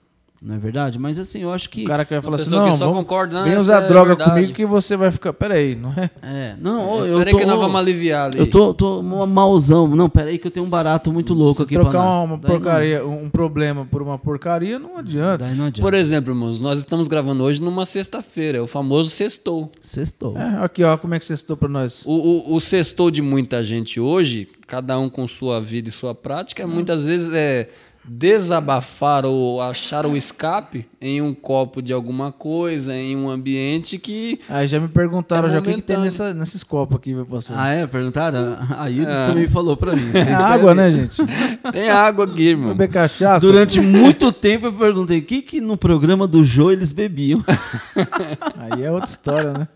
Speaker 2: Não é verdade? Mas assim, eu acho que
Speaker 1: O cara que vai falar assim, não,
Speaker 3: só
Speaker 1: vamos,
Speaker 3: concorda, não,
Speaker 1: vem
Speaker 3: essa
Speaker 1: usar
Speaker 3: é
Speaker 1: droga
Speaker 3: verdade.
Speaker 1: comigo que você vai ficar... Peraí, não é?
Speaker 2: É, não, eu
Speaker 3: Peraí
Speaker 2: tô,
Speaker 3: que nós vamos aliviar ali.
Speaker 2: Eu tô, tô uma malzão. Não, peraí que eu tenho um barato muito louco
Speaker 1: Se
Speaker 2: aqui pra
Speaker 1: trocar
Speaker 2: nós.
Speaker 1: uma, uma
Speaker 2: Daí não-
Speaker 1: porcaria, um problema por uma porcaria, não adianta.
Speaker 2: Daí não adianta.
Speaker 3: Por exemplo, irmãos, nós estamos gravando hoje numa sexta-feira, é o famoso sextou.
Speaker 2: Sextou.
Speaker 1: É, aqui, ó, como é que estou pra nós?
Speaker 3: O, o, o sextou de muita gente hoje, cada um com sua vida e sua prática, muitas vezes é desabafar ou achar o escape em um copo de alguma coisa, em um ambiente que
Speaker 1: Aí já me perguntaram
Speaker 3: É
Speaker 1: já o que, que tem nessa, nesses copos aqui, meu pastor.
Speaker 2: Ah, é? Perguntaram? A Yudis
Speaker 3: É.
Speaker 2: também falou pra mim.
Speaker 1: é
Speaker 2: Vocês
Speaker 1: água, né, gente?
Speaker 3: tem água aqui, irmão.
Speaker 1: Beber cachaça.
Speaker 2: Durante muito tempo eu perguntei o que, que no programa do Jô eles bebiam.
Speaker 1: Aí é outra história, né?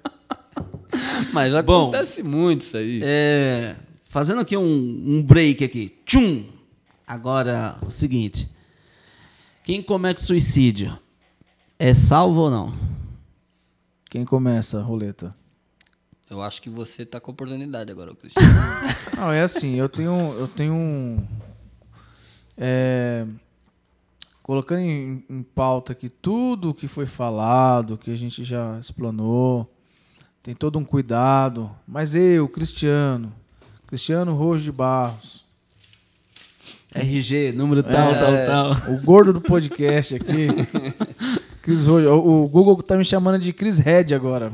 Speaker 3: Mas
Speaker 2: Bom,
Speaker 3: acontece muito isso aí.
Speaker 2: É, fazendo aqui um, um break aqui. Tchum! Agora, o seguinte. Quem comete suicídio é salvo ou não?
Speaker 1: Quem começa a roleta?
Speaker 3: Eu acho que você tá com oportunidade agora, Cristiano.
Speaker 1: Não, é assim, eu tenho, eu tenho um. é, colocando em, em pauta aqui tudo o que foi falado, que a gente já explanou, tem todo um cuidado. Mas eu, Cristiano, Cristiano Rojo de Barros,
Speaker 2: RG, número tal,
Speaker 1: É.
Speaker 2: tal, tal.
Speaker 1: o gordo do podcast aqui, Cris Rojo, o, Google tá me chamando de Chris Red agora.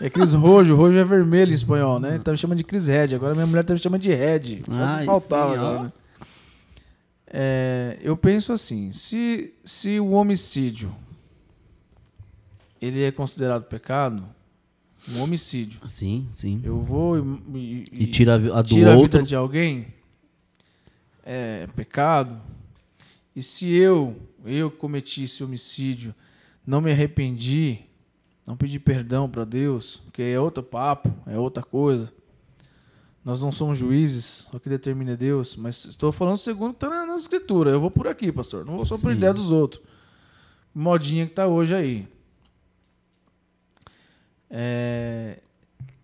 Speaker 1: É Cris Rojo, Rojo é vermelho em espanhol, né? Tá me chamando de Chris Red, agora minha mulher tá me chamando de Red.
Speaker 2: Ah,
Speaker 1: faltava
Speaker 2: sim,
Speaker 1: agora, né? É, eu penso assim, se, se o homicídio ele é considerado pecado, um homicídio,
Speaker 2: Sim, sim.
Speaker 1: eu vou e,
Speaker 2: E tira a a do
Speaker 1: tira a
Speaker 2: outro.
Speaker 1: vida de alguém, é pecado. E se eu, eu cometi esse homicídio, não me arrependi, não pedi perdão para Deus, que é outro papo, é outra coisa. Nós não somos juízes, o que determina é Deus, mas estou falando segundo está na, na escritura. Eu vou por aqui, pastor. Não vou só por ideia dos outros. Modinha que está hoje aí. É,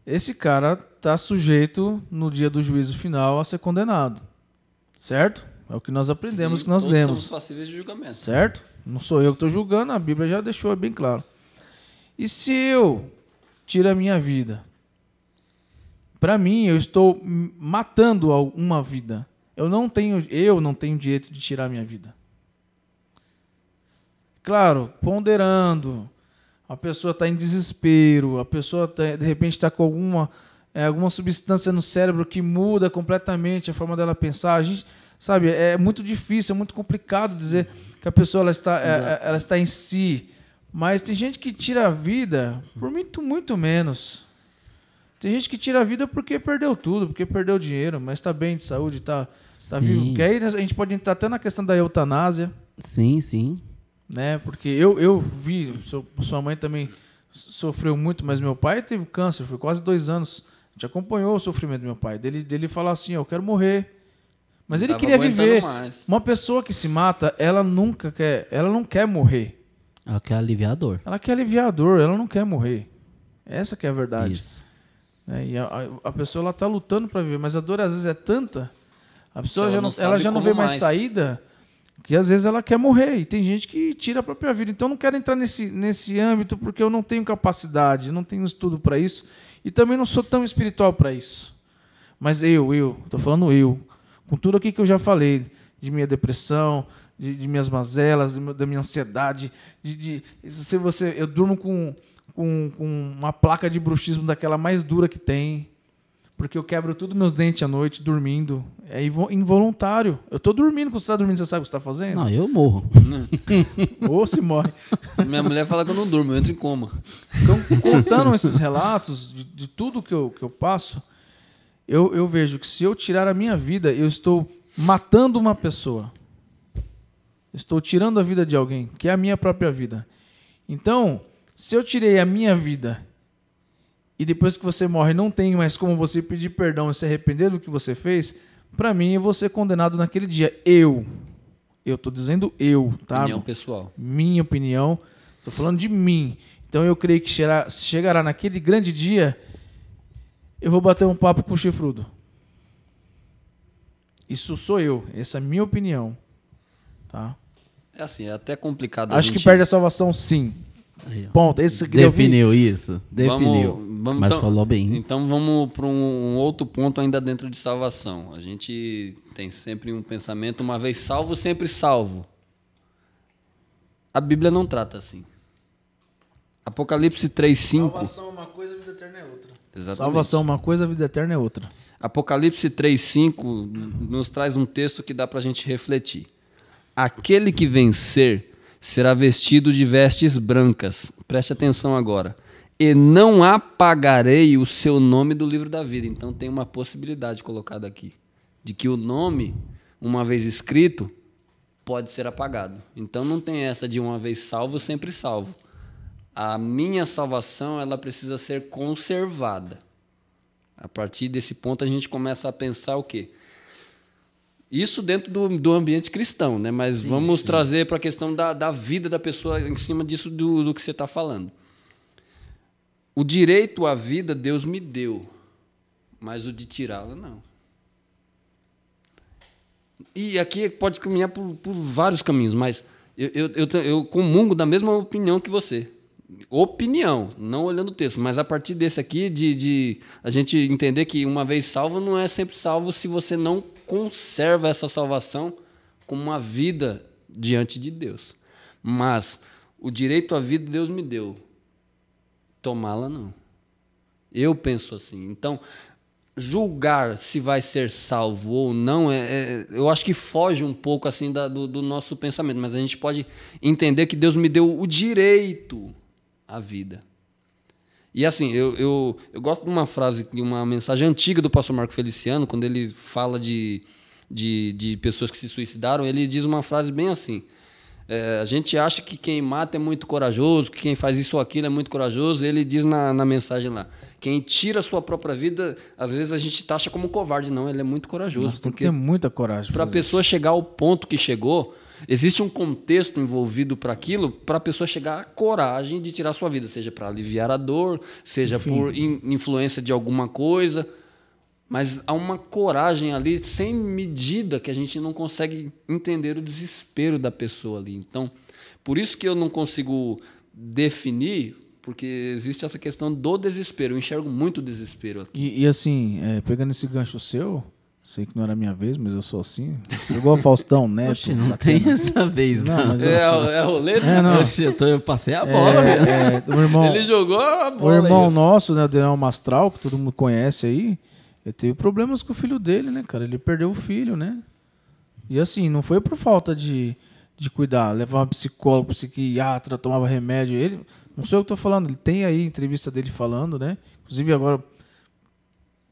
Speaker 1: esse cara está sujeito, no dia do juízo final, a ser condenado. Certo? É o que nós aprendemos,
Speaker 3: Sim,
Speaker 1: que nós
Speaker 3: todos
Speaker 1: lemos.
Speaker 3: somos passíveis de julgamento.
Speaker 1: Certo? Não sou eu que estou julgando, a Bíblia já deixou bem claro. E se eu tiro a minha vida? Para mim, eu estou matando uma vida. Eu não tenho, eu não tenho direito de tirar a minha vida. Claro, ponderando. A pessoa está em desespero, a pessoa tá- de repente está com alguma, é, alguma substância no cérebro que muda completamente a forma dela pensar. A gente, sabe, é muito difícil, é muito complicado dizer que a pessoa ela está, é, ela está em si. Mas tem gente que tira a vida por muito, muito menos. Tem gente que tira a vida porque perdeu tudo, porque perdeu dinheiro, mas está bem de saúde, está tá vivo. Que aí a gente pode entrar até na questão da eutanásia
Speaker 2: Sim, sim.
Speaker 1: né? Porque eu, eu vi, sua mãe também sofreu muito, mas meu pai teve câncer, foi quase dois anos. A gente acompanhou o sofrimento do meu pai. Dele, dele falar assim, eu quero morrer. Mas ele queria viver.
Speaker 3: mais.
Speaker 1: Uma pessoa que se mata, ela nunca quer, ela não quer morrer.
Speaker 2: É o que é aliviador.
Speaker 1: Ela quer aliviar a dor, ela não quer morrer. Essa que é a verdade.
Speaker 2: Isso.
Speaker 1: né? E a, a- a pessoa ela tá lutando para viver, mas a dor às vezes é tanta, a pessoa
Speaker 3: ela
Speaker 1: já
Speaker 3: não
Speaker 1: não, ela já não vê mais,
Speaker 3: mais.
Speaker 1: saída, que às vezes ela quer morrer. E tem gente que tira a própria vida. Então eu não quero entrar nesse, nesse âmbito porque eu não tenho capacidade, não tenho estudo para isso e também não sou tão espiritual para isso. Mas eu, eu, tô falando eu, com tudo aqui que eu já falei, de minha depressão, de, de minhas mazelas, de da minha ansiedade, de, de se você, eu durmo com, com, com uma placa de bruxismo daquela mais dura que tem, porque eu quebro tudo meus dentes à noite dormindo, é invo- involuntário. Eu tô dormindo, quando você tá dormindo, você sabe o que você tá fazendo?
Speaker 2: Não, eu morro.
Speaker 1: Ou se morre.
Speaker 3: Minha mulher fala que eu não durmo, eu entro em coma.
Speaker 1: Então, contando esses relatos de, de tudo que eu, que eu passo, eu, eu vejo que se eu tirar a minha vida, eu estou matando uma pessoa. Estou tirando a vida de alguém, que é a minha própria vida. Então, se eu tirei a minha vida e depois que você morre não tem mais como você pedir perdão e se arrepender do que você fez, para mim eu vou ser condenado naquele dia. Eu. Eu tô dizendo eu, tá?
Speaker 3: Opinião pessoal.
Speaker 1: minha opinião, estou falando de mim. Então eu creio que chegará, chegará naquele grande dia, eu vou bater um papo com o chifrudo. Isso sou eu, essa é a minha opinião. Tá?
Speaker 3: É assim, é até complicado a
Speaker 1: Acho
Speaker 3: gente...
Speaker 1: que perde a salvação, sim.
Speaker 2: Aí.
Speaker 1: Ponto. Esse.
Speaker 2: Definiu isso. Definiu.
Speaker 3: Vamos, vamos
Speaker 2: Mas
Speaker 3: então-
Speaker 2: falou bem.
Speaker 3: Então vamos para um, um outro ponto ainda dentro de salvação. A gente tem sempre um pensamento, uma vez salvo, sempre salvo. A Bíblia não trata assim. Apocalipse 3:5.
Speaker 1: Salvação é uma coisa, a vida eterna é outra.
Speaker 3: Exatamente.
Speaker 1: Salvação é uma coisa, a vida eterna é outra.
Speaker 3: Apocalipse 3:5 nos traz um texto que dá para a gente refletir. Aquele que vencer será vestido de vestes brancas. Preste atenção agora. E não apagarei o seu nome do livro da vida. Então tem uma possibilidade colocada aqui de que o nome, uma vez escrito, pode ser apagado. Então não tem essa de uma vez salvo, sempre salvo. A minha salvação, ela precisa ser conservada. A partir desse ponto a gente começa a pensar o quê? Isso dentro do, do ambiente cristão, né? Mas vamos trazer para a questão da, da vida da pessoa em cima disso do, do que você está falando. O direito à vida Deus me deu, mas o de tirá-la não. E aqui pode caminhar por, por vários caminhos, mas eu, eu, eu, eu comungo da mesma opinião que você. Opinião, não olhando o texto, mas a partir desse aqui, de, de a gente entender que uma vez salvo não é sempre salvo se você não conserva essa salvação como uma vida diante de Deus. Mas o direito à vida Deus me deu, tomá-la não. Eu penso assim. Então, julgar se vai ser salvo ou não, é, é- eu acho que foge um pouco assim da- do, do nosso pensamento, mas a gente pode entender que Deus me deu o direito à vida. E assim, eu, eu, eu gosto de uma frase, de uma mensagem antiga do pastor Marco Feliciano, quando ele fala de, de, de pessoas que se suicidaram, ele diz uma frase bem assim. É, a gente acha que quem mata é muito corajoso, que quem faz isso ou aquilo é muito corajoso. Ele diz na, na mensagem lá: quem tira a sua própria vida, às vezes a gente taxa como covarde. Não, ele é muito corajoso.
Speaker 1: Que
Speaker 3: porque
Speaker 1: ter muita coragem.
Speaker 3: para a pessoa chegar ao ponto que chegou, existe um contexto envolvido para aquilo, para a pessoa chegar à coragem de tirar a sua vida, seja para aliviar a dor, seja por in- influência de alguma coisa. Mas há uma coragem ali sem medida que a gente não consegue entender o desespero da pessoa ali. Então, por isso que eu não consigo definir, porque existe essa questão do desespero. Eu enxergo muito desespero aqui.
Speaker 1: E, e assim, é, pegando esse gancho seu, sei que não era minha vez, mas eu sou assim. Igual o Faustão, né?
Speaker 2: Oxe, não tem essa vez,
Speaker 1: Não,
Speaker 2: não.
Speaker 1: mas eu-
Speaker 3: É, é roleta?
Speaker 1: É, não.
Speaker 2: Oxe, eu, tô- eu passei a bola.
Speaker 1: É, é, o irmão,
Speaker 3: Ele jogou a
Speaker 1: o
Speaker 3: bola.
Speaker 1: irmão
Speaker 3: aí.
Speaker 1: nosso, né, o Daniel Mastral, que todo mundo conhece aí, ele teve problemas com o filho dele, né, cara? Ele perdeu o filho, né? E assim, não foi por falta de, de cuidar, levava psicólogo, psiquiatra, tomava remédio. Ele, não sei o que eu tô falando, ele tem aí entrevista dele falando, né? Inclusive agora,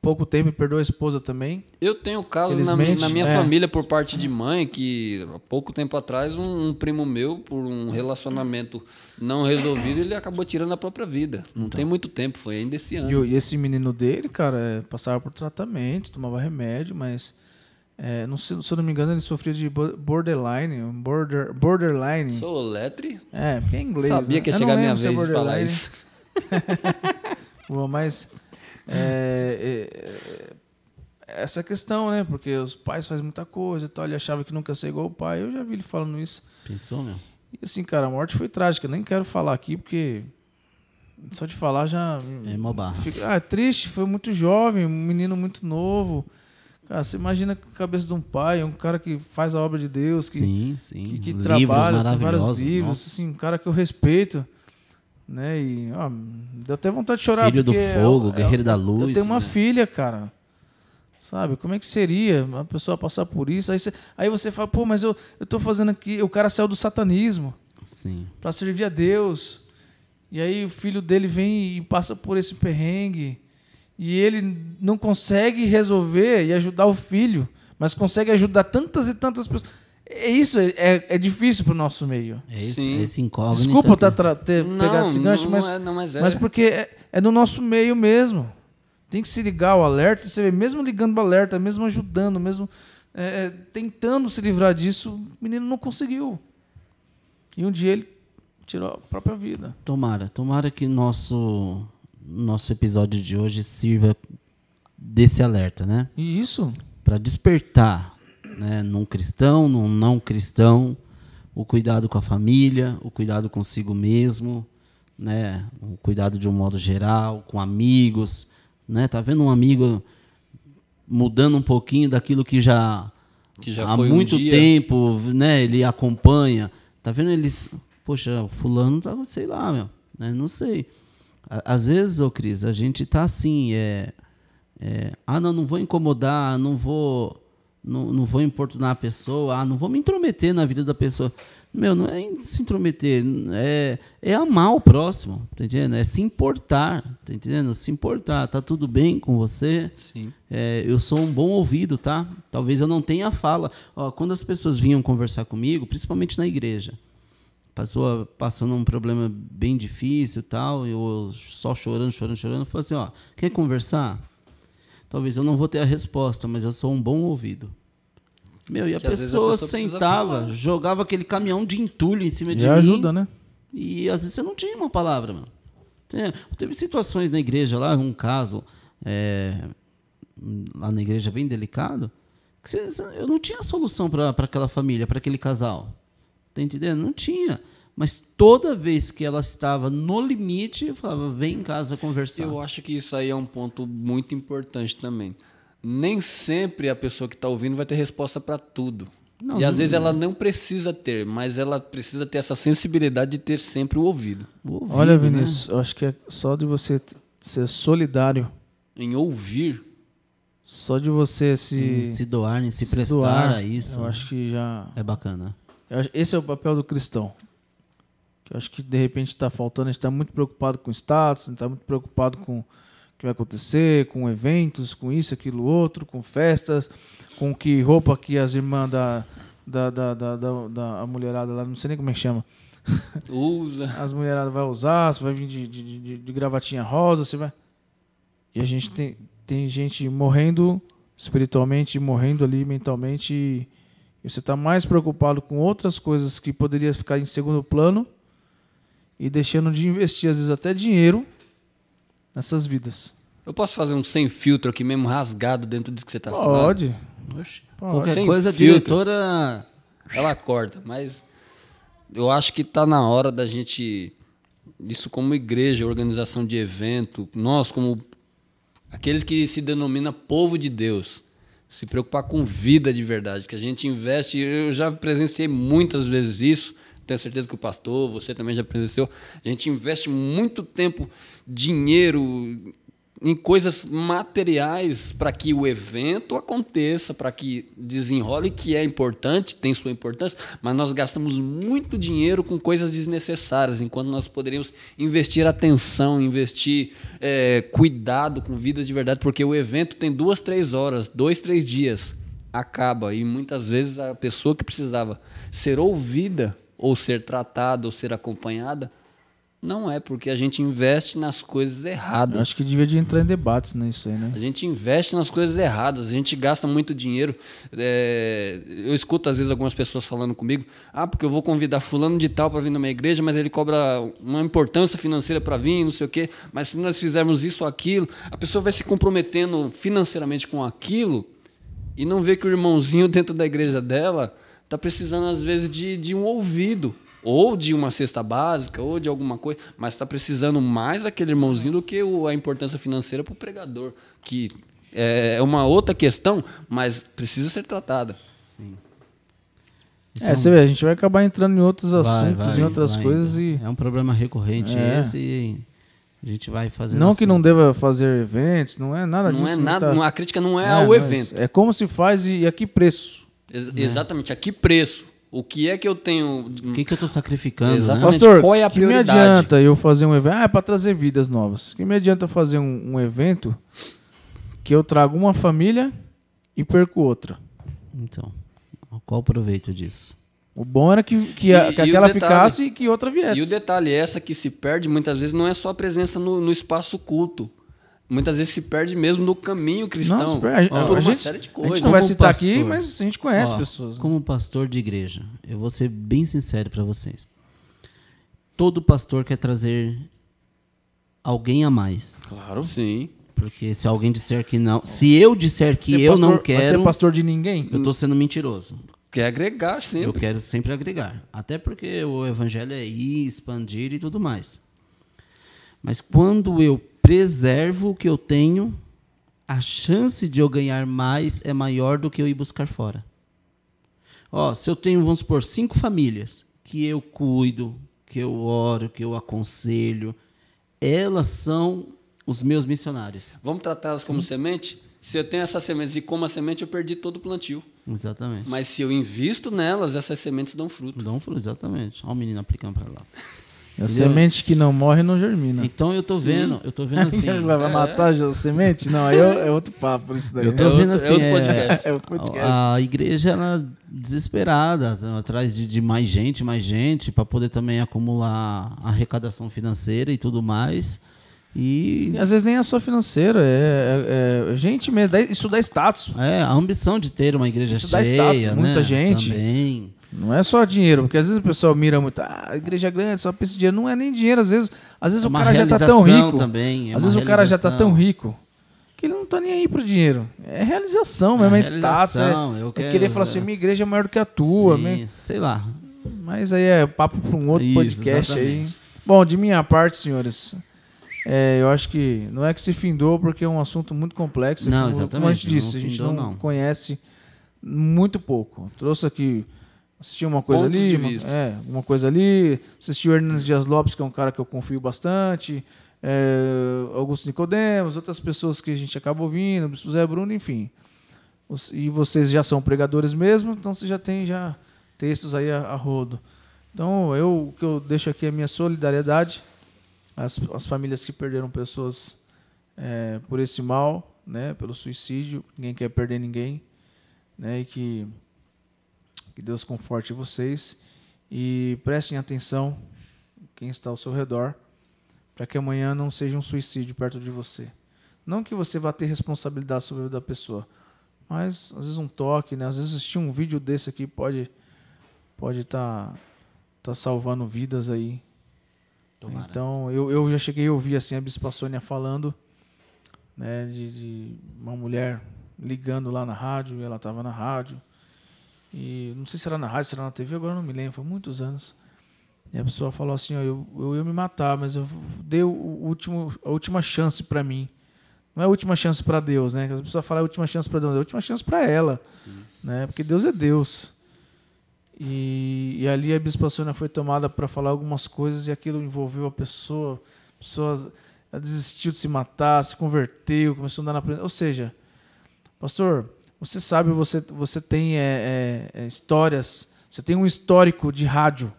Speaker 1: pouco tempo, perdeu a esposa também.
Speaker 3: Eu tenho casos na, na minha
Speaker 1: é.
Speaker 3: família por parte de mãe que há pouco tempo atrás um, um primo meu por um relacionamento não resolvido ele acabou tirando a própria vida. Não tem muito tempo, foi ainda esse ano.
Speaker 1: E, e esse menino dele, cara, é, passava por tratamento, tomava remédio, mas é, não sei, se eu não me engano, ele sofria de bo- borderline, border, borderline.
Speaker 3: Sou letre.
Speaker 1: É, porque é inglês.
Speaker 3: Sabia
Speaker 1: né?
Speaker 3: que ia chegar a minha
Speaker 1: é
Speaker 3: vez de falar isso.
Speaker 1: Bom, mas é, é, é, essa questão, né? Porque os pais fazem muita coisa e tal. Ele achava que nunca ia ser igual o pai. Eu já vi ele falando isso.
Speaker 2: Pensou, meu?
Speaker 1: E assim, cara, a morte foi trágica. Nem quero falar aqui porque só de falar já
Speaker 2: É mó barra.
Speaker 1: Fica, ah, é triste, foi muito jovem, um menino muito novo. Cara, você imagina a cabeça de um pai, um cara que faz a obra de Deus, que,
Speaker 2: Sim, sim.
Speaker 1: que, que trabalha, tem vários livros,
Speaker 2: Nossa.
Speaker 1: assim, um cara que eu respeito. Né? E ó, deu até vontade de chorar.
Speaker 2: Filho do fogo,
Speaker 1: é-
Speaker 2: guerreiro da
Speaker 1: Eu
Speaker 2: luz.
Speaker 1: tenho uma filha, cara. Sabe, como é que seria uma pessoa passar por isso? Aí você, aí você fala, pô, mas eu, eu tô fazendo aqui. O cara saiu do satanismo
Speaker 2: Sim.
Speaker 1: para servir a Deus. E aí o filho dele vem e passa por esse perrengue. E ele não consegue resolver e ajudar o filho, mas consegue ajudar tantas e tantas pessoas. É isso, é, é, é difícil pro nosso meio.
Speaker 2: É esse,
Speaker 3: Sim.
Speaker 2: é esse incógnito.
Speaker 1: Desculpa tá tra- ter pegado esse gancho,
Speaker 3: não
Speaker 1: mas,
Speaker 3: é, não, mas é.
Speaker 1: mas porque é, é no nosso meio mesmo. Tem que se ligar o alerta, e você vê, mesmo ligando o alerta, mesmo ajudando, mesmo é, é, tentando se livrar disso, o menino não conseguiu. E um dia ele tirou a própria vida.
Speaker 2: Tomara, tomara que nosso nosso episódio de hoje sirva desse alerta, né?
Speaker 1: E isso,
Speaker 2: Para despertar, né, num cristão, num não cristão, o cuidado com a família, o cuidado consigo mesmo, né, o cuidado de um modo geral, com amigos, né? Tá vendo um amigo mudando um pouquinho daquilo que já
Speaker 3: Que já
Speaker 2: há
Speaker 3: um
Speaker 2: muito
Speaker 3: dia.
Speaker 2: tempo, né? Ele acompanha. Tá vendo eles? Poxa, o fulano tá, sei lá, meu, né? Não sei. Às vezes, ô Cris, a gente tá assim, é, é, ah, não, não vou incomodar, não vou, não, não vou importunar a pessoa, ah, não vou me intrometer na vida da pessoa. Meu, não é se intrometer, é, é amar o próximo, tá entendendo? É se importar, tá entendendo? Se importar, tá tudo bem com você?
Speaker 3: Sim.
Speaker 2: É, eu sou um bom ouvido, tá? Talvez eu não tenha fala. Ó, quando as pessoas vinham conversar comigo, principalmente na igreja, passou passando um problema bem difícil e tal, eu só chorando, chorando, chorando, eu falei assim, ó, quer conversar? Talvez eu não vou ter a resposta, mas eu sou um bom ouvido. Meu, e a
Speaker 3: vezes a
Speaker 2: pessoa,
Speaker 3: pessoa
Speaker 2: sentava, jogava aquele caminhão de entulho em cima de
Speaker 1: já
Speaker 2: mim.
Speaker 1: ajuda, né?
Speaker 2: E às vezes você não tinha uma palavra, mano. Teve situações na igreja lá, um caso é, lá na igreja bem delicado, que você- eu não tinha solução para aquela família, para aquele casal. Tá entendendo? Não tinha. Mas toda vez que ela estava no limite, eu falava, vem em casa conversar.
Speaker 3: Eu acho que isso aí é um ponto muito importante também. Nem sempre a pessoa que está ouvindo vai ter resposta para tudo.
Speaker 2: Não,
Speaker 3: e às
Speaker 2: não-
Speaker 3: vezes ela não precisa ter, mas ela precisa ter essa sensibilidade de ter sempre o ouvido.
Speaker 2: O ouvido,
Speaker 1: Olha,
Speaker 2: né?
Speaker 1: Vinícius, eu acho que é só de você ser solidário,
Speaker 3: Em ouvir.
Speaker 1: só de você se,
Speaker 2: Em se doar, em se, prestar
Speaker 1: doar,
Speaker 2: a isso.
Speaker 1: Eu acho que já.
Speaker 2: É bacana.
Speaker 1: Esse é o papel do cristão. Que eu acho que de repente está faltando. A gente está muito preocupado com status, está muito preocupado com o que vai acontecer, com eventos, com isso, aquilo, outro, com festas, com que roupa que as irmãs da, da, da, da, da, da- mulherada lá, não sei nem como é que chama,
Speaker 3: Usa.
Speaker 1: as mulheradas vai usar, você vai vir de, de, de, de gravatinha rosa, você vai. E a gente tem, tem gente morrendo espiritualmente, morrendo ali mentalmente, e você está mais preocupado com outras coisas que poderia ficar em segundo plano e deixando de investir, às vezes, até dinheiro nessas vidas.
Speaker 3: Eu posso fazer um sem filtro aqui mesmo, rasgado dentro disso que você tá falando?
Speaker 1: Pode.
Speaker 2: Qualquer
Speaker 3: Sem
Speaker 2: coisa, a
Speaker 3: filtro.
Speaker 2: diretora.
Speaker 3: Ela corta, mas eu acho que tá na hora da gente, isso como igreja, organização de evento, nós como aqueles que se denomina povo de Deus, se preocupar com vida de verdade, que a gente investe, eu já presenciei muitas vezes isso, tenho certeza que o pastor, você também já presenciou, a gente investe muito tempo, dinheiro em coisas materiais para que o evento aconteça, para que desenrole, que é importante, tem sua importância, mas nós gastamos muito dinheiro com coisas desnecessárias, enquanto nós poderíamos investir atenção, investir é, cuidado com vidas de verdade, porque o evento tem duas, três horas, dois, três dias, acaba, e muitas vezes a pessoa que precisava ser ouvida, ou ser tratada, ou ser acompanhada, não é, porque a gente investe nas coisas erradas.
Speaker 1: Eu acho que devia de entrar em debates nisso aí, né?
Speaker 3: A gente investe nas coisas erradas, a gente gasta muito dinheiro. É, eu escuto às vezes algumas pessoas falando comigo: ah, porque eu vou convidar fulano de tal para vir na minha igreja, mas ele cobra uma importância financeira para vir, não sei o quê. Mas se nós fizermos isso ou aquilo, a pessoa vai se comprometendo financeiramente com aquilo e não vê que o irmãozinho dentro da igreja dela está precisando às vezes de, de um ouvido ou de uma cesta básica, ou de alguma coisa, mas está precisando mais daquele irmãozinho do que o- a importância financeira para o pregador, que é uma outra questão, mas precisa ser tratada.
Speaker 2: Isso
Speaker 1: É,
Speaker 2: um-
Speaker 1: você vê, a gente vai acabar entrando em outros
Speaker 2: vai,
Speaker 1: assuntos,
Speaker 2: vai,
Speaker 1: em outras
Speaker 2: vai.
Speaker 1: coisas e.
Speaker 2: É um problema recorrente
Speaker 1: É.
Speaker 2: esse e a gente vai fazer.
Speaker 1: Não que não deva fazer eventos, não é nada
Speaker 3: Não
Speaker 1: disso.
Speaker 3: é nada,
Speaker 1: tá-
Speaker 3: a crítica não é,
Speaker 1: É,
Speaker 3: ao evento.
Speaker 1: É como se faz e, e a que preço.
Speaker 3: Ex- Exatamente, a que preço? O que é que eu tenho.
Speaker 2: O que, que eu estou sacrificando?
Speaker 3: Exatamente.
Speaker 2: Né?
Speaker 1: Pastor,
Speaker 3: qual é a
Speaker 1: que me
Speaker 3: prioridade?
Speaker 1: adianta eu fazer um evento? Ah, é para trazer vidas novas. Que me adianta fazer um, um evento que eu trago uma família e perco outra?
Speaker 2: Então, qual o proveito disso?
Speaker 1: O bom era que, que, a-
Speaker 3: E-
Speaker 1: que
Speaker 3: e
Speaker 1: aquela
Speaker 3: detalhe-
Speaker 1: ficasse e que outra viesse.
Speaker 3: E o detalhe, essa que se perde muitas vezes não é só a presença no, no espaço culto. Muitas vezes se perde mesmo no caminho cristão.
Speaker 1: Não, a-
Speaker 3: por
Speaker 1: a
Speaker 3: uma
Speaker 1: gente-
Speaker 3: série de
Speaker 1: A
Speaker 3: coisas.
Speaker 1: gente não vai
Speaker 2: Como
Speaker 1: citar
Speaker 2: pastor.
Speaker 1: aqui, mas a gente conhece
Speaker 2: Ó,
Speaker 1: pessoas. né?
Speaker 2: Como pastor de igreja, eu vou ser bem sincero para vocês. Todo pastor quer trazer alguém a mais.
Speaker 1: Claro.
Speaker 3: Sim.
Speaker 2: Porque se alguém disser que não. Se eu disser que
Speaker 1: Ser
Speaker 2: eu não
Speaker 1: pastor- ser
Speaker 2: quero,
Speaker 1: pastor de ninguém?
Speaker 2: eu tô sendo mentiroso.
Speaker 3: Quer agregar
Speaker 2: Eu
Speaker 3: sempre.
Speaker 2: quero sempre agregar. Até porque o evangelho é ir, expandir e tudo mais. Mas quando eu preservo o que eu tenho, a chance de eu ganhar mais é maior do que eu ir buscar fora. Ó, se eu tenho, vamos supor, cinco famílias que eu cuido, que eu oro, que eu aconselho, elas são os meus missionários.
Speaker 3: Vamos tratá-las como semente? Se eu tenho essas sementes e como a semente, eu perdi todo o plantio.
Speaker 2: Exatamente.
Speaker 3: Mas se eu invisto nelas, essas sementes dão fruto.
Speaker 2: Um fruto, exatamente. Olha o menino aplicando para lá.
Speaker 1: A semente que não morre não germina.
Speaker 2: Então eu tô vendo, eu tô vendo assim.
Speaker 1: vai matar já a semente? Não, aí é, é outro papo isso daí.
Speaker 2: Eu tô
Speaker 3: É
Speaker 2: vendo
Speaker 3: outro- é
Speaker 2: assim.
Speaker 3: outro
Speaker 2: é-
Speaker 3: podcast.
Speaker 1: É outro podcast.
Speaker 2: A, a igreja ela desesperada, atrás de, de mais gente, mais gente, para poder também acumular arrecadação financeira e tudo mais. E
Speaker 1: E às vezes nem é só financeira, é, é- é gente mesmo. dá- Isso dá status.
Speaker 2: é a ambição de ter uma igreja
Speaker 1: Isso dá
Speaker 2: cheia,
Speaker 1: status,
Speaker 2: né?
Speaker 1: muita gente.
Speaker 2: Também.
Speaker 1: Não é só dinheiro, porque às vezes o pessoal mira muito, ah, igreja é grande, só pensa em dinheiro. Não é nem dinheiro, às vezes, às vezes
Speaker 2: É
Speaker 1: o cara já tá tão rico.
Speaker 2: também, é
Speaker 1: às vezes o cara já tá
Speaker 2: realização.
Speaker 1: tão rico que ele não tá nem aí pro dinheiro. É realização mesmo, é, status. É,
Speaker 2: eu
Speaker 1: é
Speaker 2: quero,
Speaker 1: querer falar
Speaker 2: é.
Speaker 1: assim, minha igreja é maior do que a tua.
Speaker 2: E,
Speaker 1: né?
Speaker 2: sei lá.
Speaker 1: Mas aí é papo para um outro
Speaker 2: Isso,
Speaker 1: podcast aí.
Speaker 2: exatamente.
Speaker 1: Bom, de minha parte, senhores, é, eu acho que não é que se findou porque é um assunto muito complexo.
Speaker 2: Não,
Speaker 1: como, Como a
Speaker 2: exatamente,
Speaker 1: gente disse,
Speaker 2: não
Speaker 1: a gente não,
Speaker 2: não.
Speaker 1: conhece muito pouco. Trouxe aqui, assisti uma coisa
Speaker 3: Pontos
Speaker 1: ali, uma, é, uma coisa ali, assisti o Hernandes Dias Lopes, que é um cara que eu confio bastante, é, Augusto Nicodemos, outras pessoas que a gente acaba ouvindo, o José Bruno, enfim. Os- E vocês já são pregadores mesmo, então você já tem já textos aí a, a rodo. Então, eu, o que eu deixo aqui é a minha solidariedade às, às famílias que perderam pessoas é, por esse mal, né, pelo suicídio. Ninguém quer perder ninguém, né, e que, que Deus conforte vocês e prestem atenção quem está ao seu redor, para que amanhã não seja um suicídio perto de você. Não que você vá ter responsabilidade sobre a vida da pessoa, mas às vezes um toque, né? Às vezes assistir um vídeo desse aqui pode pode estar tá, salvando vidas aí.
Speaker 2: Tomara.
Speaker 1: Então, eu, eu já cheguei a ouvir assim a Bispa Sônia falando né, de, de uma mulher ligando lá na rádio, e ela estava na rádio. E não sei se era na rádio, se era na TV, agora não me lembro, foi muitos anos. E a pessoa falou assim: ó, eu, eu ia me matar, mas eu dei o último, a última chance para mim. Não é a última chance para Deus, né? As pessoas falam a última chance para Deus, é a última chance para ela, Sim. né? Porque Deus é Deus. E, e ali a Bispa Sônia foi tomada para falar algumas coisas e aquilo envolveu a pessoa. A pessoa desistiu de se matar, se converteu, começou a andar na presença. Ou seja, pastor, você sabe, você, você tem é, é, é histórias, você tem um histórico de rádio.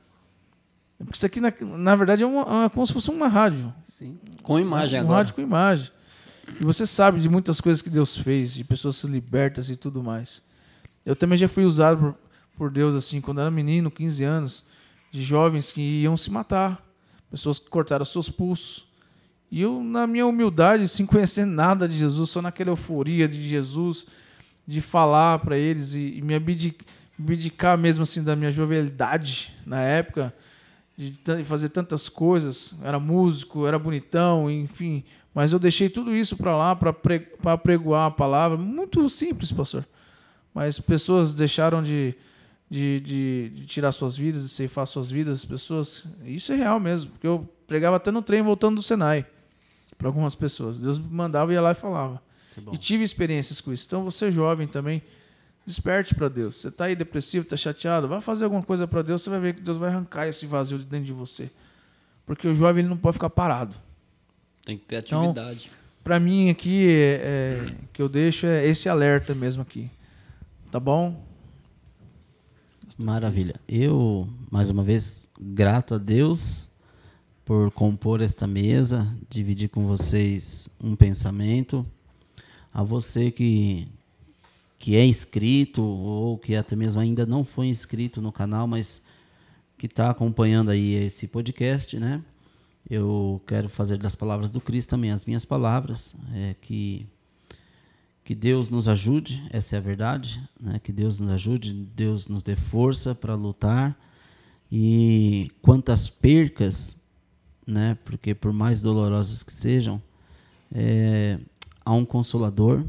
Speaker 1: Porque isso aqui, na, na verdade, é, uma, é como se fosse uma rádio.
Speaker 3: Sim. Com imagem
Speaker 1: um,
Speaker 3: agora.
Speaker 1: Um rádio com imagem. E você sabe de muitas coisas que Deus fez, de pessoas se libertas e tudo mais. Eu também já fui usado por, por Deus, assim, quando era menino, 15 anos, de jovens que iam se matar. Pessoas que cortaram seus pulsos. E eu, na minha humildade, sem conhecer nada de Jesus, só naquela euforia de Jesus, de falar para eles e, e me abdicar mesmo assim da minha jovialidade na época, de fazer tantas coisas. Era músico, era bonitão, enfim. Mas eu deixei tudo isso para lá para pre, pregoar a palavra. Muito simples, pastor. Mas pessoas deixaram de, de, de, de, tirar suas vidas, de ceifar suas vidas, as pessoas. Isso é real mesmo, porque eu pregava até no trem voltando do Senai para algumas pessoas. Deus mandava ia lá e falava. E tive experiências com isso. Então você jovem também, desperte para Deus. Você está aí depressivo, está chateado, vai fazer alguma coisa para Deus, você vai ver que Deus vai arrancar esse vazio de dentro de você. Porque o jovem ele não pode ficar parado.
Speaker 3: Tem que ter então, atividade. Então,
Speaker 1: para mim aqui é, é, que eu deixo é esse alerta mesmo aqui. Tá bom?
Speaker 2: Maravilha. Eu, mais uma vez, grato a Deus por compor esta mesa, dividir com vocês um pensamento. A você que, que é inscrito ou que até mesmo ainda não foi inscrito no canal, mas que está acompanhando aí esse podcast, né? Eu quero fazer das palavras do Cristo também as minhas palavras, é que que Deus nos ajude, essa é a verdade, né? Que Deus nos ajude, Deus nos dê força para lutar e quantas percas, né? Porque por mais dolorosas que sejam, é, há um consolador,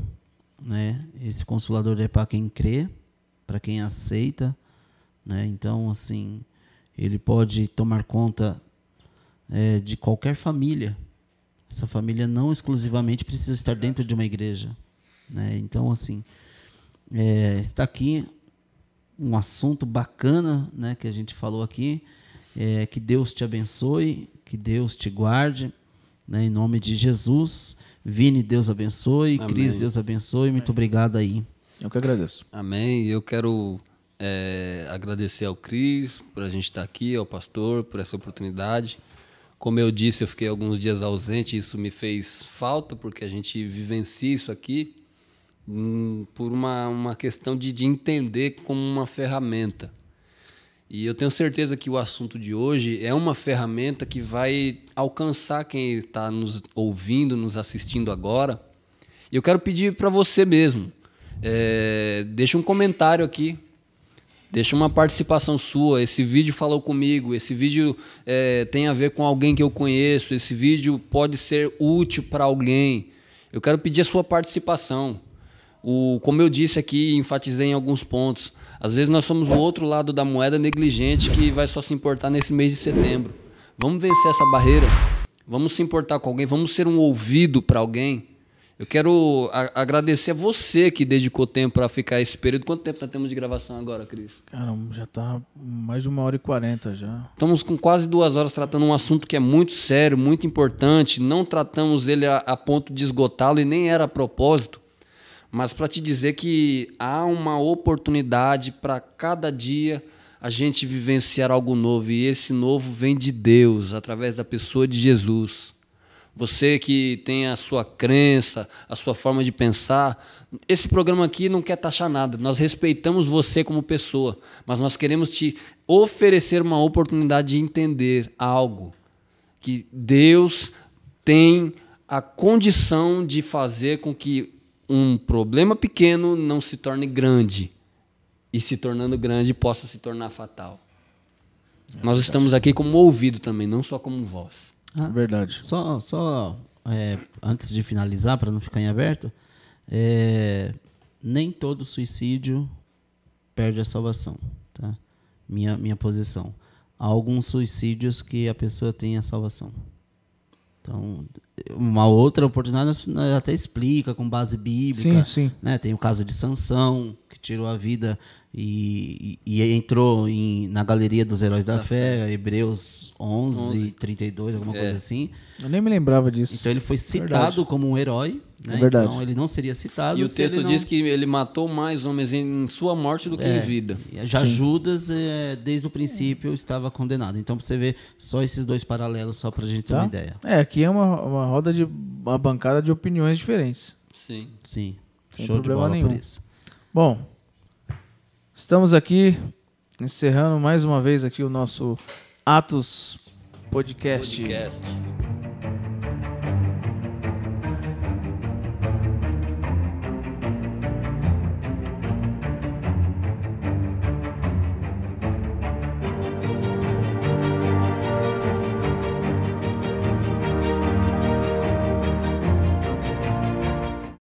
Speaker 2: né? Esse consolador é para quem crê, para quem aceita, né? Então assim, ele pode tomar conta é, de qualquer família. Essa família não exclusivamente precisa estar dentro de uma igreja. Né? Então, assim, é, está aqui um assunto bacana né, que a gente falou aqui. É, que Deus te abençoe, que Deus te guarde, né, em nome de Jesus. Vini, Deus abençoe. Amém. Cris, Deus abençoe. Muito obrigado aí.
Speaker 1: Eu que agradeço.
Speaker 3: Amém. Eu quero é, agradecer ao Cris por a gente estar aqui, ao pastor por essa oportunidade. Como eu disse, eu fiquei alguns dias ausente, isso me fez falta, porque a gente vivencia isso aqui hum, por uma, uma questão de, de entender como uma ferramenta. E eu tenho certeza que o assunto de hoje é uma ferramenta que vai alcançar quem está nos ouvindo, nos assistindo agora. E eu quero pedir para você mesmo, é, deixa um comentário aqui Deixa uma participação sua. Esse vídeo falou comigo. Esse vídeo é, tem a ver com alguém que eu conheço. Esse vídeo pode ser útil para alguém. Eu quero pedir a sua participação. O, como eu disse aqui, enfatizei em alguns pontos. Às vezes nós somos o outro lado da moeda negligente que vai só se importar nesse mês de setembro. Vamos vencer essa barreira. Vamos se importar com alguém. Vamos ser um ouvido para alguém. Eu quero a, agradecer a você que dedicou tempo para ficar esse período. Quanto tempo nós temos de gravação agora, Cris?
Speaker 1: Cara, já tá mais de uma hora e quarenta já.
Speaker 3: Estamos com quase duas horas tratando um assunto que é muito sério, muito importante. Não tratamos ele a, a ponto de esgotá-lo e nem era a propósito. Mas para te dizer que há uma oportunidade para cada dia a gente vivenciar algo novo. E esse novo vem de Deus, através da pessoa de Jesus. Você que tem a sua crença, a sua forma de pensar, esse programa aqui não quer taxar nada. Nós respeitamos você como pessoa, mas nós queremos te oferecer uma oportunidade de entender algo que Deus tem a condição de fazer com que um problema pequeno não se torne grande e se tornando grande possa se tornar fatal. É Nós estamos aqui como ouvido também, não só como voz.
Speaker 1: Ah, Verdade.
Speaker 2: Só, só é, antes de finalizar, para não ficar em aberto, é, nem todo suicídio perde a salvação. Tá? Minha, minha posição. Há alguns suicídios que a pessoa tem a salvação. Então, uma outra oportunidade até explica com base bíblica.
Speaker 1: Sim, sim.
Speaker 2: Né? Tem o caso de Sansão, tirou a vida e, e, e entrou em, na galeria dos heróis da,
Speaker 3: Da
Speaker 2: fé, Hebreus 11,
Speaker 3: 11.
Speaker 2: 32, alguma
Speaker 3: É.
Speaker 2: coisa assim.
Speaker 1: Eu nem me lembrava disso.
Speaker 2: Então ele foi citado
Speaker 1: Verdade.
Speaker 2: como um herói. Né?
Speaker 1: É verdade.
Speaker 2: Então ele não seria citado.
Speaker 3: E o
Speaker 2: se
Speaker 3: texto
Speaker 2: ele não-
Speaker 3: diz que ele matou mais homens em sua morte do que
Speaker 2: É.
Speaker 3: em vida.
Speaker 2: Já
Speaker 1: Sim.
Speaker 2: Judas, é, desde o princípio, estava condenado. Então, pra você ver só esses dois paralelos, só pra gente ter
Speaker 1: Tá?
Speaker 2: uma ideia.
Speaker 1: É, aqui é uma, uma roda de. uma bancada de opiniões diferentes.
Speaker 3: Sim.
Speaker 2: Sim.
Speaker 1: Sem
Speaker 2: Show de
Speaker 1: problema
Speaker 2: bola
Speaker 1: nenhum.
Speaker 2: por isso.
Speaker 1: Bom, estamos aqui encerrando mais uma vez aqui o nosso Atos Podcast.
Speaker 3: Podcast.